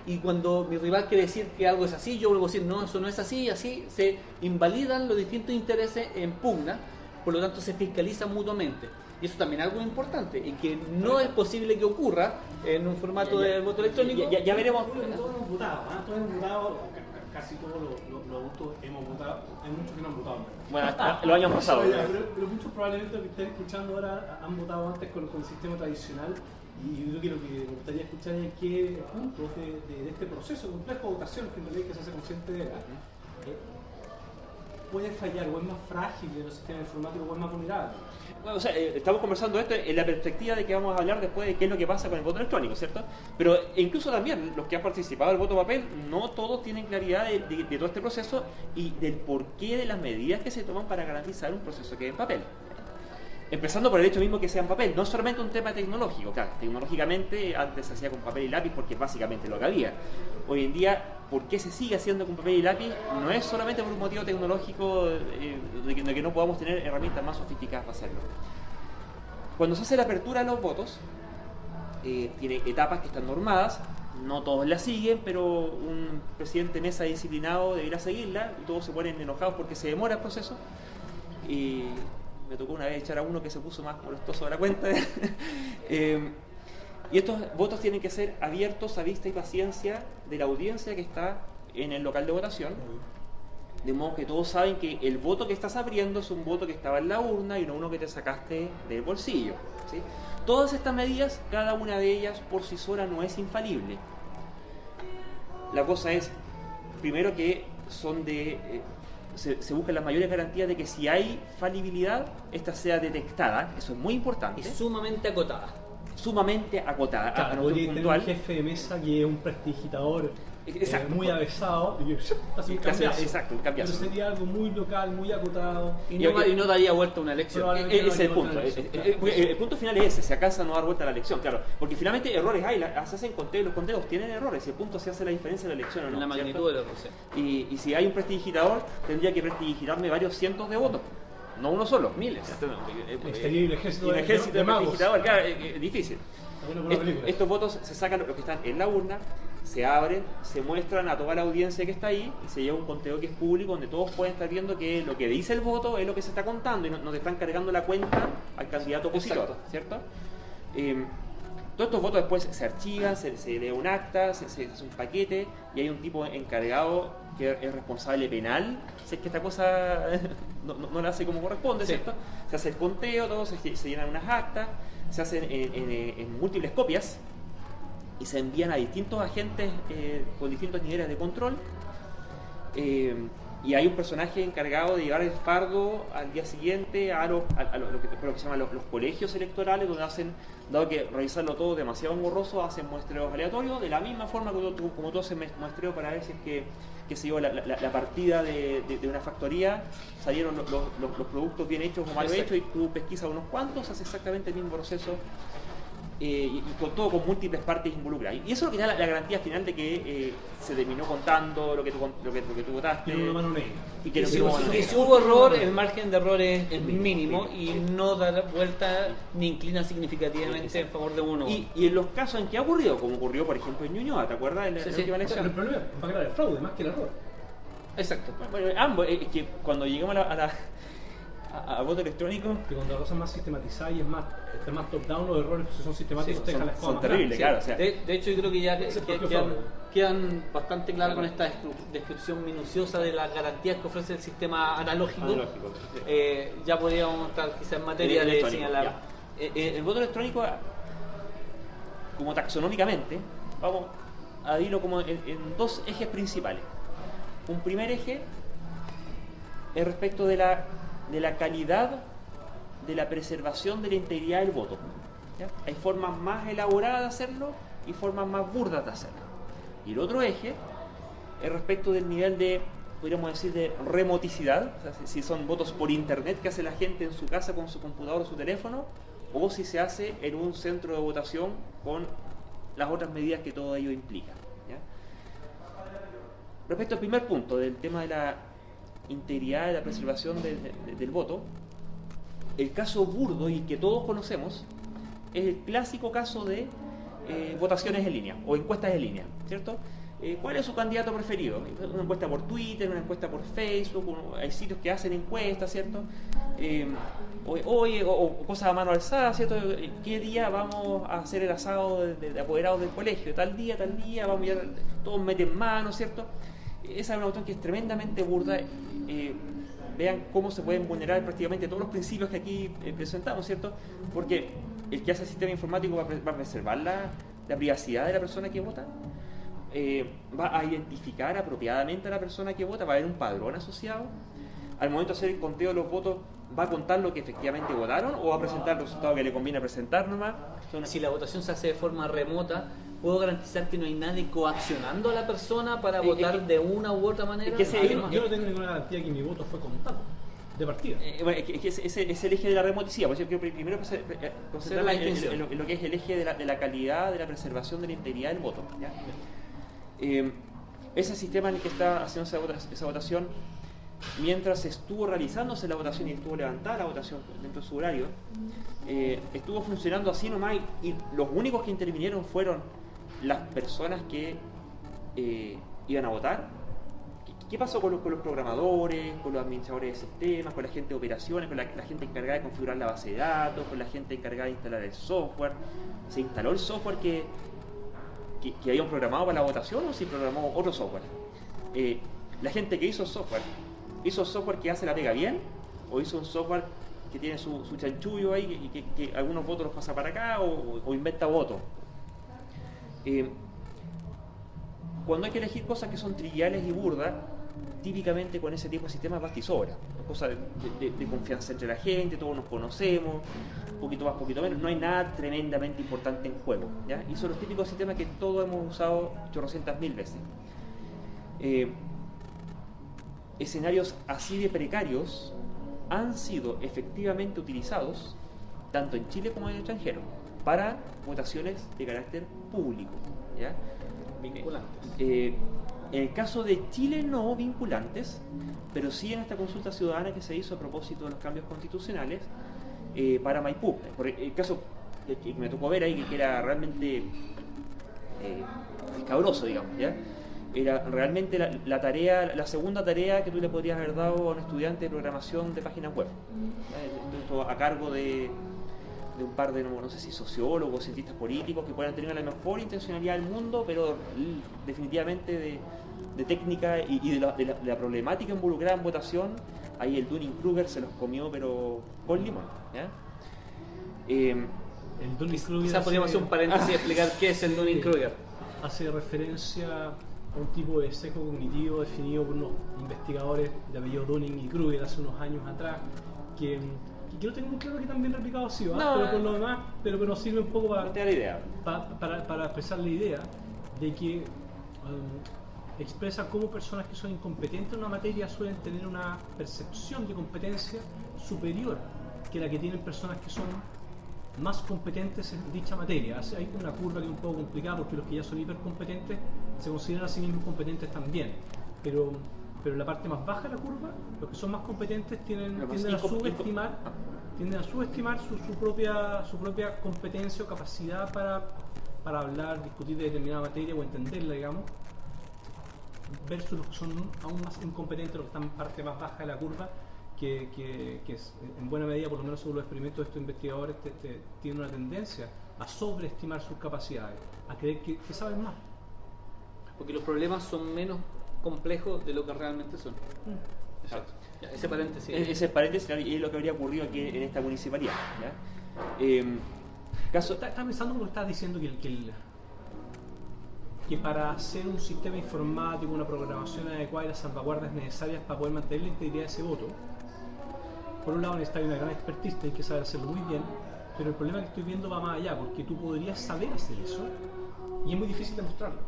y cuando mi rival quiere decir que algo es así, yo vuelvo a decir, no, eso no es así, y así se invalidan los distintos intereses en pugna, por lo tanto se fiscalizan mutuamente. Y eso también es algo importante y que no es posible que ocurra en un formato de voto electrónico. Ya, ya veremos. Todos hemos votado, ¿ah? todos hemos votado, ca- casi todos los, los, los votos hemos votado, hay muchos que no han votado. Bueno, hasta los años pasados. Pero, pero- pero muchos probablemente que estén escuchando ahora han votado antes con, con el sistema tradicional y yo creo que lo que me gustaría escuchar es qué puntos de, de- de este proceso complejo de votación que en realidad hay que se hace consciente de él, eh, puede fallar o es más frágil en los sistemas informáticos o es más vulnerable. O sea, eh, estamos conversando esto en la perspectiva de que vamos a hablar después de qué es lo que pasa con el voto electrónico, ¿cierto? Pero incluso también los que han participado del voto papel, no todos tienen claridad de- de todo este proceso y del porqué de las medidas que se toman para garantizar un proceso que es en papel. Empezando por el hecho mismo que sea en papel, no es solamente un tema tecnológico, claro, tecnológicamente antes se hacía con papel y lápiz porque básicamente lo que había. Hoy en día, ¿por qué se sigue haciendo con papel y lápiz? No es solamente por un motivo tecnológico eh, de, que, no podamos tener herramientas más sofisticadas para hacerlo. Cuando se hace la apertura de los votos, eh, tiene etapas que están normadas, no todos la siguen, pero un presidente mesa disciplinado deberá seguirla y todos se ponen enojados porque se demora el proceso. Me tocó una vez echar a uno que se puso más molestoso de la cuenta. <laughs> Eh, y estos votos tienen que ser abiertos a vista y paciencia de la audiencia que está en el local de votación. De modo que todos saben que el voto que estás abriendo es un voto que estaba en la urna y no uno que te sacaste del bolsillo. Todas estas medidas, cada una de ellas por sí sola no es infalible. La cosa es, primero que son de... se, se buscan las mayores garantías de que si hay falibilidad, esta sea detectada, eso es muy importante, Y sumamente acotada. sumamente acotada, a- a Claro, noción podría tener un puntual. jefe de mesa que es un prestidigitador eh, Exacto. muy avesado y cambiazo. exacto, un cambiazo. Pero sería algo muy local, muy acotado. Y Y- no, y- y no daría vuelta una elección. Eh, no Ese es el punto. a Eh, elección, eh, claro. eh, El punto final es ese, si acaso no dar vuelta a la elección, claro. Porque finalmente errores hay, la- se hacen conteos, los conteos tienen errores, y el punto se hace la diferencia en la elección o no. en la ¿cierto? magnitud del error. sí. Y, y si hay un prestidigitador, tendría que prestidigitarme varios cientos de votos. No uno solo, miles. Estaría el ejército Y de- ejército de de, magos. prestidigitador, claro, eh, eh, difícil. Bueno por una Est- estos votos se sacan los que están en la urna, se abren, se muestran a toda la audiencia que está ahí y se lleva un conteo que es público donde todos pueden estar viendo que lo que dice el voto es lo que se está contando y no, no te están cargando la cuenta al candidato opositor, Exacto. ¿cierto? Eh, todos estos votos después se archivan, se, se lee un acta, se, se hace un paquete y hay un tipo encargado que es responsable penal si es que esta cosa <laughs> no, no- no la hace como corresponde, Sí. ¿cierto? Se hace el conteo, todo, se, se llenan unas actas, se hacen en, en- en múltiples copias y se envían a distintos agentes eh, con distintos niveles de control. Eh, y hay un personaje encargado de llevar el fardo al día siguiente a, los- a- a lo, lo que, lo que se llaman los, los colegios electorales, donde hacen, dado que revisarlo todo demasiado engorroso, hacen muestreos aleatorios, de la misma forma que tú- como tú haces muestreo para ver si es que, que se dio la, la- la partida de, de- de una factoría, salieron los, los- productos bien hechos o mal Exacto. hechos, y tú pesquisas unos cuantos, haces exactamente el mismo proceso eh, y, y con todo con múltiples partes involucradas. Y eso es lo que da la, la garantía final de que eh, se terminó contando lo que tú, lo que, lo que tú votaste. Y que no Y tiene si, mano y negra. si hubo error, el margen de error es mínimo, mínimo, y no da vuelta ni inclina significativamente en favor de uno. Y, y en los casos en que ha ocurrido, como ocurrió por ejemplo en Ñuñoa, ¿te acuerdas? En la, Sí, la sí. última O sea, elección. el problema es el fraude, más que el error. Exacto. Bueno, ambos, es que cuando llegamos a la, a la- a- a voto electrónico, Que cuando la cosa es más sistematizada y es más, está más top-down, los errores si son sistemáticos Sí, te son- dejan la escoba son terribles. claro, o sea. de, de hecho, yo creo que ya que- que- quedan, bastante claras con esta descri- descripción minuciosa de las garantías que ofrece el sistema analógico. Analógico, sí. Eh, ya podríamos estar quizás en materia el de señalar. Eh, eh, el voto electrónico, como taxonómicamente, vamos a dividirlo como en, en dos ejes principales. Un primer eje es respecto de la, de la calidad de la preservación de la integridad del voto. Hay formas más elaboradas de hacerlo y formas más burdas de hacerlo. Y el otro eje es respecto del nivel de, podríamos decir, de remoticidad, si- son votos por internet que hace la gente en su casa con su computador o su teléfono, o si se hace en un centro de votación con las otras medidas que todo ello implica. respecto al primer punto, del tema de la integridad, de la preservación de- de- del voto, el caso burdo y que todos conocemos es el clásico caso de eh, votaciones en línea o encuestas en línea, ¿cierto? Eh, ¿Cuál es su candidato preferido? Una encuesta por Twitter, una encuesta por Facebook, hay sitios que hacen encuestas, ¿cierto? Eh, oye, o, cosas a mano alzada, ¿cierto? Eh, ¿Qué día vamos a hacer el asado de, de- de apoderados del colegio? Tal día, tal día, vamos a ir, todos meten mano, ¿cierto? Esa es una cuestión que es tremendamente burda. Eh, vean cómo se pueden vulnerar prácticamente todos los principios que aquí eh, presentamos, ¿cierto? Porque el que hace el sistema informático va va a preservar la, la privacidad de la persona que vota, eh, va a identificar apropiadamente a la persona que vota, va a haber un padrón asociado. Al momento de hacer el conteo de los votos, va a contar lo que efectivamente votaron o va a presentar el resultado que le conviene presentar nomás. Si la votación se hace de forma remota, ¿puedo garantizar que no hay nadie coaccionando a la persona para Eh, votar eh, que- de una u otra manera? que ese- Ah, yo, no, yo no tengo ninguna garantía que mi voto fue contado de partida. Eh, bueno, es que, es que ese, ese es el eje de la remoticidad. Por eso yo quiero primero eh, concentrarme la en, en- lo, en lo que es el eje de la, de la calidad, de la preservación de la integridad del voto. ¿ya? Eh, ese sistema en el que está haciendo esa, vota- esa votación, mientras estuvo realizándose la votación y estuvo levantada la votación dentro de su horario, eh, estuvo funcionando así nomás y, y los únicos que intervinieron fueron las personas que eh, iban a votar. ¿Qué, pasó con los, con los programadores, con los administradores de sistemas, con la gente de operaciones, con la, gente encargada de configurar la base de datos, con la gente encargada de instalar el software? ¿Se instaló el software que, que, que habían programado para la votación o se programó otro software? Eh, la gente que hizo software, ¿hizo software que hace la pega bien? ¿O hizo un software que tiene su, chanchullo ahí y que algunos votos los pasa para acá o, o inventa votos? Eh, cuando hay que elegir cosas que son triviales y burdas, típicamente con ese tipo de sistemas basta y sobra. Cosas de, confianza entre la gente, todos nos conocemos, poquito más, poquito menos, no hay nada tremendamente importante en juego. Y son los típicos sistemas que todos hemos usado chorrocientas mil veces. Eh, escenarios así de precarios han sido efectivamente utilizados tanto en Chile como en el extranjero para votaciones de carácter público. ¿ya? Vinculantes. Eh, en el caso de Chile no vinculantes, pero sí en esta consulta ciudadana que se hizo a propósito de los cambios constitucionales eh, para Maipú. Por el caso que que me tocó ver ahí, que era realmente eh, escabroso, digamos, ¿ya? Era realmente la, la tarea, la segunda tarea que tú le podrías haber dado a un estudiante de programación de páginas web. ¿ya? Esto a cargo de, de un par de, no, no sé si sociólogos, cientistas políticos que puedan tener la mejor intencionalidad del mundo, pero definitivamente de, de técnica y, y de, la, de la- de la problemática involucrada en votación, ahí el Dunning-Kruger se los comió, pero con limón. ¿ya? Em, El Dunning-Kruger Quizás podríamos hacer un paréntesis y explicar qué es el Dunning-Kruger. hace referencia a un tipo de sesgo cognitivo definido por unos investigadores de apellido Dunning y Kruger hace unos años atrás, que yo no tengo muy claro que también replicado ha sido, ¿ah? No, pero por eh. lo demás, pero que nos sirve un poco para, la idea. pa- para, para expresar la idea de que um, expresa cómo personas que son incompetentes en una materia suelen tener una percepción de competencia superior que la que tienen personas que son más competentes en dicha materia. Hay una curva que es un poco complicada porque los que ya son hipercompetentes se consideran a sí mismos competentes también. Pero, pero en la parte más baja de la curva, los que son más competentes tienen, tienden a subestimar tienden a subestimar su, su propia, su propia competencia o capacidad para, para hablar, discutir de determinada materia o entenderla, digamos, versus los que son aún más incompetentes, los que están en parte más baja de la curva, que, que- que es, en buena medida, por lo menos según los experimentos de estos investigadores, te- te- tienen una tendencia a sobreestimar sus capacidades, a creer que, que saben más. Porque los problemas son menos complejos de lo que realmente son. Exacto. Ya, ese paréntesis. E- Ese paréntesis es lo que habría ocurrido aquí en esta municipalidad. ¿ya? Em, caso, Está- Estaba pensando cuando estabas diciendo que, el- que, el- que para hacer un sistema informático, una programación adecuada y las salvaguardas necesarias para poder mantener la integridad de ese voto, por un lado necesitas una gran expertise, hay que saber hacerlo muy bien, pero el problema que estoy viendo va más allá, porque tú podrías saber hacer eso y es muy difícil demostrarlo.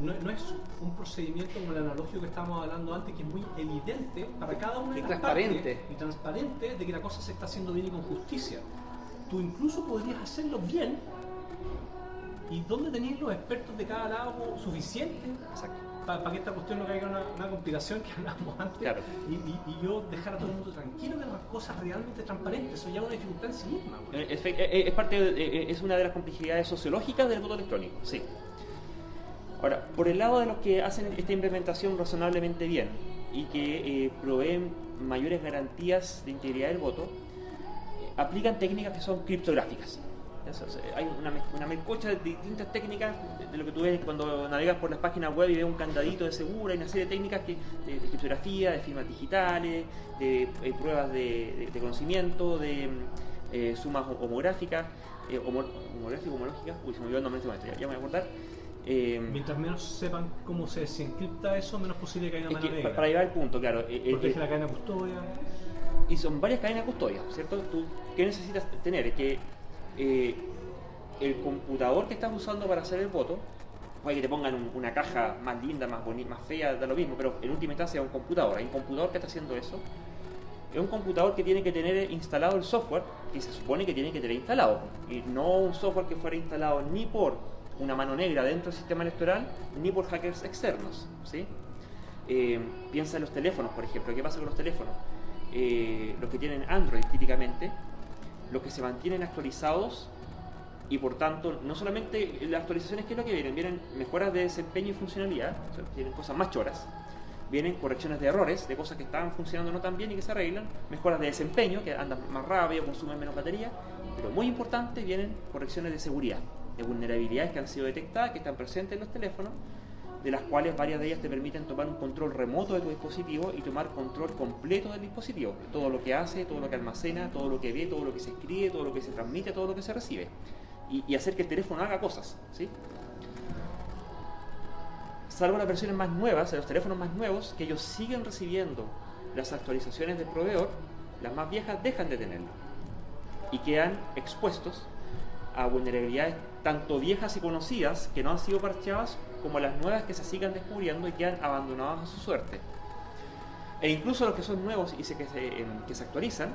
No, no es un procedimiento como el analógico que estábamos hablando antes, que es muy evidente para cada una de Y las transparente. partes, y transparente de que la cosa se está haciendo bien y con justicia. Tú incluso podrías hacerlo bien y dónde tenéis los expertos de cada lado suficientes para que esta cuestión no caiga en una, una complicación que hablábamos antes Claro. y, y- y yo dejar a todo el mundo tranquilo, ver las cosas realmente transparentes. Eso ya es una dificultad en sí misma. Eh, efe- eh, es, parte de- eh, es una de las complejidades sociológicas del voto electrónico, sí. Ahora, por el lado de los que hacen esta implementación razonablemente bien y que eh, proveen mayores garantías de integridad del voto, aplican técnicas que son criptográficas. Hay una, una de distintas técnicas de, lo que tú ves cuando navegas por las páginas web y ves un candadito de segura, hay una serie de técnicas que, de, criptografía, de firmas digitales, de eh, pruebas de, conocimiento, de eh, sumas eh, homo- homográficas, homológicas, uy, se me olvidó el nombre de este ya, ya me voy a acordar. Eh, Mientras menos sepan cómo se desencripta eso, menos posible que haya una mano negra. para llevar el punto, claro. eh, eh, Protege eh, la cadena de custodia. y son varias cadenas de custodia, ¿cierto? ¿Tú qué necesitas tener? Es que el computador que estás usando para hacer el voto, puede que te pongan un- una caja más linda, más bonita, más fea, da lo mismo, pero en última instancia es un computador. Hay un computador que está haciendo eso. Es un computador que tiene que tener instalado el software que se supone que tiene que tener instalado. Y no un software que fuera instalado ni por una mano negra dentro del sistema electoral, ni por hackers externos. ¿sí? Eh, piensa en los teléfonos, por ejemplo. ¿Qué pasa con los teléfonos? Eh, los que tienen Android típicamente, los que se mantienen actualizados y por tanto, no solamente las actualizaciones, ¿qué es lo que vienen? Vienen mejoras de desempeño y funcionalidad, o sea, vienen cosas más choras, vienen correcciones de errores, de cosas que estaban funcionando no tan bien y que se arreglan, mejoras de desempeño, que andan más rápido, consumen menos batería, pero muy importante, vienen correcciones de seguridad, de vulnerabilidades que han sido detectadas, que están presentes en los teléfonos, de las cuales varias de ellas te permiten tomar un control remoto de tu dispositivo y tomar control completo del dispositivo. Todo lo que hace, todo lo que almacena, todo lo que ve, todo lo que se escribe, todo lo que se transmite, todo lo que se recibe. Y, hacer que el teléfono haga cosas. Salvo las versiones más nuevas, los teléfonos más nuevos, que ellos siguen recibiendo las actualizaciones del proveedor, las más viejas dejan de tenerlo. Y quedan expuestos a vulnerabilidades tanto viejas y conocidas que no han sido parcheadas como las nuevas que se sigan descubriendo y quedan abandonadas a su suerte. E incluso los que son nuevos y se, que, se, em, que se actualizan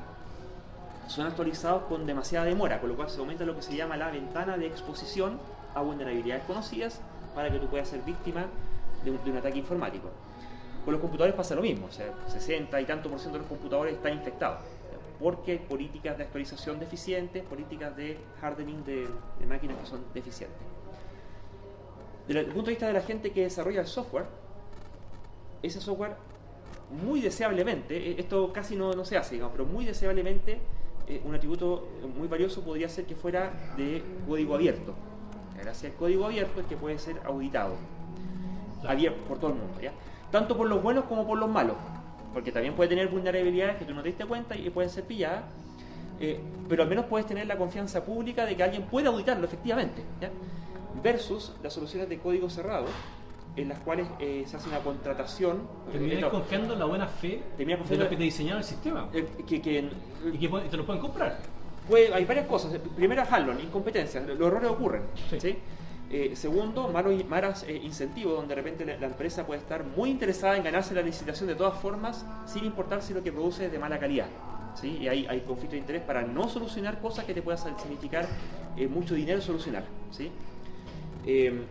son actualizados con demasiada demora, con lo cual se aumenta lo que se llama la ventana de exposición a vulnerabilidades conocidas para que tú puedas ser víctima de un, ataque informático. Con los computadores pasa lo mismo, o sea, 60 y tanto por ciento de los computadores están infectados, porque hay políticas de actualización deficientes, políticas de hardening de, de máquinas que son deficientes. Desde el punto de vista de la gente que desarrolla el software, ese software muy deseablemente, eh, esto casi no, no se hace, digamos, pero muy deseablemente eh, un atributo muy valioso podría ser que fuera de código abierto. Gracias al código abierto es que puede ser auditado abierto por todo el mundo, ¿ya? Tanto por los buenos como por los malos, porque también puede tener vulnerabilidades que tú no te diste cuenta y pueden ser pilladas, eh, pero al menos puedes tener la confianza pública de que alguien puede auditarlo efectivamente, ¿ya? Versus las soluciones de código cerrado, en las cuales eh, se hace una contratación. Terminas confiando en la buena fe Terminas de confiando- los que te diseñaron el sistema. eh, que, que- y que te lo pueden comprar. Puede- hay varias cosas. Primera, Hallon, incompetencia. Los errores ocurren. Sí. ¿sí? Eh, segundo, malos, malas eh, incentivos, donde de repente la, empresa puede estar muy interesada en ganarse la licitación de todas formas, sin importar si lo que produce es de mala calidad. ¿sí? Y hay, hay conflicto de interés para no solucionar cosas que te puedan significar eh, mucho dinero solucionar. ¿sí? Eh,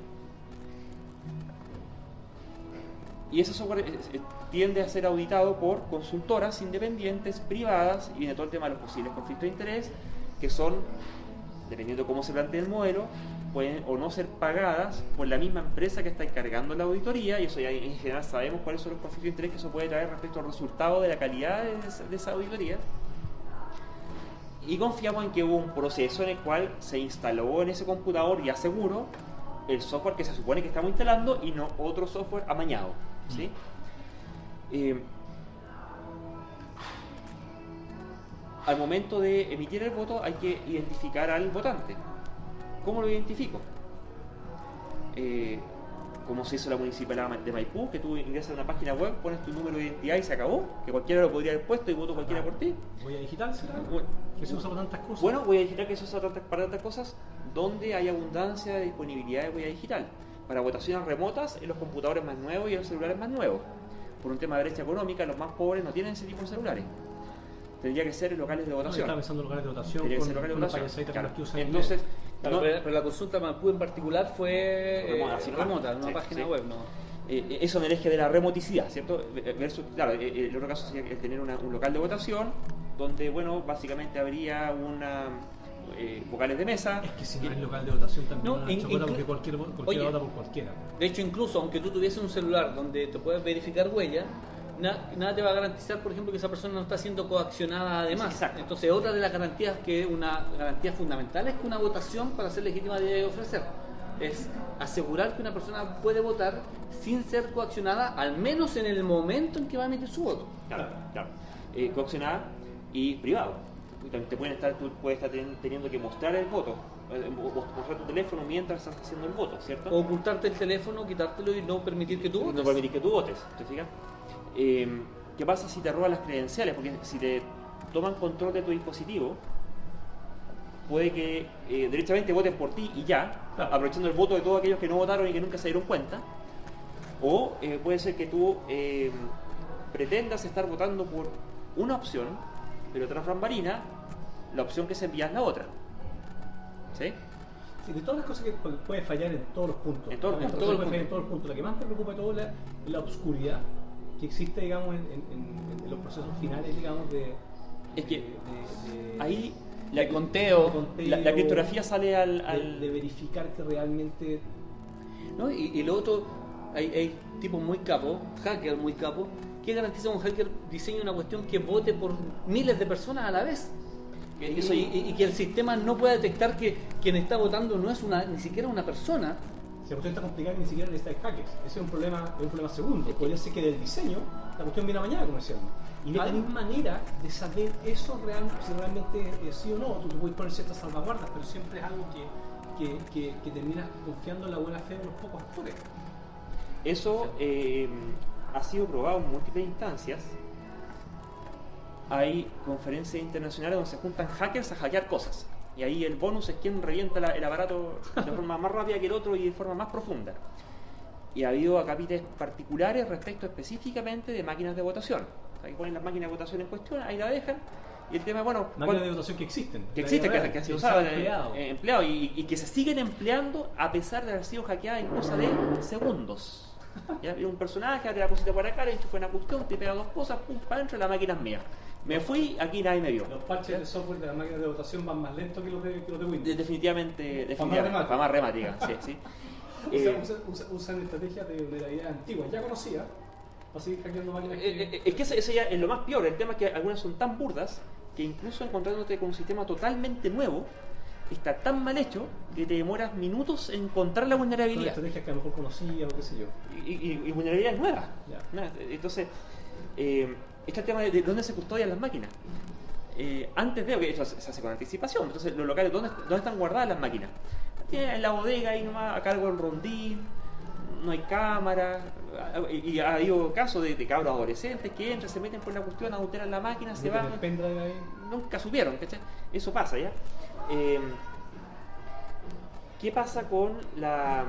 y ese software eh, tiende a ser auditado por consultoras independientes, privadas, y viene todo el tema de los posibles conflictos de interés, que son, dependiendo de cómo se plantea el modelo, pueden o no ser pagadas por la misma empresa que está encargando la auditoría, y eso ya en general sabemos cuáles son los conflictos de interés que eso puede traer respecto al resultado de la calidad de esa, auditoría. Y confiamos en que hubo un proceso en el cual se instaló en ese computador ya seguro el software que se supone que estamos instalando y no otro software amañado. ¿sí? Eh, al momento de emitir el voto hay que identificar al votante. ¿Cómo lo identifico? Eh, como se hizo la municipalidad de Maipú, que tú ingresas a una página web, pones tu número de identidad y se acabó, que cualquiera lo podría haber puesto y voto cualquiera por ti. Voy a digital, será. Que se usa para tantas cosas. Bueno, huella digital que se usa para tantas cosas donde hay abundancia de disponibilidad de huella digital. Para votaciones remotas en los computadores más nuevos y en los celulares más nuevos. Por un tema de brecha económica, los más pobres no tienen ese tipo de celulares. Tendría que ser en locales de No, votación. estaba pensando en lugares de votación Tendría que ser locales de votación. Claro. Entonces, Claro, no- pero, pero la consulta Maipú en particular fue Remota, eh, así remota, en una Sí, página sí. web, ¿no? eh, eso en el eje de la remoticidad, ¿cierto? Versus, claro, eh, eh, el otro caso sería el tener una- un local de votación donde, bueno, básicamente habría una eh, vocales de mesa. Es que si no hay local de votación también No, chocota inclu- porque cualquiera, vota por cualquiera. De hecho, incluso aunque tú tuvieses un celular donde te puedes verificar huella, na- nada te va a garantizar, por ejemplo, que esa persona no está siendo coaccionada además. Exacto. Entonces, otra de las garantías que una garantía fundamental es que una votación para ser legítima debe ofrecer. Es asegurar que una persona puede votar sin ser coaccionada, al menos en el momento en que va a emitir su voto. Claro, claro. Eh, coaccionada y privado. Te pueden estar, tú puedes estar ten- teniendo que mostrar el voto, eh, mo- mostrar tu teléfono mientras estás haciendo el voto, ¿cierto? O ocultarte el teléfono, quitártelo y no permitir que tú votes. no permitir que tú votes, ¿te fijas? Eh, ¿Qué pasa si te roban las credenciales? Porque si te toman control de tu dispositivo, puede que eh, derechamente voten por ti y ya, Claro. aprovechando el voto de todos aquellos que no votaron y que nunca se dieron cuenta. O eh, puede ser que tú eh, pretendas estar votando por una opción, pero tras bambalina, la opción que se envía es la otra. ¿Sí? Sí, de todas las cosas que pu- puede fallar en todos los puntos. En todos los puntos. cosa puede fallar en todos los puntos. La que más me preocupa de todo es la, la obscuridad que existe, digamos, en, en- en- en los procesos finales, digamos, de. Es que de- de- de- Ahí De conteo. la, la criptografía sale al... de- al- de verificar que realmente. ¿no? Y, y lo otro, hay, hay tipos muy capos, hackers muy capos, que garantiza un hacker diseñe una cuestión que vote por miles de personas a la vez. Y, eso- y- y que el sistema no pueda detectar que quien está votando no es una, ni siquiera una persona. La cuestión está complicada, ni siquiera necesita hackers. Ese es un problema, es un problema segundo. Podría ser que del diseño la cuestión viene mañana comercialmente. Y no tenéis manera de saber eso real, si realmente es sí o no. Tú te puedes poner ciertas salvaguardas, pero siempre es algo que, que, que, que terminas confiando en la buena fe de unos pocos actores. Eso eh, ha sido probado en múltiples instancias. Hay conferencias internacionales donde se juntan hackers a hackear cosas. Y ahí el bonus es quien revienta la- el aparato de forma más rápida que el otro y de forma más profunda. Y ha habido acápites particulares respecto específicamente de máquinas de votación. Ahí ponen las máquinas de votación en cuestión, ahí la dejan. Y el tema es, bueno, Máquinas ¿cuál- de votación que existen. que existen, que, que han sido usadas, eh, empleado. eh, empleados y, y que se siguen empleando a pesar de haber sido hackeadas en cosa de segundos. ¿Ya? Viene un personaje, hace la cosita por acá, le fue una cuestión, te pega dos cosas, pum, para adentro, la máquina es mía. Me fui, aquí nadie me vio. Los parches de software de las máquinas de votación van más lentos que los de, que los de Windows. De- definitivamente, definitivamente, más remática, sí, sí. Usan, <laughs> Eh, usan- usan- usan estrategias de vulnerabilidad antiguas, ya conocía, para seguir hackeando máquinas Eh, que... eh, es que eso, eso ya es lo más peor. El tema es que algunas son tan burdas que incluso encontrándote con un sistema totalmente nuevo, está tan mal hecho que te demoras minutos en encontrar la vulnerabilidad. estrategias que a lo mejor conocía o qué sé yo. Y, y, y vulnerabilidades nuevas. ¿no? Entonces, eh, está el tema de, de dónde se custodian las máquinas. Eh, antes de, que eso se hace con anticipación, entonces los locales, ¿dónde, dónde están guardadas las máquinas? En la bodega ahí nomás, a cargo del rondín, no hay cámara, y, ha habido casos de, de cabros adolescentes que entran, se meten por la cuestión, adulteran la máquina, se van, nunca supieron, ¿cachai? Eso pasa, ¿ya? Eh, ¿Qué pasa con la,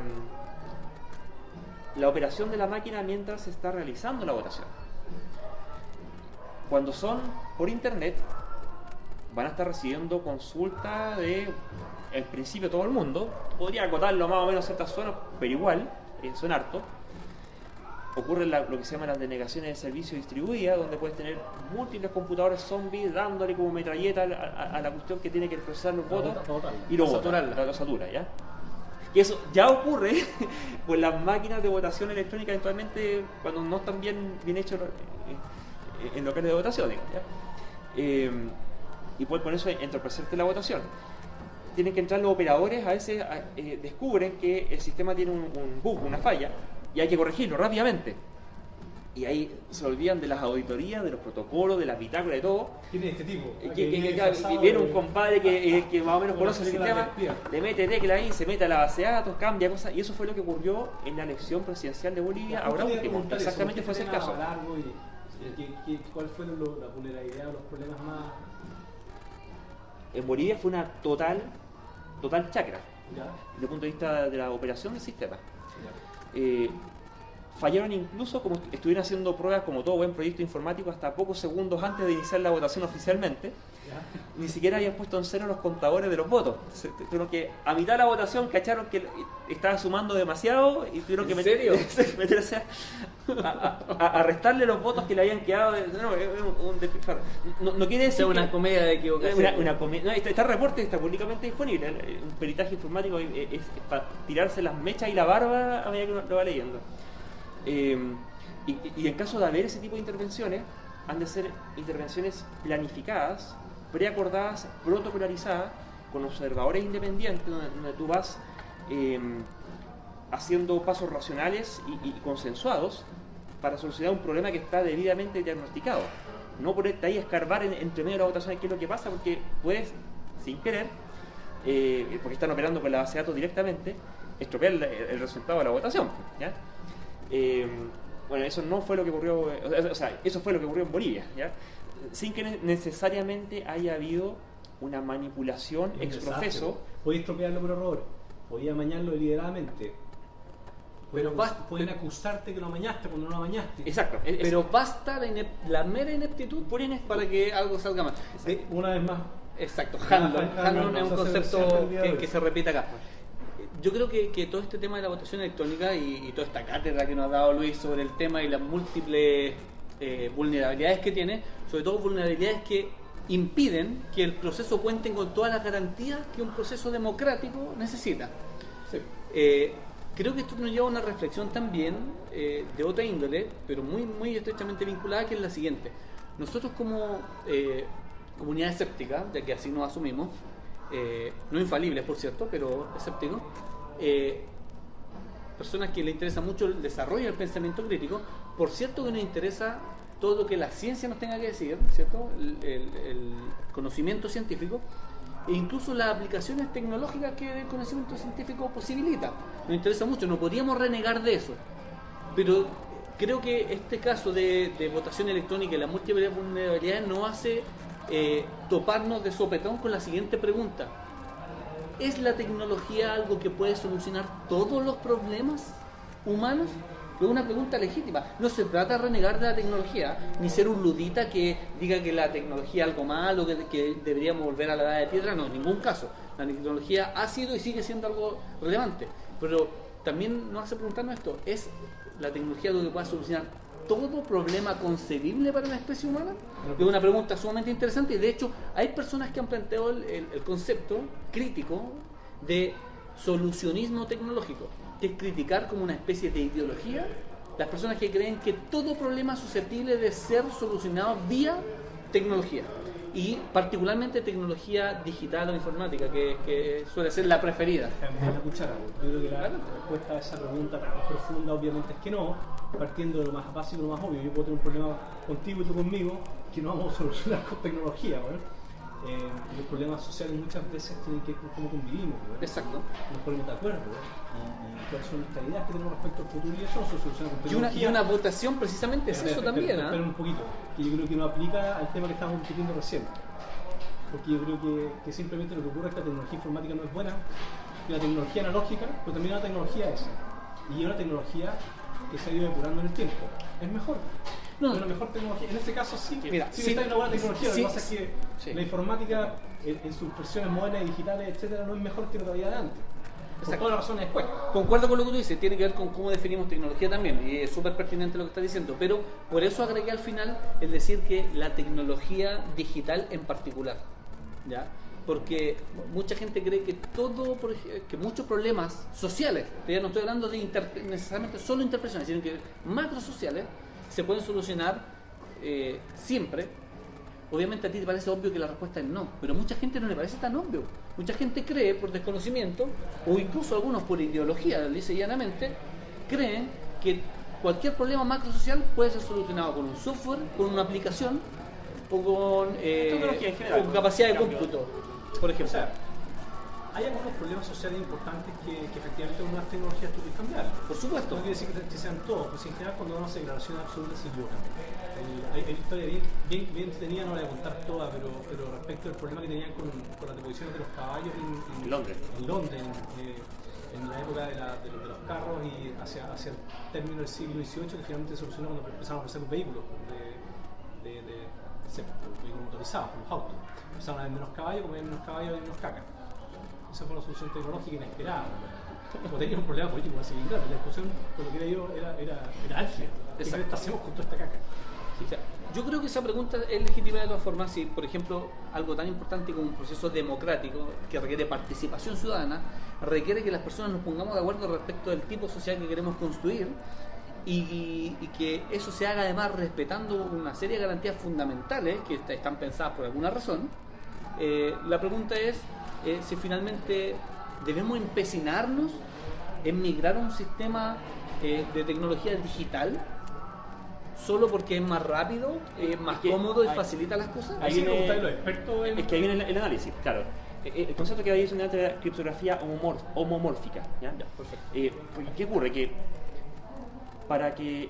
la operación de la máquina mientras se está realizando la votación? Cuando son por internet, van a estar recibiendo consulta de, en principio, todo el mundo. Podría acotarlo más o menos a ciertas zonas, pero igual, eh, son harto. Ocurre la- lo que se llama las denegaciones de servicio distribuida, donde puedes tener múltiples computadores zombies dándole como metralleta a, a- a la cuestión que tiene que procesar los votos para votar. y lo vota, la satura, ¿ya? Y eso ya ocurre <laughs> pues las máquinas de votación electrónica eventualmente cuando no están bien, bien hechos eh, en locales de ¿ya? Eh, y con eso entorpecerte la votación. Tienen que entrar los operadores, a veces eh, descubren que el sistema tiene un, un bug, una falla, y hay que corregirlo rápidamente. Y ahí se olvidan de las auditorías, de los protocolos, de las bitácoras, de todo, ¿Quién es este tipo? que, que- viene que- un compadre que, eh, que más o menos conoce el sistema, le mete tecla ahí, se mete a la base de datos, cambia cosas, y eso fue lo que ocurrió en la elección presidencial de Bolivia, ahora último, exactamente ¿qué fue ese el caso. Qué- qué- ¿Cuál fueron lo- la vulnerabilidad o los problemas más... En Bolivia fue una total, total chacra, ¿Ya? desde el punto de vista de la operación del sistema. Eh, fallaron incluso como estuvieron haciendo pruebas como todo buen proyecto informático hasta pocos segundos antes de iniciar la votación oficialmente. Ni siquiera habían puesto en cero los contadores de los votos. Tuvieron que, a mitad de la votación, cacharon que estaba sumando demasiado y tuvieron que ¿En meter- <laughs> meterse a, a- restarle los votos que le habían quedado. No, es un- un no, no quiere Es decir una que- comedia de equivocación. una, una no, está el reporte, está públicamente disponible. ¿eh? Un peritaje informático es, es- es para tirarse las mechas y la barba a medida que uno lo va leyendo. Eh, y, y en caso de haber ese tipo de intervenciones, han de ser intervenciones planificadas, preacordadas, protocolarizadas, con observadores independientes, donde, tú vas eh, haciendo pasos racionales y, consensuados para solucionar un problema que está debidamente diagnosticado. No ponerte ahí a escarbar en- entre medio de la votación qué es lo que pasa, porque puedes, sin querer, eh, porque están operando con la base de datos directamente, estropear el, resultado de la votación. Eh, bueno, eso no fue lo que ocurrió, o sea, eso fue lo que ocurrió en Bolivia, ¿ya? sin que ne- necesariamente haya habido una manipulación Un ex desastre, profeso. po. Podéis estropearlo por error, podéis amañarlo deliberadamente. Pero Pueden, basta- pueden acusarte que lo amañaste cuando no lo amañaste. Exacto. es- Pero basta la, inep- la mera ineptitud Por inep- para que algo salga mal. De- Una vez más, Exacto, Handlon. Handlon, es un concepto que, que se repite acá. Yo creo que, que todo este tema de la votación electrónica y, y toda esta cátedra que nos ha dado Luis sobre el tema y las múltiples eh, vulnerabilidades que tiene, sobre todo vulnerabilidades que impiden que el proceso cuente con todas las garantías que un proceso democrático necesita. Eh, creo que esto nos lleva a una reflexión también eh, de otra índole, pero muy, muy estrechamente vinculada, que es la siguiente. Nosotros como comunidad escéptica, ya que así nos asumimos, eh, no infalibles por cierto, pero escépticos, eh, personas que le interesa mucho el desarrollo del pensamiento crítico, por cierto que nos interesa todo lo que la ciencia nos tenga que decir, ¿cierto? El, conocimiento científico e incluso las aplicaciones tecnológicas que el conocimiento científico posibilita. Nos interesa mucho, no podríamos renegar de eso. Pero creo que este caso de, de votación electrónica y la múltiple vulnerabilidad nos hace eh, toparnos de sopetón con la siguiente pregunta. ¿Es la tecnología algo que puede solucionar todos los problemas humanos? Es una pregunta legítima. No se trata de renegar de la tecnología, ni ser un ludita que diga que la tecnología es algo malo, que, que deberíamos volver a la edad de piedra. No, en ningún caso. La tecnología ha sido y sigue siendo algo relevante. Pero también nos hace preguntarnos esto. ¿Es la tecnología algo que pueda solucionar todo problema concebible para la especie humana? Es una pregunta sumamente interesante y de hecho hay personas que han planteado el, el- el concepto crítico de solucionismo tecnológico, que es criticar como una especie de ideología las personas que creen que todo problema es susceptible de ser solucionado vía tecnología y particularmente tecnología digital o informática, que, que suele ser la preferida. la cuchara. Yo creo que la respuesta a esa pregunta tan profunda obviamente es que no, partiendo de lo más básico, lo más obvio. Yo puedo tener un problema contigo y tú conmigo que no vamos a solucionar con tecnología, ¿no? Eh, los problemas sociales muchas veces tienen que ver con cómo convivimos, ¿no? Exacto. nos ponemos de acuerdo ¿no? Cuáles son nuestras ideas que tenemos respecto al futuro y eso se soluciona con Y una, y una votación precisamente es eso también. espera un poquito, que yo creo que no aplica al tema que estábamos discutiendo recién. Porque yo creo que, que simplemente lo que ocurre es que la tecnología informática no es buena, y la tecnología analógica, pero también la tecnología esa. Y es una tecnología que se ha ido depurando en el tiempo. Es mejor. No. Es una mejor tecnología. En este caso sí, Mira, sí, sí, está en una buena tecnología. sí, lo que pasa es que la informática en, en sus versiones modernas y digitales, etcétera, no es mejor que lo que había de antes. Por todas las razones después. Concuerdo con lo que tú dices, tiene que ver con cómo definimos tecnología también, y es súper pertinente lo que estás diciendo, pero por eso agregué al final el decir que la tecnología digital en particular, ¿ya? Porque mucha gente cree que todo, que muchos problemas sociales, ya no estoy hablando de necesariamente solo interpretaciones, sino que macro sociales, se pueden solucionar eh, siempre Obviamente a ti te parece obvio que la respuesta es no, pero mucha gente no le parece tan obvio. Mucha gente cree por desconocimiento, o incluso algunos por ideología, y llanamente, creen que cualquier problema macrosocial puede ser solucionado con un software, con una aplicación o con, eh, en general. capacidad de cómputo, por O ejemplo. sea, hay algunos problemas sociales importantes que, que efectivamente con nuevas tecnologías tú puedes cambiar. Por supuesto. No quiere decir que, sean todos, pues en general cuando uno hace declaraciones absolutas se equivocan. El- hay, hay historia bien, bien, bien entretenida, no la voy a contar toda, pero, pero respecto al problema que tenían con, con las deposiciones de los caballos en, En Londres. En Londres, eh, en la época de, la- de los, de los carros y hacia, hacia el término del siglo XVIII que finalmente se solucionó cuando empezaron a hacer los vehículos de, de, de, motorizados, los autos. Empezaron a haber menos caballos, como menos caballos hay menos caca. Esa fue una solución tecnológica inesperada. Como tenía un problema político así grave, la discusión, por lo que era yo, era, era, era álgida. ¿Qué Exacto. crees hacemos con toda esta caca? Yo creo que esa pregunta es legítima de todas formas si, por ejemplo, algo tan importante como un proceso democrático que requiere participación ciudadana, requiere que las personas nos pongamos de acuerdo respecto del tipo social que queremos construir y, y que eso se haga además respetando una serie de garantías fundamentales que est- están pensadas por alguna razón. Eh, la pregunta es eh, si finalmente debemos empecinarnos en migrar a un sistema eh, de tecnología digital solo porque es más rápido, es más Es que cómodo y hay- facilita las cosas. Ahí viene- me gusta los expertos en... Es que ahí viene el, el análisis, claro. Eh, El concepto que había dicho antes era criptografía homomor- homomórfica. ¿ya? Ya, perfecto. Eh, ¿Qué ocurre? Que para que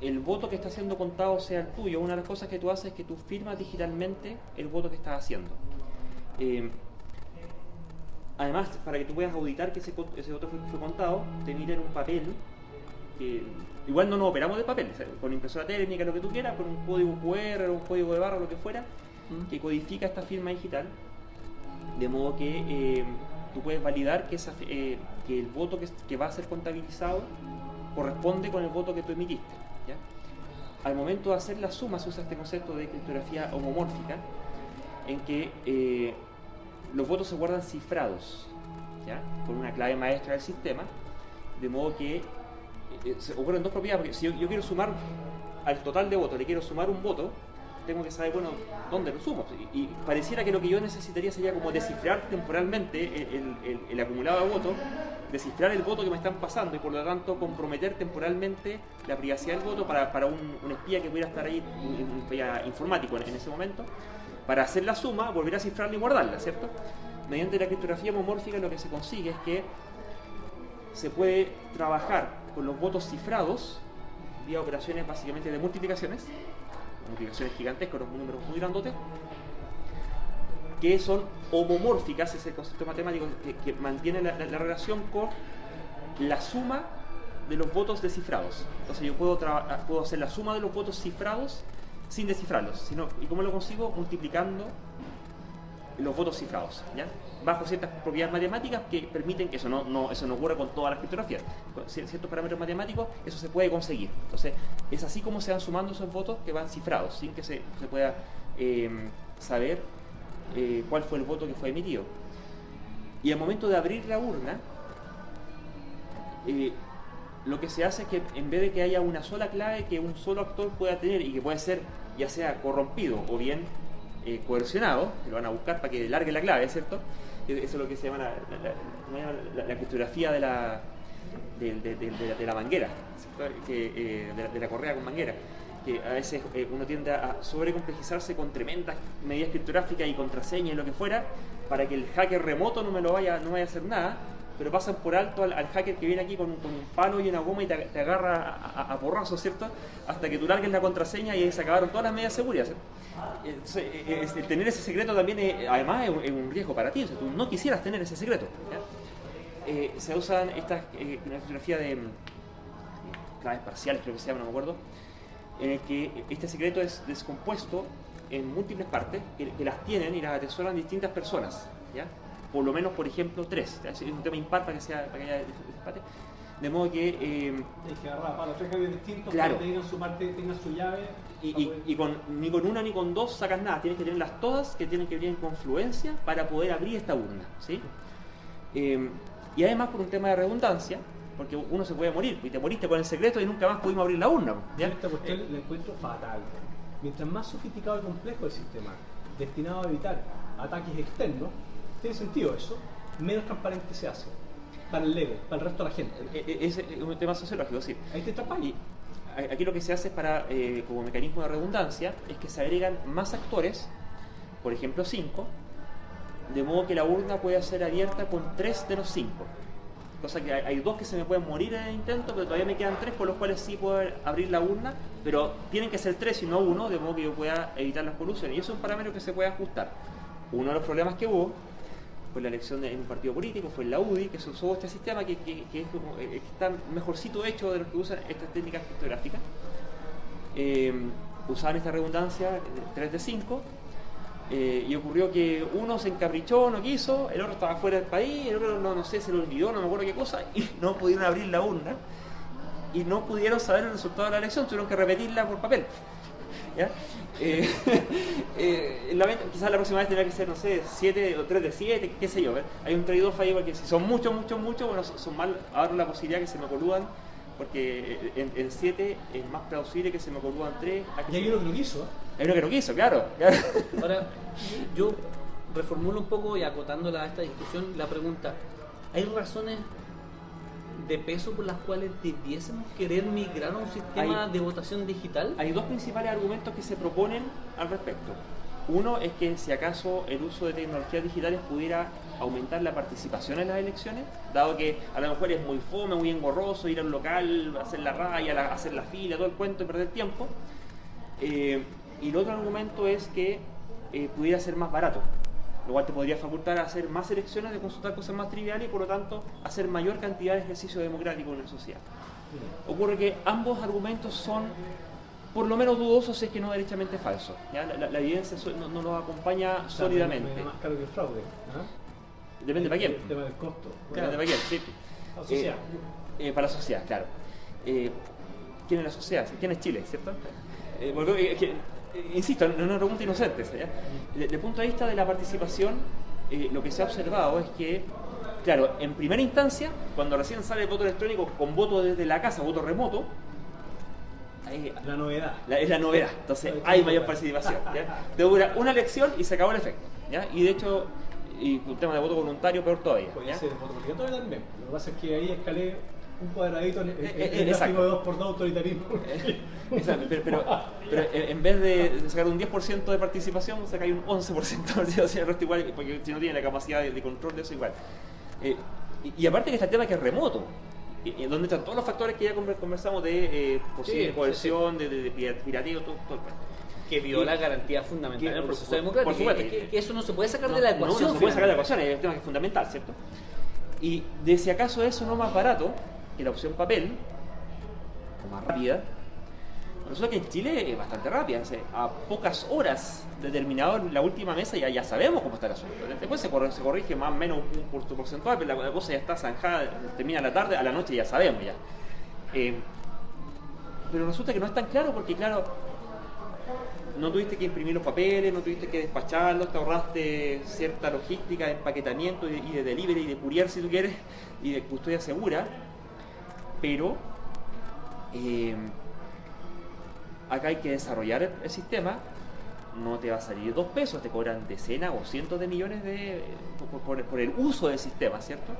el voto que está siendo contado sea el tuyo, una de las cosas que tú haces es que tú firmas digitalmente el voto que estás haciendo. Eh, además, para que tú puedas auditar que ese, ese voto fue, fue contado, te emiten un papel que igual no nos operamos de papel, o sea, con impresora térmica, lo que tú quieras, con un código QR un código de barra, lo que fuera, Mm. que codifica esta firma digital, de modo que eh, tú puedes validar que, esa, eh, que el voto que, que va a ser contabilizado corresponde con el voto que tú emitiste. ¿ya? Al momento de hacer la suma se usa este concepto de criptografía homomórfica, en que eh, los votos se guardan cifrados, ¿ya? con una clave maestra del sistema, de modo que eh, se ocurren dos propiedades, porque si yo, quiero sumar al total de votos, le quiero sumar un voto, tengo que saber, bueno, dónde lo sumo. Y, pareciera que lo que yo necesitaría sería como descifrar temporalmente el, acumulado de votos, descifrar el voto que me están pasando y por lo tanto comprometer temporalmente la privacidad del voto para, para un, espía que pudiera estar ahí, un, un espía informático en, en ese momento, para hacer la suma, volver a cifrarla y guardarla, ¿cierto? Mediante la criptografía homomórfica lo que se consigue es que se puede trabajar con los votos cifrados vía operaciones básicamente de multiplicaciones, multiplicaciones gigantescas, unos números muy grandotes, que son homomórficas, es el concepto matemático que, que mantiene la, la- la relación con la suma de los votos descifrados. Entonces yo puedo hacer la suma de los votos cifrados sin descifrarlos. Sino, ¿Y cómo lo consigo? Multiplicando los votos cifrados, ¿ya? bajo ciertas propiedades matemáticas que permiten que eso no, eso no ocurra con todas las criptografías. Con cier- ciertos parámetros matemáticos, eso se puede conseguir. Entonces, es así como se van sumando esos votos que van cifrados, sin que se, se pueda eh, saber eh, cuál fue el voto que fue emitido. Y al momento de abrir la urna, eh, lo que se hace es que en vez de que haya una sola clave que un solo actor pueda tener y que puede ser ya sea corrompido o bien eh, coercionado, lo van a buscar para que largue la clave, ¿cierto? Eso es lo que se llama la, criptografía de la, de, de- la, manguera. Que, eh, de, la, de la correa con manguera. Que a veces eh, uno tiende a sobrecomplejizarse con tremendas medidas criptográficas y contraseñas y lo que fuera, para que el hacker remoto no me lo vaya, no vaya a hacer nada, pero pasan por alto al, al hacker que viene aquí con, con un palo y una goma y te, te agarra a, a, porrazos, ¿cierto? Hasta que tú largues la contraseña y se acabaron todas las medidas de seguridad. ¿cierto? Entonces, eh, el tener ese secreto también, es- además, es un, es un riesgo para ti. O sea, tú no quisieras tener ese secreto. Eh, se usan estas, eh, una criptografía de mm, claves parciales, creo que se llama, no me acuerdo, en el que este secreto es descompuesto en múltiples partes que, que las tienen y las atesoran distintas personas, ¿ya? Por lo menos, por ejemplo, tres. Es un tema impar para que, sea, para que haya desempate. De modo que eh, que agarrar para los tres caballos distintos Claro. que tengan su parte, tengan su llave. Y, para y- poder- y con, ni con una ni con dos sacas nada, tienes que tenerlas todas que tienen que venir en confluencia para poder abrir esta urna. ¿sí? Eh, y además por un tema de redundancia, porque uno se puede morir, y te moriste con el secreto y nunca más pudimos abrir la urna. ¿ya? esta cuestión la encuentro fatal. Mientras más sofisticado y complejo el sistema, destinado a evitar ataques externos, tiene sentido eso, menos transparente se hace. Para el ego, para el resto de la gente. Eh, eh, Es es un tema sociológico, sí. Ahí te tapas Y aquí lo que se hace es para, eh, como mecanismo de redundancia, es que se agregan más actores, por ejemplo 5, de modo que la urna pueda ser abierta con 3 de los 5. Cosa que hay, hay dos que se me pueden morir en el intento, pero todavía me quedan 3 por los cuales sí puedo abrir la urna, pero tienen que ser 3 y no uno, de modo que yo pueda evitar las colusiones. Y eso es un parámetro que se puede ajustar. Uno de los problemas que hubo fue la elección en un partido político, fue la UDI, que se usó este sistema que, es como, eh, mejorcito hecho de los que usan estas técnicas criptográficas. Eh, usaban esta redundancia 3 de 5 eh, y ocurrió que uno se encaprichó, no quiso, el otro estaba fuera del país, el otro no, no sé, se lo olvidó, no me acuerdo qué cosa, y no pudieron abrir la urna y no pudieron saber el resultado de la elección, tuvieron que repetirla por papel. ¿Ya? Eh, <laughs> eh, quizás la próxima vez tendrá que ser, no sé, 7 o 3 de 7, qué sé yo. ¿eh? Hay un trade-off ahí porque si son muchos, muchos, muchos, bueno, son mal, abro la posibilidad que se me coludan, porque eh, en 7 es más plausible que se me coludan 3. Y hay uno que lo quiso. Hay uno que no quiso, claro. claro. <laughs> Ahora, yo reformulo un poco y acotándola a esta discusión la pregunta, ¿hay razones de peso por las cuales debiésemos querer migrar a un sistema Hay- de votación digital? Hay dos principales argumentos que se proponen al respecto. Uno es que si acaso el uso de tecnologías digitales pudiera aumentar la participación en las elecciones, dado que a lo mejor es muy fome, muy engorroso ir a un local, hacer la raya, la- hacer la fila, todo el cuento y perder tiempo. Eh, y el otro argumento es que eh, pudiera ser más barato, lo cual te podría facultar a hacer más elecciones, de consultar cosas más triviales y por lo tanto hacer mayor cantidad de ejercicio democrático en la sociedad. Ocurre que ambos argumentos son por lo menos dudosos, si es que no derechamente falsos. ¿ya? La, la- la evidencia no, no los acompaña O sea, sólidamente. me- me da más caro que el fraude. ¿ah? Depende para quién. El tema del costo. Depende para quién, sí. La sociedad. Eh, eh, para la sociedad, claro. Eh, ¿Quién es la sociedad? ¿Quién es Chile, cierto? Eh, eh, que- eh, insisto, no es una pregunta inocente. Desde el punto de vista de la participación, eh, lo que se ha observado es que, claro, en primera instancia, cuando recién sale el voto electrónico con voto desde la casa, voto remoto, eh, La novedad. la- es la novedad, entonces hay mayor participación. ¿ya? Te dura una elección y se acabó el efecto. ¿ya? Y de hecho, y un tema de voto voluntario, peor todavía. Puede ¿ya? ser voto obligatorio también. Lo que pasa es que ahí escalé un cuadradito en, en- en Eh, eh, el exacto. gráfico de 2 por 2 autoritarismo. <laughs> Exacto, pero, pero, pero en en vez de sacar un 10% de participación, saca un 11% de participación, el resto igual, porque si no tiene la capacidad de, de control de eso igual. Eh, y, y aparte que está el tema que es remoto, y- y donde están todos los factores que ya conver- conversamos de eh, posible Sí, sí, coerción, de, pirateo, todo, todo el que viola garantías fundamentales del proceso por- democrático. por que, que eso no se puede sacar No, de la no, ecuación. No, se puede sacar de la ecuación, es un tema que es fundamental, ¿cierto? Y de si acaso eso no más barato que la opción papel, más rápida, resulta que en Chile es bastante rápida. a pocas horas de terminado la última mesa ya, ya sabemos cómo está el asunto. Después se corrige, se corrige más o menos un por- porcentual, pero la, cosa ya está zanjada, termina la tarde, a la noche ya sabemos ya. Eh, pero resulta que no es tan claro porque, claro, no tuviste que imprimir los papeles, no tuviste que despacharlos, te ahorraste cierta logística de empaquetamiento y de, y de delivery y de courier si tú quieres, y de custodia segura, pero eh, acá hay que desarrollar el, el sistema, no te va a salir dos pesos, te cobran decenas o cientos de millones de, por, por- por el uso del sistema, ¿cierto?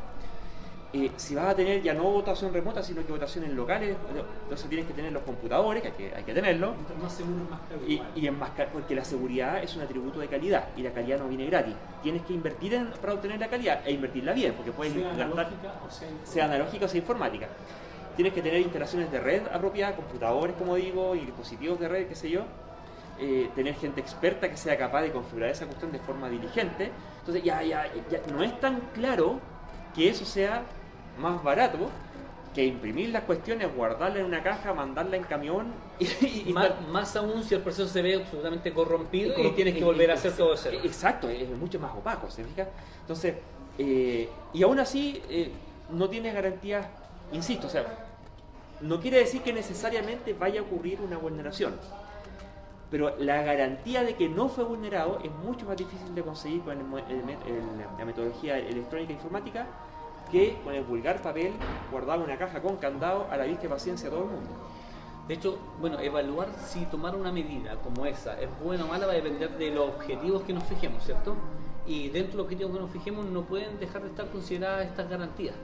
Eh, si vas a tener ya no votación remota, sino que votaciones locales, entonces tienes que tener los computadores, que hay que, hay que tenerlo, más seguro, más caro. y, igual. y enmascar, porque la seguridad es un atributo de calidad y la calidad no viene gratis. Tienes que invertir en- para obtener la calidad e invertirla bien, porque puedes sea gastar, analógica o sea sea analógica o sea informática. Tienes que tener instalaciones de red apropiadas, computadores, como digo, y dispositivos de red, qué sé yo. Eh, tener gente experta que sea capaz de configurar esa cuestión de forma diligente. Entonces, ya, ya, ya no es tan claro que eso sea más barato que imprimir las cuestiones, guardarla en una caja, mandarla en camión <laughs> y, y- y Más, más aún si el proceso se ve absolutamente corrompido y, corromp- tienes que y- volver a y- hacer todo cero. Exacto, es mucho más opaco, ¿se fija? Entonces, eh, y aún así eh, no tiene garantías, insisto, o sea, no quiere decir que necesariamente vaya a ocurrir una vulneración. Pero la garantía de que no fue vulnerado es mucho más difícil de conseguir con la metodología electrónica informática que con el vulgar papel guardado en una caja con candado a la vista y paciencia de todo el mundo. De hecho, bueno, evaluar si tomar una medida como esa es buena o mala va a depender de los objetivos que nos fijemos, ¿cierto? Y dentro de los objetivos que nos fijemos no pueden dejar de estar consideradas estas garantías.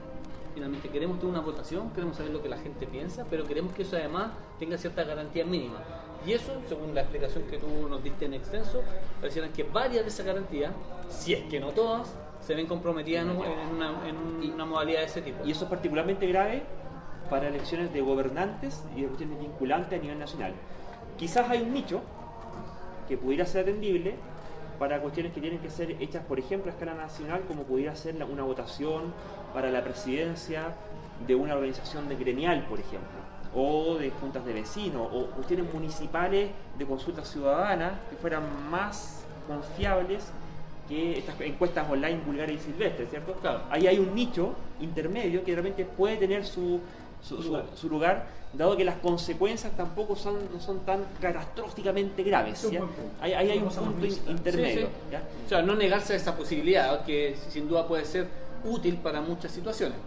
Finalmente queremos tener una votación, queremos saber lo que la gente piensa, pero queremos que eso además tenga ciertas garantías mínimas. Y eso, según la explicación que tú nos diste en extenso, parecieran que varias de esas garantías, si es que no todas, se ven comprometidas en, un- en una, en un- una modalidad de ese tipo. Y eso es particularmente grave para elecciones de gobernantes y de cuestiones vinculantes a nivel nacional. Quizás hay un nicho que pudiera ser atendible, para cuestiones que tienen que ser hechas, por ejemplo, a escala nacional, como pudiera ser una votación para la presidencia de una organización de gremial, por ejemplo, o de juntas de vecinos, o cuestiones municipales de consultas ciudadanas que fueran más confiables que estas encuestas online vulgares y silvestres, ¿cierto? Claro. Ahí hay un nicho intermedio que realmente puede tener su, su, Su su- lugar. dado que las consecuencias tampoco son, no son tan catastróficamente graves. ¿ya? Ahí, ahí hay un punto in- intermedio. Sí, sí. ¿ya? O sea, no negarse a esa posibilidad, que sin duda puede ser útil para muchas situaciones,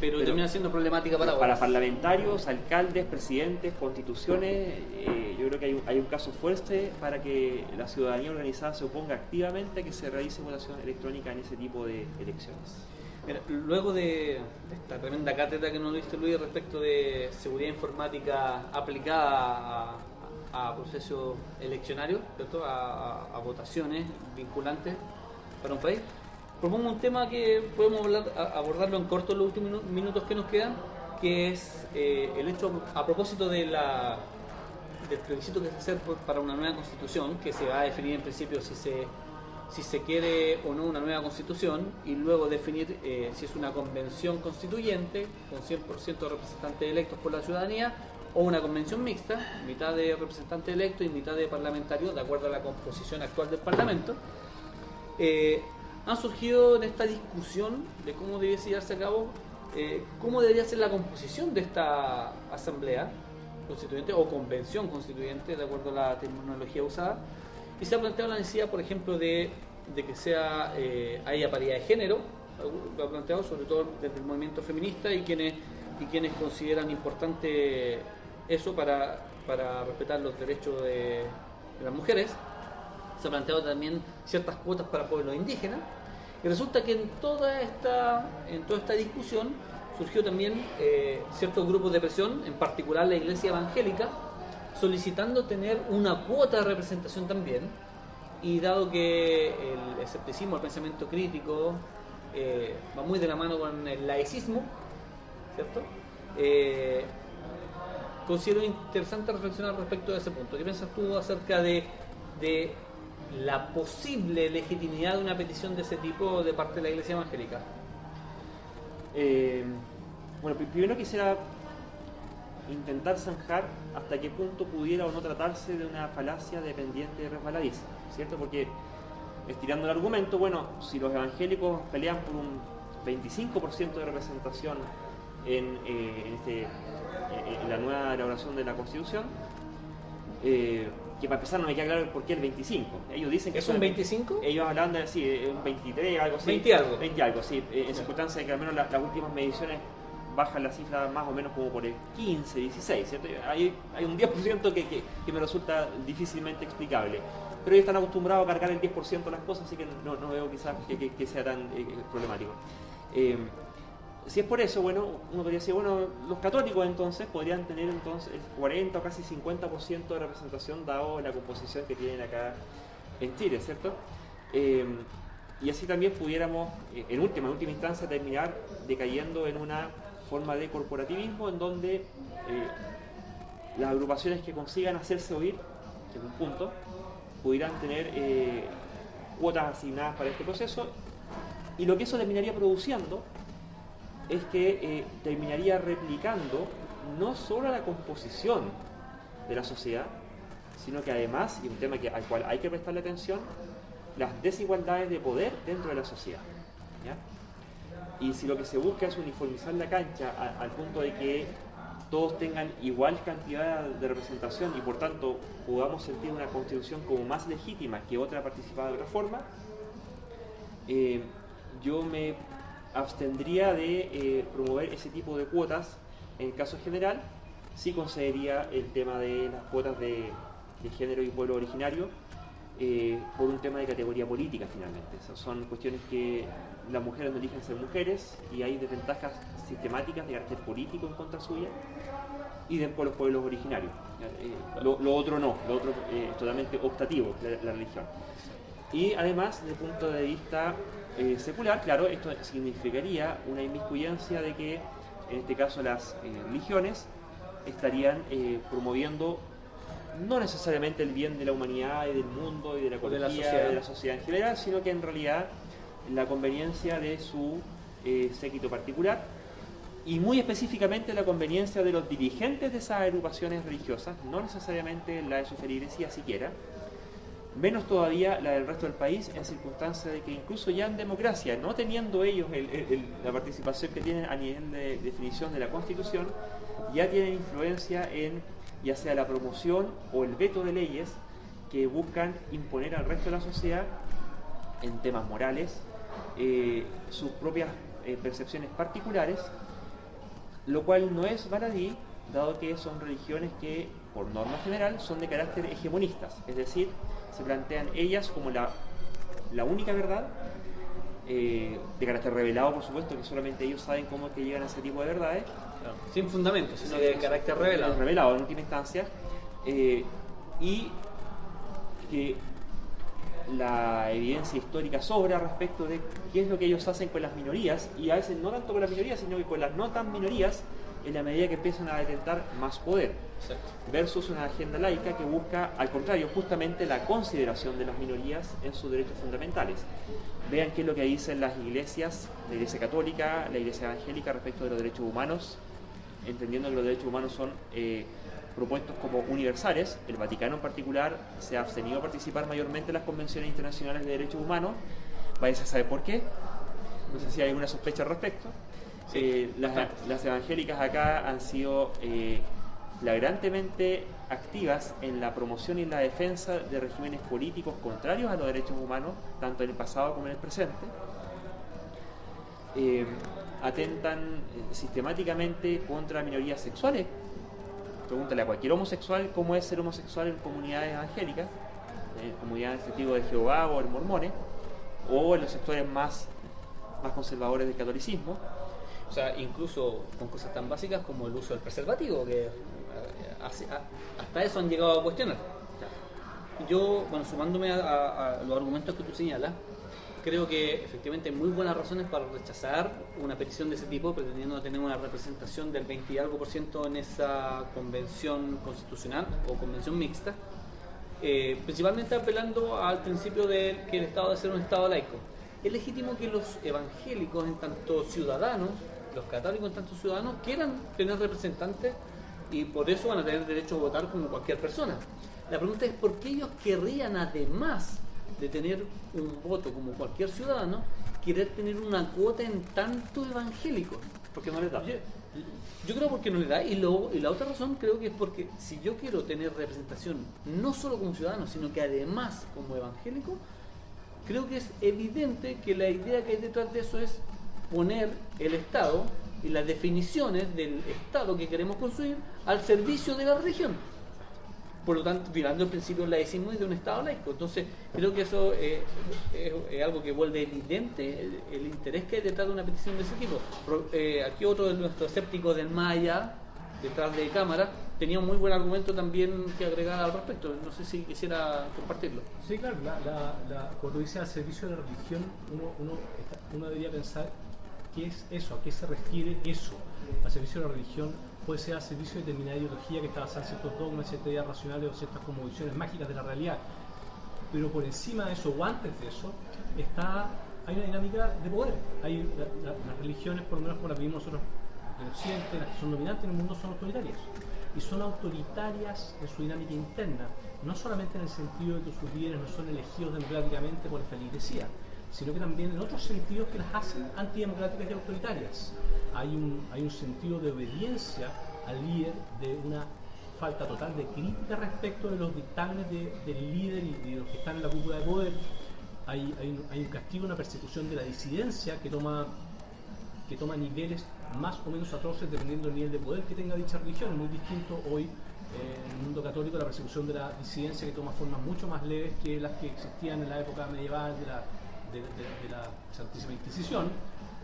pero, Pero- termina siendo problemática para Para parlamentarios, alcaldes, presidentes, constituciones, eh, yo creo que hay un, hay un caso fuerte para que la ciudadanía organizada se oponga activamente a que se realice votación electrónica en ese tipo de elecciones. Luego de esta tremenda cátedra que nos diste Luis respecto de seguridad informática aplicada a, a procesos eleccionarios, ¿cierto? A, votaciones vinculantes para un país, propongo un tema que podemos hablar- abordarlo en corto en los últimos minu- minutos que nos quedan, que es eh, el hecho a propósito de del plebiscito que se hacer por- para una nueva constitución, que se va a definir en principio si se, si se quiere o no una nueva constitución, y luego definir eh, si es una convención constituyente, con 100% de representantes electos por la ciudadanía, o una convención mixta, mitad de representantes electos y mitad de parlamentarios, de acuerdo a la composición actual del Parlamento. Eh, han surgido en esta discusión de cómo debiese llevarse a cabo, eh, cómo debería ser la composición de esta asamblea constituyente o convención constituyente, de acuerdo a la terminología usada, y se ha planteado la necesidad, por ejemplo, de, que sea eh, haya paridad de género, lo ha planteado sobre todo desde el movimiento feminista y quienes, y quienes consideran importante eso para, para respetar los derechos de, de las mujeres. Se ha planteado también ciertas cuotas para pueblos indígenas. Y resulta que en toda esta en toda esta discusión surgió también eh, ciertos grupos de presión en particular la iglesia evangélica solicitando tener una cuota de representación también y dado que el escepticismo el pensamiento crítico eh, va muy de la mano con el laicismo cierto Eh, considero interesante reflexionar respecto de ese punto. ¿Qué piensas tú acerca de, de la posible legitimidad de una petición de ese tipo de parte de la Iglesia Evangélica? Eh, bueno, pri- primero quisiera intentar zanjar hasta qué punto pudiera o no tratarse de una falacia dependiente de resbaladiza, ¿cierto? Porque estirando el argumento, bueno, si los evangélicos pelean por un 25% de representación en, eh, en este, en- en la nueva elaboración de la Constitución, eh, que para empezar no me queda claro por qué el 25. Ellos dicen que ¿Es un son- 25? ellos hablan de sí, eh, un 23, algo así. 20 algo. 20 algo, sí. eh, En circunstancias de que al menos la- las últimas mediciones bajan la cifra más o menos como por el 15, 16, ¿cierto? Hay, un 10% que, me resulta difícilmente explicable. Pero ellos están acostumbrados a cargar el 10% de las cosas, así que no, veo quizás que, sea tan eh, problemático. Eh, si es por eso, bueno, uno podría decir, bueno, los católicos entonces podrían tener entonces el 40 o casi 50% de representación dado la composición que tienen acá en Chile, ¿cierto? Eh, y así también pudiéramos, eh, en última, en última instancia, terminar decayendo en una forma de corporativismo en donde eh, las agrupaciones que consigan hacerse oír, en un punto, pudieran tener eh, cuotas asignadas para este proceso y lo que eso terminaría produciendo es que eh, terminaría replicando no solo la composición de la sociedad, sino que además, y un tema al cual hay que prestarle atención, las desigualdades de poder dentro de la sociedad. Y si lo que se busca es uniformizar la cancha al punto de que todos tengan igual cantidad de representación y por tanto podamos sentir una constitución como más legítima que otra participada de otra forma, eh, yo me abstendría de eh, promover ese tipo de cuotas en caso general, sí concedería el tema de las cuotas de, de género y pueblo originario eh, por un tema de categoría política finalmente. O son cuestiones que las mujeres no eligen ser mujeres y hay desventajas sistemáticas de carácter político en contra suya y después los pueblos originarios. Eh, lo, otro no, lo otro eh, es totalmente optativo, la, religión. Y además, desde el punto de vista eh, secular, claro, esto significaría una inmiscuyencia de que, en este caso, las eh, religiones estarían promoviendo no necesariamente el bien de la humanidad y del mundo y de la O de la ecología, sociedad. de la sociedad en general, sino que en realidad la conveniencia de su eh, séquito particular y muy específicamente la conveniencia de los dirigentes de esas agrupaciones religiosas, no necesariamente la de su feligresía siquiera, menos todavía la del resto del país en circunstancias de que incluso ya en democracia, no teniendo ellos el- el- el- la participación que tienen a nivel de definición de la Constitución, ya tienen influencia en ya sea la promoción o el veto de leyes que buscan imponer al resto de la sociedad en temas morales eh, sus propias eh, percepciones particulares, lo cual no es baladí, dado que son religiones que, por norma general, son de carácter hegemonistas, es decir, se plantean ellas como la, la única verdad, eh, de carácter revelado, por supuesto, que solamente ellos saben cómo es que llegan a ese tipo de verdades, Claro, Sin fundamento, sino de carácter revelado. revelado en última instancia, eh, y que la evidencia histórica sobra respecto de qué es lo que ellos hacen con las minorías, y a veces no tanto con las minorías, sino que con las no tan minorías, en la medida que empiezan a detentar más poder, Exacto. versus una agenda laica que busca, al contrario, justamente la consideración de las minorías en sus derechos fundamentales. Vean qué es lo que dicen las iglesias, la iglesia católica, la iglesia evangélica respecto de los derechos humanos, entendiendo que los derechos humanos son eh, propuestos como universales. El Vaticano en particular se ha abstenido a participar mayormente en las convenciones internacionales de derechos humanos. Vaya a saber por qué. No sé si hay alguna sospecha al respecto. Sí, Eh, las, las evangélicas acá han sido eh, flagrantemente activas en la promoción y la defensa de regímenes políticos contrarios a los derechos humanos, tanto en el pasado como en el presente. Eh, atentan eh, sistemáticamente contra minorías sexuales. Pregúntale a cualquier homosexual cómo es ser homosexual en comunidades evangélicas, en comunidades testigos de Jehová o en mormones, o en los sectores más, más conservadores del catolicismo. O sea, incluso con cosas tan básicas como el uso del preservativo, que eh, hasta eso han llegado a cuestionar. Yo, bueno, sumándome a- a los argumentos que tú señalas, creo que efectivamente hay muy buenas razones para rechazar una petición de ese tipo, pretendiendo tener una representación del 20 y algo por ciento en esa convención constitucional o convención mixta, eh, principalmente apelando al principio de que el Estado debe ser un Estado laico. Es legítimo que los evangélicos, en tanto ciudadanos, los católicos en tanto ciudadanos, quieran tener representantes y por eso van a tener derecho a votar como cualquier persona. La pregunta es por qué ellos querrían, además de tener un voto como cualquier ciudadano, querer tener una cuota en tanto evangélicos. Porque no les da. Yo, yo creo porque no le da y, lo- y la otra razón creo que es porque si yo quiero tener representación no solo como ciudadano, sino que además como evangélico, creo que es evidente que la idea que hay detrás de eso es poner el Estado y las definiciones del Estado que queremos construir al servicio de la religión. Por lo tanto, violando el principio del laicismo y de un Estado laico. Entonces, creo que eso eh, es, es algo que vuelve evidente el, el interés que hay detrás de una petición de ese tipo. Eh, aquí otro de nuestros escépticos del Maya, detrás de cámara, tenía un muy buen argumento también que agregar al respecto. No sé si quisiera compartirlo. Sí, claro, la, la, la- tú dices, al servicio de la religión, uno, uno, uno debería pensar qué es eso, a qué se refiere eso. Al servicio de la religión puede ser al servicio de determinada ideología que está basada en ciertos dogmas, ciertas ideas racionales o ciertas como visiones mágicas de la realidad. Pero por encima de eso o antes de eso está, hay una dinámica de poder. Hay, la- la- las religiones, por lo menos como las vivimos nosotros en Occidente, las que son dominantes en el mundo son autoritarias. Y son autoritarias en su dinámica interna, no solamente en el sentido de que sus líderes no son elegidos democráticamente por la feligresía, sino que también en otros sentidos que las hacen antidemocráticas y autoritarias. Hay un, hay un sentido de obediencia al líder de una falta total de crítica respecto de los dictámenes de- del líder y de los que están en la cúpula de poder. Hay, hay un, hay un castigo, una persecución de la disidencia que toma que toma niveles más o menos atroces dependiendo del nivel de poder que tenga dicha religión. Es muy distinto hoy eh, en el mundo católico la persecución de la disidencia que toma formas mucho más leves que las que existían en la época medieval de la, de, de- de la Santísima Inquisición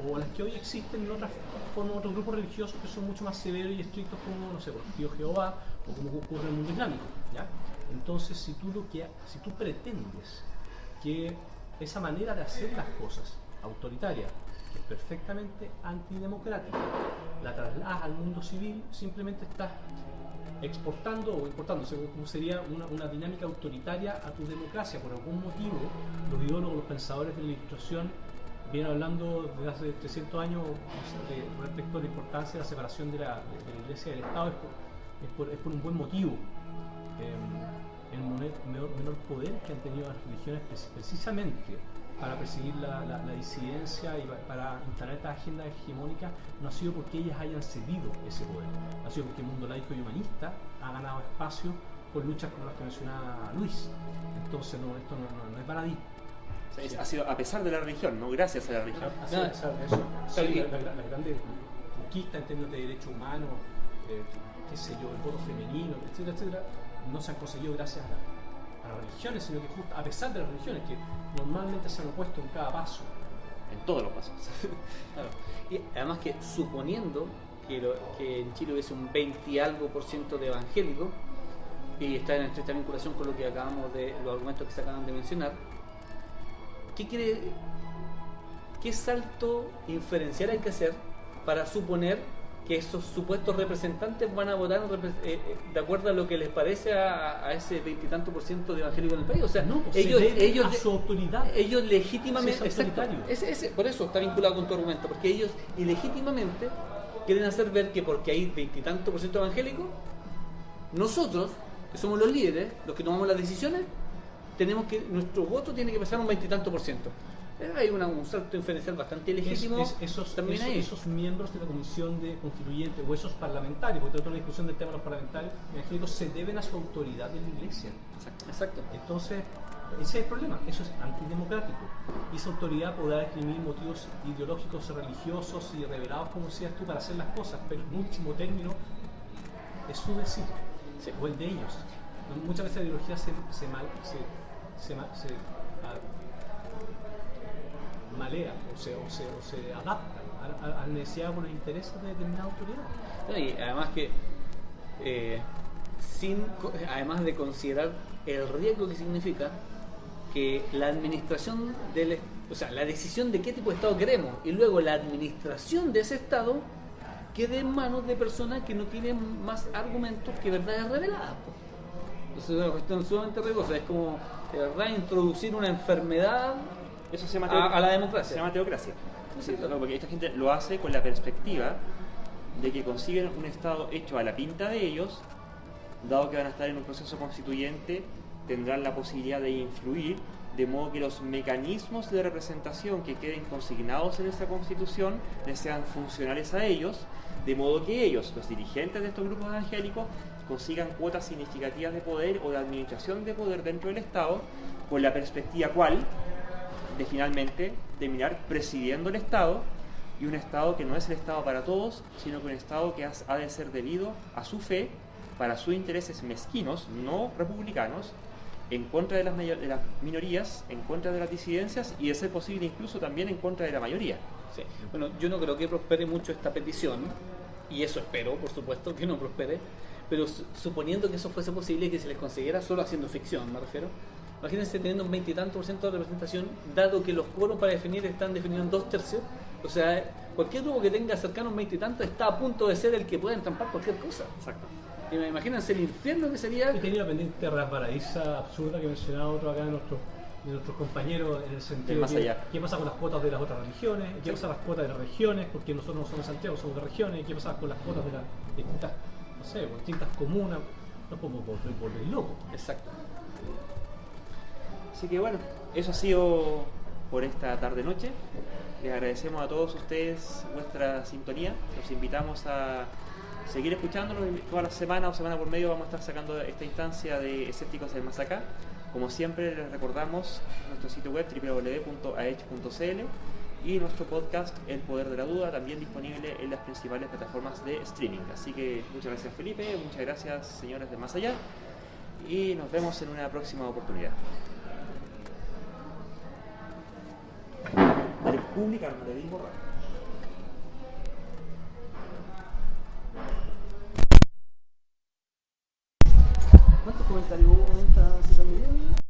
o las que hoy existen en otras formas, otros grupos religiosos que son mucho más severos y estrictos como, no sé, por tío Jehová o como ocurre en el mundo islámico. ¿ya? Entonces, si tú, lo que, si tú pretendes que esa manera de hacer las cosas, autoritaria, que es perfectamente antidemocrática, la trasladas al mundo civil, simplemente estás exportando o importando, como sería una, dinámica autoritaria a tu democracia. Por algún motivo, los ideólogos, los pensadores de la ilustración vienen hablando desde hace 300 años respecto a la importancia de la separación de la, de iglesia y del Estado. Es por, es por, un buen motivo. Eh, el menor, menor, poder que han tenido las religiones precisamente para perseguir la, la, disidencia y para instalar esta agenda hegemónica no ha sido porque ellas hayan cedido ese poder, ha sido porque el mundo laico y humanista ha ganado espacio por luchas como las que mencionaba Luis. Entonces, no, esto no, no, no es baladí. ha sido a pesar de la religión, no gracias a la religión. A, pesar de eso. Sí, la, la, la, grande conquista en términos de derechos humanos, eh, qué sé yo, el voto femenino, etcétera, etcétera, no se han conseguido gracias a la a las religiones, sino que justo, a pesar de las religiones, que normalmente se han opuesto en cada paso. En todos los pasos. <laughs> claro. Y además que suponiendo que, lo, que, en Chile hubiese un 20 y algo por ciento de evangélicos, y está en estrecha vinculación con lo que acabamos de, los argumentos que se acaban de mencionar, ¿qué quiere, qué salto inferencial hay que hacer para suponer que esos supuestos representantes van a votar eh, eh, de acuerdo a lo que les parece a, a ese veintitanto por ciento de evangélicos en el país. O sea, no, pues ellos, ellos, a su autoridad. Ellos legítimamente. Exacto, ese, ese, por eso está vinculado con tu argumento, porque ellos ilegítimamente quieren hacer ver que porque hay veintitantos por ciento evangélicos, nosotros, que somos los líderes, los que tomamos las decisiones, tenemos que nuestro voto tiene que pasar un veintitanto por ciento hay una, un salto inferencial bastante legítimo. Es, es, esos, también esos, esos, miembros de la comisión de constituyentes o esos parlamentarios, porque toda la discusión del tema de los parlamentarios evangélicos se deben a su autoridad en la iglesia. Exacto. Exacto. Entonces, ese es el problema, eso es antidemocrático. Y esa autoridad podrá escribir motivos ideológicos, religiosos y revelados, como decías tú, para hacer las cosas, pero en último término es su decir, sí. o el de ellos. Muchas veces la ideología se, se, mal, se, se, se malea o se, o se, o se adapta a, a, necesidad o los intereses de determinada autoridad. Y además que, eh, sin, además de considerar el riesgo que significa que la administración del o sea, la decisión de qué tipo de Estado queremos y luego la administración de ese Estado quede en manos de personas que no tienen más argumentos que verdades reveladas. Entonces es una cuestión sumamente riesgosa. Es como, de verdad, introducir una enfermedad eso se llama a, a, la democracia. Se llama teocracia. Sí, porque esta gente lo hace con la perspectiva de que consiguen un Estado hecho a la pinta de ellos, dado que van a estar en un proceso constituyente, tendrán la posibilidad de influir, de modo que los mecanismos de representación que queden consignados en esa constitución les sean funcionales a ellos, de modo que ellos, los dirigentes de estos grupos evangélicos, consigan cuotas significativas de poder o de administración de poder dentro del Estado, con la perspectiva cual de finalmente terminar presidiendo el Estado y un Estado que no es el Estado para todos, sino que un Estado que ha de ser debido a su fe, para sus intereses mezquinos, no republicanos, en contra de las, de las minorías, en contra de las disidencias y de ser posible incluso también en contra de la mayoría. Sí. Bueno, yo no creo que prospere mucho esta petición, y eso espero, por supuesto, que no prospere, pero suponiendo que eso fuese posible y que se les consiguiera solo haciendo ficción, me refiero, Imagínense teniendo un veintitantos por ciento de representación, dado que los quórum para definir están definidos en dos tercios. O sea, cualquier grupo que tenga cercano a un veintitantos está a punto de ser el que pueda entrampar cualquier cosa. Exacto. Imagínense el infierno que sería. Y tenía la pendiente rasbaradiza absurda que mencionaba otro acá de nuestros de nuestros compañeros en el sentido más de qué pasa con las cuotas de las otras religiones, qué pasa con las cuotas de las regiones, porque nosotros no somos de Santiago, somos de regiones, qué pasa con las cuotas de las distintas, no sé, distintas comunas, no podemos volver, volver locos. Exacto. Así que bueno, eso ha sido por esta tarde-noche. Les agradecemos a todos ustedes vuestra sintonía. Los invitamos a seguir escuchándonos toda la semana o semana por medio. Vamos a estar sacando esta instancia de escépticos del más acá. Como siempre, les recordamos nuestro sitio web www.aech.cl y nuestro podcast El Poder de la Duda, también disponible en las principales plataformas de streaming. Así que muchas gracias Felipe, muchas gracias señores de Más Allá y nos vemos en una próxima oportunidad. Armamentismo Radio. ¿Cuántos comentarios hubo en esta cita